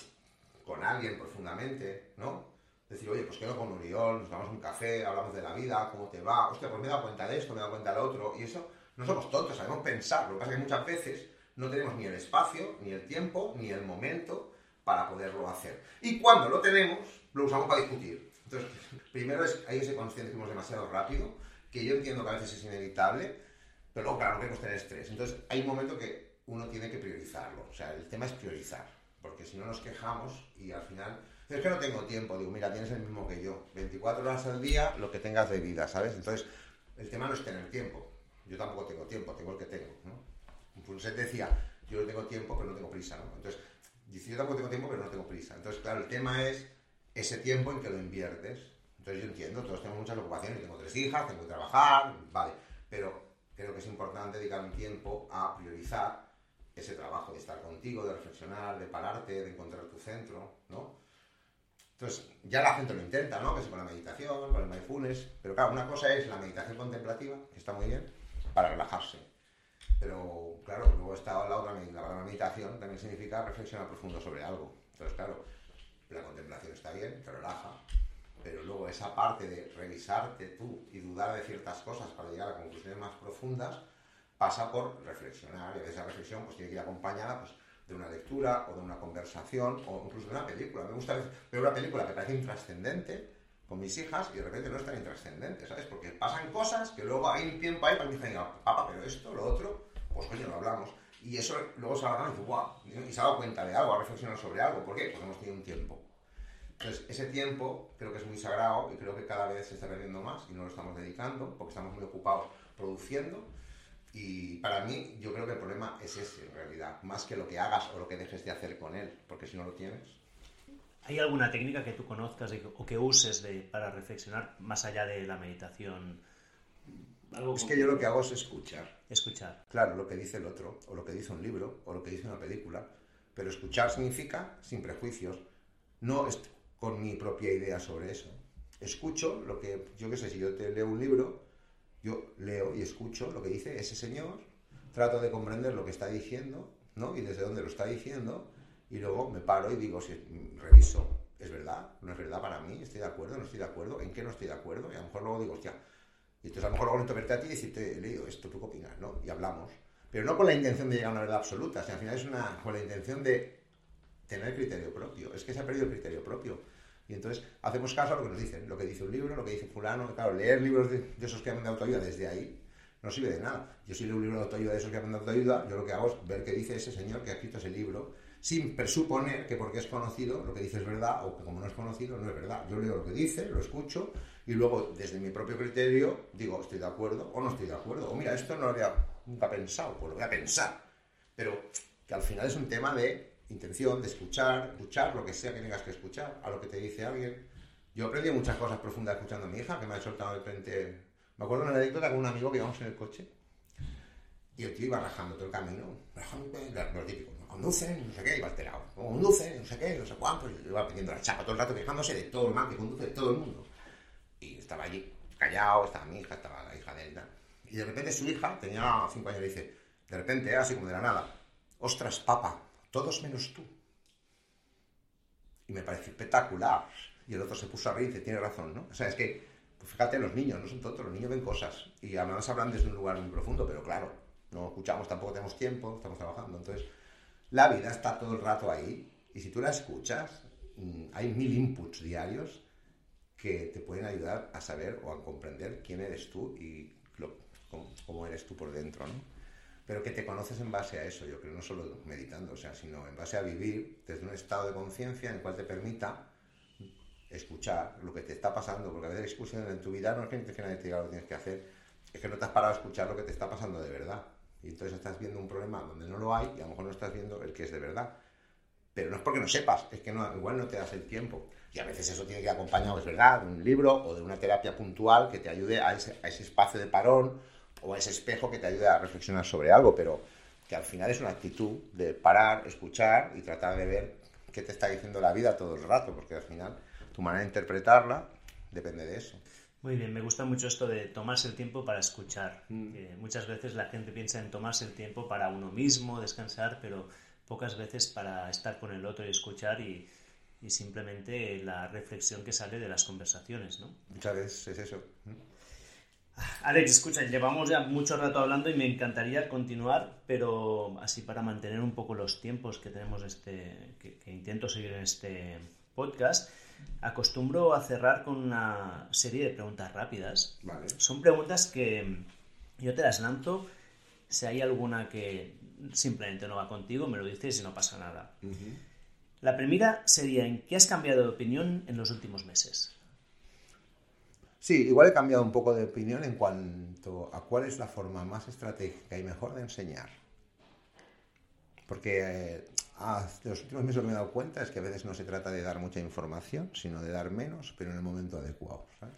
con alguien profundamente, ¿no? Decir, oye, pues quedo con Uriol, nos damos un café, hablamos de la vida, cómo te va, hostia, pues me he dado cuenta de esto, me he dado cuenta de lo otro, y eso, no somos tontos, sabemos pensar, lo que pasa es que muchas veces no tenemos ni el espacio, ni el tiempo, ni el momento para poderlo hacer. Y cuando lo tenemos, lo usamos para discutir. Entonces, *laughs* primero es, hay ese consciente que demasiado rápido, que yo entiendo que a veces es inevitable, Pero luego, claro, no queremos tener estrés. Entonces, hay un momento que uno tiene que priorizarlo. O sea, el tema es priorizar. Porque si no nos quejamos y al final... Es que no tengo tiempo. Digo, mira, tienes el mismo que yo. 24 horas al día, lo que tengas de vida, ¿sabes? Entonces, el tema no es tener tiempo. Yo tampoco tengo tiempo, tengo el que tengo, ¿no? Punset decía, yo tengo tiempo, pero no tengo prisa, ¿no? Entonces, dice, yo tampoco tengo tiempo, pero no tengo prisa. Entonces, claro, el tema es ese tiempo en que lo inviertes. Entonces, yo entiendo, todos tenemos muchas ocupaciones. Tengo tres hijas, tengo que trabajar, vale. Pero creo que es importante dedicar un tiempo a priorizar ese trabajo de estar contigo, de reflexionar, de pararte, de encontrar tu centro, ¿no? Entonces, ya la gente lo intenta, ¿no? Que es con la meditación, con el mindfulness. Pero claro, una cosa es la meditación contemplativa, que está muy bien, para relajarse. Pero claro, luego está la otra la meditación, también significa reflexionar profundo sobre algo. Entonces, claro, la contemplación está bien, te relaja, pero luego esa parte de revisarte tú y dudar de ciertas cosas para llegar a conclusiones más profundas pasa por reflexionar y esa reflexión pues tiene que ir acompañada pues, de una lectura o de una conversación o incluso de una película. Me gusta ver una película que parece intrascendente con mis hijas y de repente no es tan intrascendente, ¿sabes? Porque pasan cosas que luego hay un tiempo ahí para mi hija y diga, papá, pero esto, lo otro, pues coño, lo hablamos. Y eso luego se va y guau, y se ha dado cuenta de algo, ha reflexionado sobre algo. ¿Por qué? Porque hemos tenido un tiempo. Entonces, ese tiempo creo que es muy sagrado y creo que cada vez se está perdiendo más y no lo estamos dedicando porque estamos muy ocupados produciendo. Y para mí, yo creo que el problema es ese, en realidad, más que lo que hagas o lo que dejes de hacer con él, porque si no lo tienes. ¿Hay alguna técnica que tú conozcas o que uses de, para reflexionar más allá de la meditación? es que yo lo que hago es escuchar. Escuchar. Claro, lo que dice el otro, o lo que dice un libro, o lo que dice una película. Pero escuchar significa sin prejuicios. No con mi propia idea sobre eso. Escucho lo que, yo qué sé, si yo te leo un libro, yo leo y escucho lo que dice ese señor, trato de comprender lo que está diciendo, ¿no? Y desde dónde lo está diciendo, y luego me paro y digo, si reviso, ¿es verdad? ¿No es verdad para mí? ¿Estoy de acuerdo? ¿No estoy de acuerdo? ¿En qué no estoy de acuerdo? Y a lo mejor luego digo, hostia, y entonces a lo mejor luego necesito verte a ti y decirte, he leído esto, ¿tú qué opinas? ¿no? Y hablamos. Pero no con la intención de llegar a una verdad absoluta, sino al final es una, con la intención de tener criterio propio. Es que se ha perdido el criterio propio. Y entonces hacemos caso a lo que nos dicen, lo que dice un libro, lo que dice fulano. Claro, leer libros de, esos que hablan de autoayuda desde ahí no sirve de nada. Yo si leo un libro de autoayuda de esos que hablan de autoayuda, yo lo que hago es ver qué dice ese señor que ha escrito ese libro, sin presuponer que porque es conocido lo que dice es verdad o que como no es conocido no es verdad. Yo leo lo que dice, lo escucho y luego desde mi propio criterio digo estoy de acuerdo o no estoy de acuerdo. O mira, esto no lo había nunca pensado, pues lo voy a pensar. Pero que al final es un tema de intención de escuchar, escuchar lo que sea que tengas que escuchar, a lo que te dice alguien. Yo aprendí muchas cosas profundas escuchando a mi hija, que me ha soltado de frente. Me acuerdo de una anécdota con un amigo que íbamos en el coche y el tío iba rajando todo el camino, lo típico, no conducen, no sé qué, iba alterado, no conducen, no sé qué, no sé cuánto, y iba pidiendo la chapa todo el rato quejándose de todo el mal que conduce todo el mundo. Y estaba allí, callado, estaba mi hija, estaba la hija de él. Y de repente su hija, tenía cinco años, le dice, de repente, así como de la nada, ostras, papa, todos menos tú. Y me pareció espectacular. Y el otro se puso a reír y dice, tiene razón, ¿no? O sea, es que, pues fíjate, los niños no son tontos, los niños ven cosas. Y además hablan desde un lugar muy profundo, pero claro, no escuchamos, tampoco tenemos tiempo, estamos trabajando. Entonces, la vida está todo el rato ahí. Y si tú la escuchas, mm, hay mil inputs diarios que te pueden ayudar a saber o a comprender quién eres tú y cómo eres tú por dentro, ¿no? Pero que te conoces en base a eso, yo creo, no solo meditando, o sea, sino en base a vivir desde un estado de conciencia en el cual te permita escuchar lo que te está pasando, porque a veces la en tu vida no es que, nadie te diga lo que tienes que hacer, es que no te has parado a escuchar lo que te está pasando de verdad. Y entonces estás viendo un problema donde no lo hay y a lo mejor no estás viendo el que es de verdad. Pero no es porque no sepas, es que no, igual no te das el tiempo. Y a veces eso tiene que ir acompañado, es verdad, de un libro o de una terapia puntual que te ayude a ese espacio de parón o ese espejo que te ayude a reflexionar sobre algo, pero que al final es una actitud de parar, escuchar y tratar de ver qué te está diciendo la vida todo el rato, porque al final tu manera de interpretarla depende de eso. Muy bien, me gusta mucho esto de tomarse el tiempo para escuchar. Mm. muchas veces la gente piensa en tomarse el tiempo para uno mismo, descansar, pero pocas veces para estar con el otro y escuchar y, y simplemente la reflexión que sale de las conversaciones, ¿no? Muchas veces es eso. Alex, escucha, llevamos ya mucho rato hablando y me encantaría continuar, pero así para mantener un poco los tiempos que tenemos este, que, intento seguir en este podcast, acostumbro a cerrar con una serie de preguntas rápidas. Son preguntas que yo te las lanzo Si hay alguna que simplemente no va contigo, me lo dices y no pasa nada. La primera sería en qué has cambiado de opinión en los últimos meses. Sí, igual he cambiado un poco de opinión en cuanto a cuál es la forma más estratégica y mejor de enseñar. Porque eh, los últimos meses lo que me he dado cuenta es que a veces no se trata de dar mucha información, sino de dar menos, pero en el momento adecuado, ¿sabes?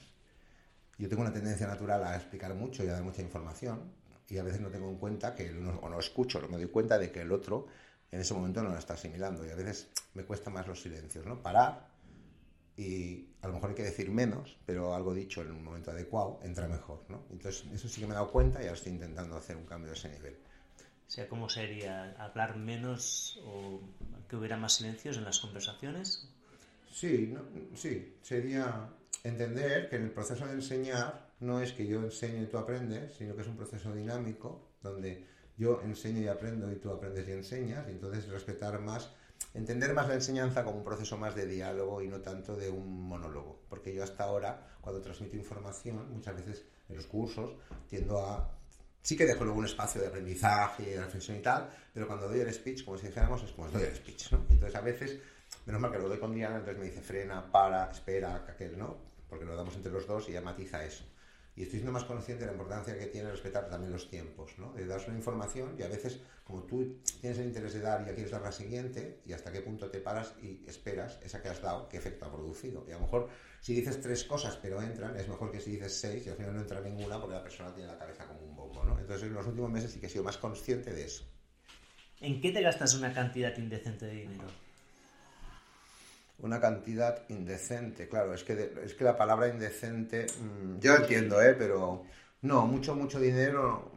Yo tengo una tendencia natural a explicar mucho y a dar mucha información, y a veces no tengo en cuenta que, o no escucho, no me doy cuenta de que el otro en ese momento no lo está asimilando, y a veces me cuesta más los silencios, ¿no? Parar y a lo mejor hay que decir menos, pero algo dicho en un momento adecuado entra mejor, ¿no? Entonces, eso sí que me he dado cuenta y ahora estoy intentando hacer un cambio de ese nivel. O sea, ¿cómo sería? ¿Hablar menos o que hubiera más silencios en las conversaciones? Sí, sí, sería entender que en el proceso de enseñar no es que yo enseño y tú aprendes, sino que es un proceso dinámico donde yo enseño y aprendo y tú aprendes y enseñas, y entonces respetar más entender más la enseñanza como un proceso más de diálogo y no tanto de un monólogo. Porque yo hasta ahora, cuando transmito información, muchas veces en los cursos, tiendo a... Sí que dejo luego un espacio de aprendizaje, de reflexión y tal, pero cuando doy el speech, como si dijéramos, es como doy el speech, ¿no? Entonces a veces, menos mal que lo doy con Diana, entonces me dice frena, para, espera, aquel, ¿no? Porque lo damos entre los dos y ella matiza eso y estoy siendo más consciente de la importancia que tiene respetar también los tiempos, ¿no? De dar una información y a veces, como tú tienes el interés de dar y ya quieres dar la siguiente, y hasta qué punto te paras y esperas esa que has dado, qué efecto ha producido. Y a lo mejor, si dices tres cosas pero entran, es mejor que si dices seis y al final no entra ninguna porque la persona tiene la cabeza como un bombo, ¿no? Entonces, en los últimos meses sí que he sido más consciente de eso. ¿En qué te gastas una cantidad indecente de dinero? Una cantidad indecente. Claro, es que, es que la palabra indecente, mm, yo entiendo, ¿eh? pero no, mucho, mucho dinero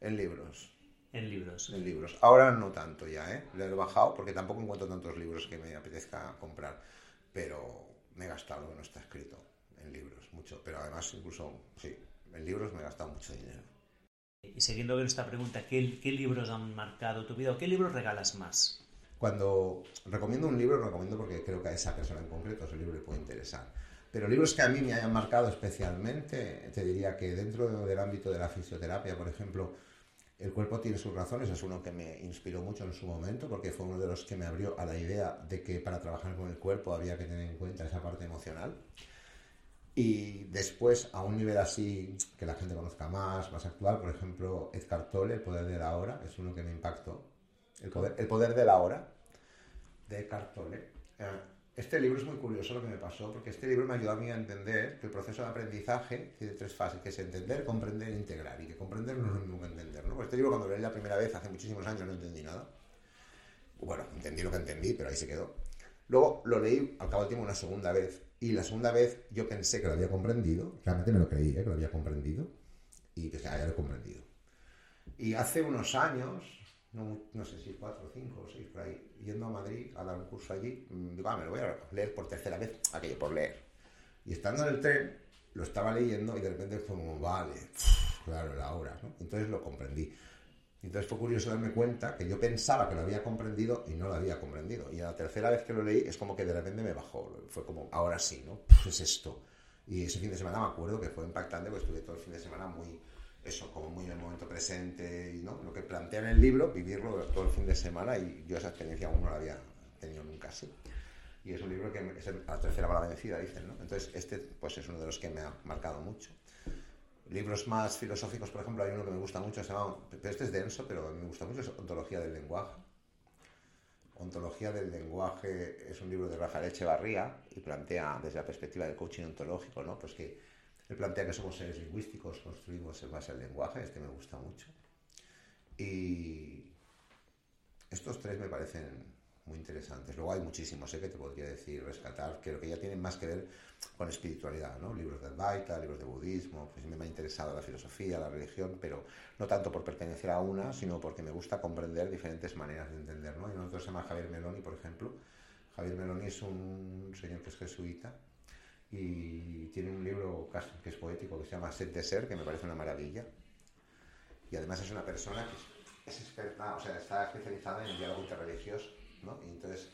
en libros. En libros. En libros. Ahora no tanto ya, ¿eh? Le he bajado porque tampoco encuentro tantos libros que me apetezca comprar. Pero me he gastado lo que no está escrito en libros, mucho. Pero además, incluso, sí, en libros me he gastado mucho dinero. Y siguiendo con esta pregunta, ¿qué, qué libros han marcado tu vida o qué libros regalas más? Cuando recomiendo un libro, lo recomiendo porque creo que a esa persona en concreto ese libro le puede interesar. Pero libros que a mí me hayan marcado especialmente, te diría que dentro del ámbito de la fisioterapia, por ejemplo, El cuerpo tiene sus razones, es uno que me inspiró mucho en su momento, porque fue uno de los que me abrió a la idea de que para trabajar con el cuerpo había que tener en cuenta esa parte emocional. Y después, a un nivel así que la gente conozca más, más actual, por ejemplo, Edgar Tolle, El poder de la hora, es uno que me impactó el poder, de la hora, de Cartole. Eh, este libro es muy curioso lo que me pasó, porque este libro me ayudó a mí a entender que el proceso de aprendizaje tiene tres fases, que es entender, comprender e integrar, y que comprender no es lo mismo que entender. ¿no? Este libro cuando lo leí la primera vez, hace muchísimos años, no entendí nada. Bueno, entendí lo que entendí, pero ahí se quedó. Luego lo leí al cabo del tiempo una segunda vez, y la segunda vez yo pensé que lo había comprendido, realmente me lo creí, ¿eh? que lo había comprendido, y pensé, ah, ya lo he comprendido. Y hace unos años, no, sé si cuatro, cinco o seis por ahí, yendo a Madrid a dar un curso allí, mm, digo, ah, me lo voy a leer por tercera vez, aquello por leer. Y estando en el tren, lo estaba leyendo y de repente fue como, vale, claro, la hora, ¿no? Entonces lo comprendí. Entonces fue curioso darme cuenta que yo pensaba que lo había comprendido y no lo había comprendido. Y a la tercera vez que lo leí es como que de repente me bajó. Fue como, ahora sí, ¿no? Pues es esto. Y ese fin de semana me acuerdo que fue impactante porque estuve todo el fin de semana muy, eso, como muy en el momento presente y ¿no? lo que plantea en el libro, vivirlo todo el fin de semana y yo esa experiencia aún no la había tenido nunca así. Y es un libro que es la tercera bala vencida, dicen, ¿no? Entonces, este pues es uno de los que me ha marcado mucho. Libros más filosóficos, por ejemplo, hay uno que me gusta mucho, se llama, este es denso, pero me gusta mucho, es Ontología del lenguaje. Ontología del lenguaje es un libro de Rafael Echevarría y plantea desde la perspectiva del coaching ontológico, ¿no? Pues que él plantea que somos seres lingüísticos, construimos en base al lenguaje, este me gusta mucho. Y estos tres me parecen muy interesantes. Luego hay muchísimos, sé que te podría decir, rescatar, creo que ya tienen más que ver con espiritualidad, ¿no? Libros de Advaita, libros de budismo, pues me ha interesado la filosofía, la religión, pero no tanto por pertenecer a una, sino porque me gusta comprender diferentes maneras de entender, ¿no? Y nosotros se llama Javier Meloni, por ejemplo. Javier Meloni es un señor que es jesuita, y tiene un libro que es poético que se llama Set de Ser, que me parece una maravilla. Y además es una persona que es experta, o sea, está especializada en el diálogo interreligioso, ¿no? Y entonces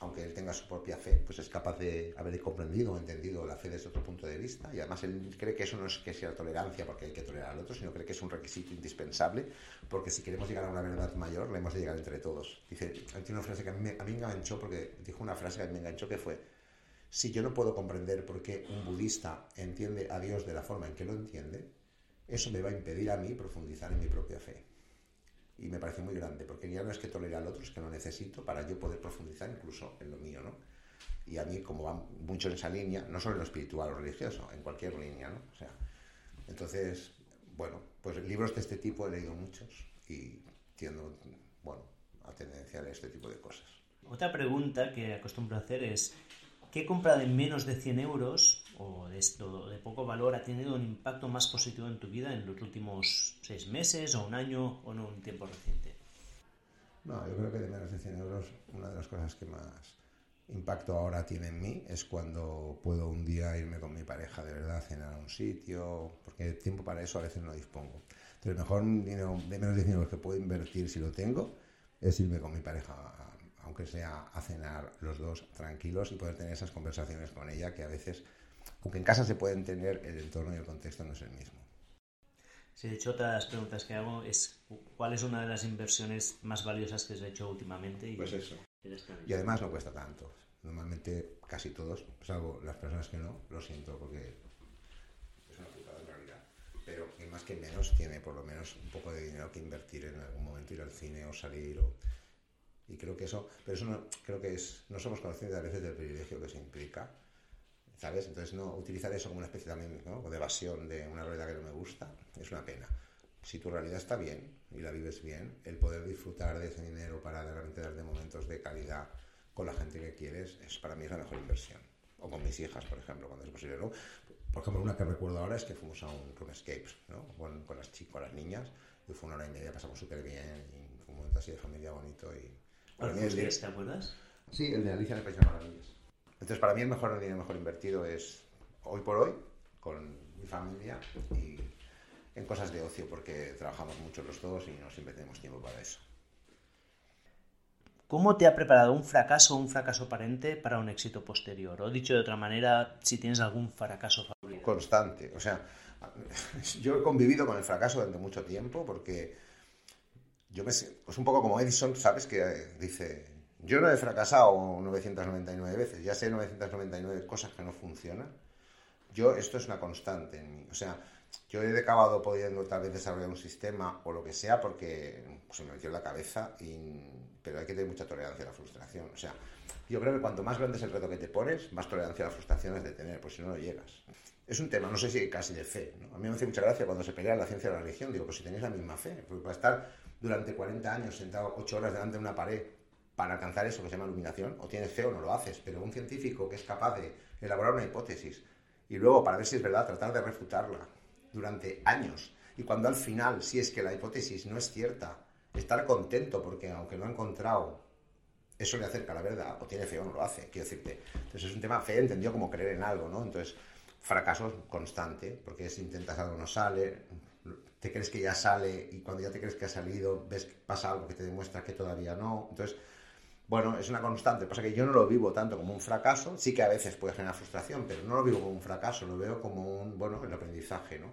aunque él tenga su propia fe, pues es capaz de haber comprendido o entendido la fe desde otro punto de vista. Y además él cree que eso no es que sea tolerancia porque hay que tolerar al otro, sino cree que es un requisito indispensable, porque si queremos llegar a una verdad mayor, le hemos de llegar entre todos. Dice, tiene una frase que a mí, a mí me enganchó, porque dijo una frase que a mí me enganchó que fue, si yo no puedo comprender por qué un budista entiende a Dios de la forma en que lo entiende, eso me va a impedir a mí profundizar en mi propia fe y me parece muy grande, porque ya no es que tolere al otro, es que lo necesito para yo poder profundizar incluso en lo mío, ¿no? Y a mí, como va mucho en esa línea, no solo en lo espiritual o religioso, en cualquier línea, ¿no? O sea, entonces, bueno, pues libros de este tipo he leído muchos y tiendo, bueno, a tendencia a este tipo de cosas. Otra pregunta que acostumbro hacer es, ¿qué compra de menos de 100 euros o de, esto, de poco valor ha tenido un impacto más positivo en tu vida en los últimos seis meses o un año o en un tiempo reciente? No, yo creo que de menos de 100 euros una de las cosas que más impacto ahora tiene en mí es cuando puedo un día irme con mi pareja de verdad a cenar a un sitio, porque tiempo para eso a veces no dispongo. Entonces, el mejor dinero de menos de 100 euros que puedo invertir si lo tengo es irme con mi pareja, aunque sea a cenar los dos tranquilos y poder tener esas conversaciones con ella que a veces aunque en casa se puede entender, el entorno y el contexto no es el mismo. Sí, de hecho, otra de las preguntas que hago es ¿cuál es una de las inversiones más valiosas que has hecho últimamente? Y pues eso. Y además no cuesta tanto. Normalmente casi todos, salvo las personas que no, lo siento porque es una putada en realidad. Pero más que menos tiene por lo menos un poco de dinero que invertir en algún momento, ir al cine o salir o... Y creo que eso, pero eso no, creo que es, no somos conscientes a veces del privilegio que se implica ¿sabes? Entonces, no utilizar eso como una especie también de evasión de una realidad que no me gusta es una pena. Si tu realidad está bien y la vives bien, el poder disfrutar de ese dinero para realmente darte momentos de calidad con la gente que quieres, es para mí es la mejor inversión. O con mis hijas, por ejemplo, cuando es posible. ¿no? Por ejemplo, una que recuerdo ahora es que fuimos a un escapes ¿no? con, las chicas, con las niñas, y fue una hora y media, pasamos súper bien, y fue un momento así de familia bonito. Y, ¿Cuál fue, ¿Te acuerdas? Sí, el de Alicia en el País de Maravillas. Entonces, para mí el mejor dinero mejor invertido es hoy por hoy, con mi familia y en cosas de ocio, porque trabajamos mucho los dos y no siempre tenemos tiempo para eso. ¿Cómo te ha preparado un fracaso o un fracaso aparente para un éxito posterior? O dicho de otra manera, si tienes algún fracaso favorito. Constante. O sea, *laughs* yo he convivido con el fracaso durante mucho tiempo porque yo me pues un poco como Edison, ¿sabes? Que dice, yo no he fracasado 999 veces, ya sé 999 cosas que no funcionan. Yo, esto es una constante en mí. O sea, yo he acabado pudiendo tal vez desarrollar un sistema o lo que sea porque pues, se me metió en la cabeza, pero hay que tener mucha tolerancia a la frustración. O sea, yo creo que cuanto más grande es el reto que te pones, más tolerancia a la frustración es de tener, pues si no, no llegas. Es un tema, no sé si casi de fe. A mí me hace mucha gracia cuando se pelea la ciencia y la religión. Digo, pues si tenéis la misma fe, porque para estar durante 40 años sentado 8 horas delante de una pared para alcanzar eso que se llama iluminación, o tienes fe o no lo haces, pero un científico que es capaz de elaborar una hipótesis y luego, para ver si es verdad, tratar de refutarla durante años, y cuando al final, si es que la hipótesis no es cierta, estar contento porque aunque no ha encontrado, eso le acerca a la verdad, o tiene fe o no lo hace, quiero decirte. Entonces es un tema, fe entendido como creer en algo, ¿no? Entonces, fracaso constante, porque si intentas algo no sale, te crees que ya sale y cuando ya te crees que ha salido, ves que pasa algo que te demuestra que todavía no. Entonces, bueno, es una constante. Pasa que yo no lo vivo tanto como un fracaso, sí que a veces puede generar frustración, pero no lo vivo como un fracaso, lo veo como un, bueno, el aprendizaje, ¿no?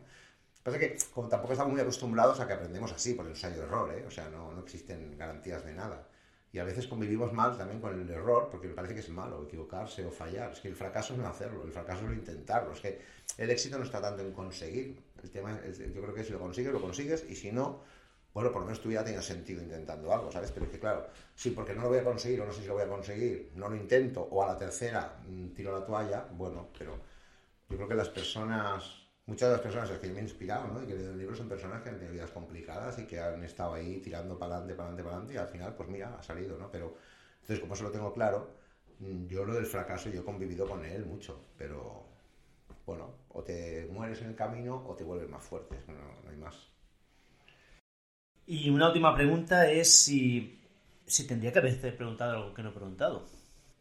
Pasa que como tampoco estamos muy acostumbrados a que aprendemos así, por el ensayo-error, ¿eh? O sea, no, no existen garantías de nada. Y a veces convivimos mal también con el error, porque me parece que es malo equivocarse o fallar. Es que el fracaso es no hacerlo, el fracaso es no intentarlo. Es que el éxito no está tanto en conseguir. El tema es, yo creo que si lo consigues, lo consigues, y si no, bueno, por lo menos tu vida tenga sentido intentando algo, ¿sabes? Pero es que claro, sí, porque no lo voy a conseguir o no sé si lo voy a conseguir, no lo intento o a la tercera mm, tiro la toalla, bueno, pero yo creo que las personas, muchas de las personas que me he inspirado, ¿no? Y que he leído el libro son personas que han tenido vidas complicadas y que han estado ahí tirando para adelante, para adelante, para adelante y al final, pues mira, ha salido, ¿no? Pero entonces, como eso lo tengo claro, mm, yo lo del fracaso, yo he convivido con él mucho, pero bueno, o te mueres en el camino o te vuelves más fuerte, no hay más. Y una última pregunta es si, si tendría que haberte preguntado algo que no he preguntado.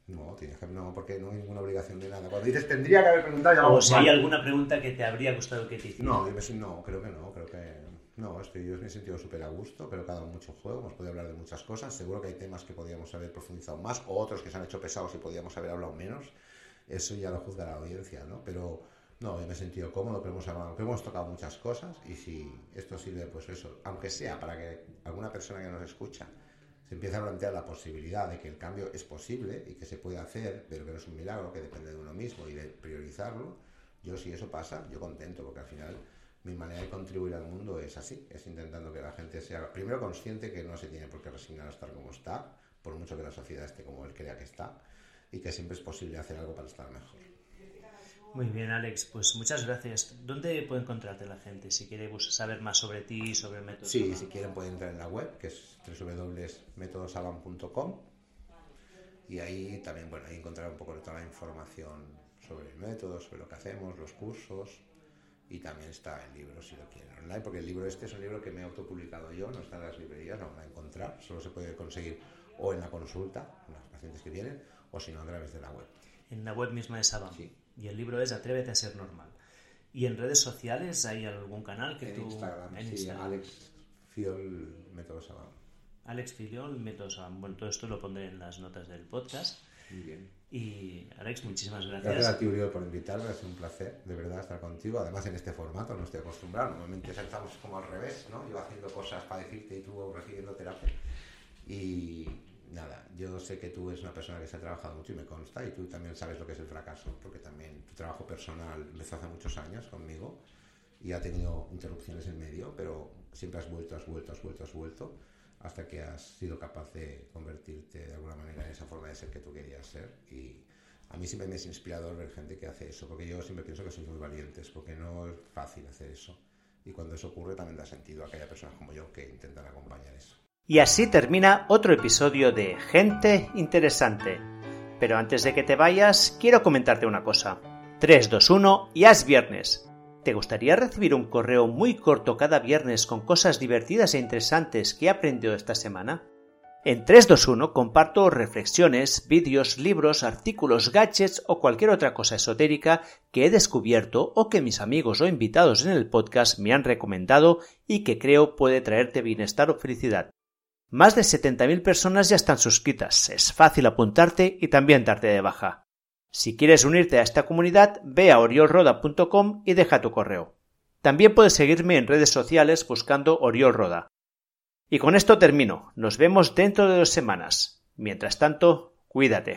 No, tienes que, no, porque no hay ninguna obligación de nada. Cuando dices tendría que haber preguntado, ya O si hay alguna pregunta que te habría gustado que te hiciera. No, no, creo que no, creo que No, estoy, yo me he sentido súper a gusto, pero cada mucho juego, hemos podido hablar de muchas cosas. Seguro que hay temas que podíamos haber profundizado más, o otros que se han hecho pesados y podíamos haber hablado menos. Eso ya lo juzga la audiencia, ¿no? Pero no, me he sentido cómodo, pero hemos, hablado, hemos tocado muchas cosas y si esto sirve, pues eso, aunque sea para que alguna persona que nos escucha se empiece a plantear la posibilidad de que el cambio es posible y que se puede hacer, pero que no es un milagro, que depende de uno mismo y de priorizarlo, yo si eso pasa, yo contento, porque al final mi manera de contribuir al mundo es así, es intentando que la gente sea primero consciente que no se tiene por qué resignar a estar como está, por mucho que la sociedad esté como él crea que está, y que siempre es posible hacer algo para estar mejor. Muy bien, Alex, pues muchas gracias. ¿Dónde puede encontrarte la gente si quiere saber más sobre ti, sobre métodos? Sí, si quieren pueden entrar en la web, que es www.metodosaban.com y ahí también, bueno, ahí encontrar un poco de toda la información sobre el método, sobre lo que hacemos, los cursos y también está el libro si lo quieren online, porque el libro este es un libro que me he autopublicado yo, no está en las librerías, no lo van a encontrar, solo se puede conseguir o en la consulta, con los pacientes que vienen, o si no a través de la web. En la web misma de Saban. Sí. Y el libro es Atrévete a ser normal. ¿Y en redes sociales hay algún canal que en tú... Instagram, en sí, Instagram. Alex Fiol Método Saban. Alex Fiol Método Saban. Bueno, todo esto lo pondré en las notas del podcast. Muy bien. Y Alex, muchísimas gracias. Gracias a ti, Uriol, por invitarme. Ha sido un placer, de verdad, estar contigo. Además, en este formato no estoy acostumbrado. Normalmente estamos como al revés, ¿no? Yo haciendo cosas para decirte y tú recibiendo terapia. Y nada, yo sé que tú eres una persona que se ha trabajado mucho y me consta, y tú también sabes lo que es el fracaso, porque también tu trabajo personal empezó hace muchos años conmigo y ha tenido interrupciones en medio, pero siempre has vuelto, has vuelto, has vuelto, has vuelto, hasta que has sido capaz de convertirte de alguna manera en esa forma de ser que tú querías ser. Y a mí siempre me es inspirador ver gente que hace eso, porque yo siempre pienso que sois muy valientes, porque no es fácil hacer eso. Y cuando eso ocurre también da sentido a que haya personas como yo que intentan acompañar eso. Y así termina otro episodio de Gente Interesante. Pero antes de que te vayas, quiero comentarte una cosa. 3, 2, 1 y es viernes. ¿Te gustaría recibir un correo muy corto cada viernes con cosas divertidas e interesantes que he aprendido esta semana? En 321 comparto reflexiones, vídeos, libros, artículos, gadgets o cualquier otra cosa esotérica que he descubierto o que mis amigos o invitados en el podcast me han recomendado y que creo puede traerte bienestar o felicidad. Más de 70.000 personas ya están suscritas. Es fácil apuntarte y también darte de baja. Si quieres unirte a esta comunidad, ve a oriolroda.com y deja tu correo. También puedes seguirme en redes sociales buscando Oriol Roda. Y con esto termino. Nos vemos dentro de dos semanas. Mientras tanto, cuídate.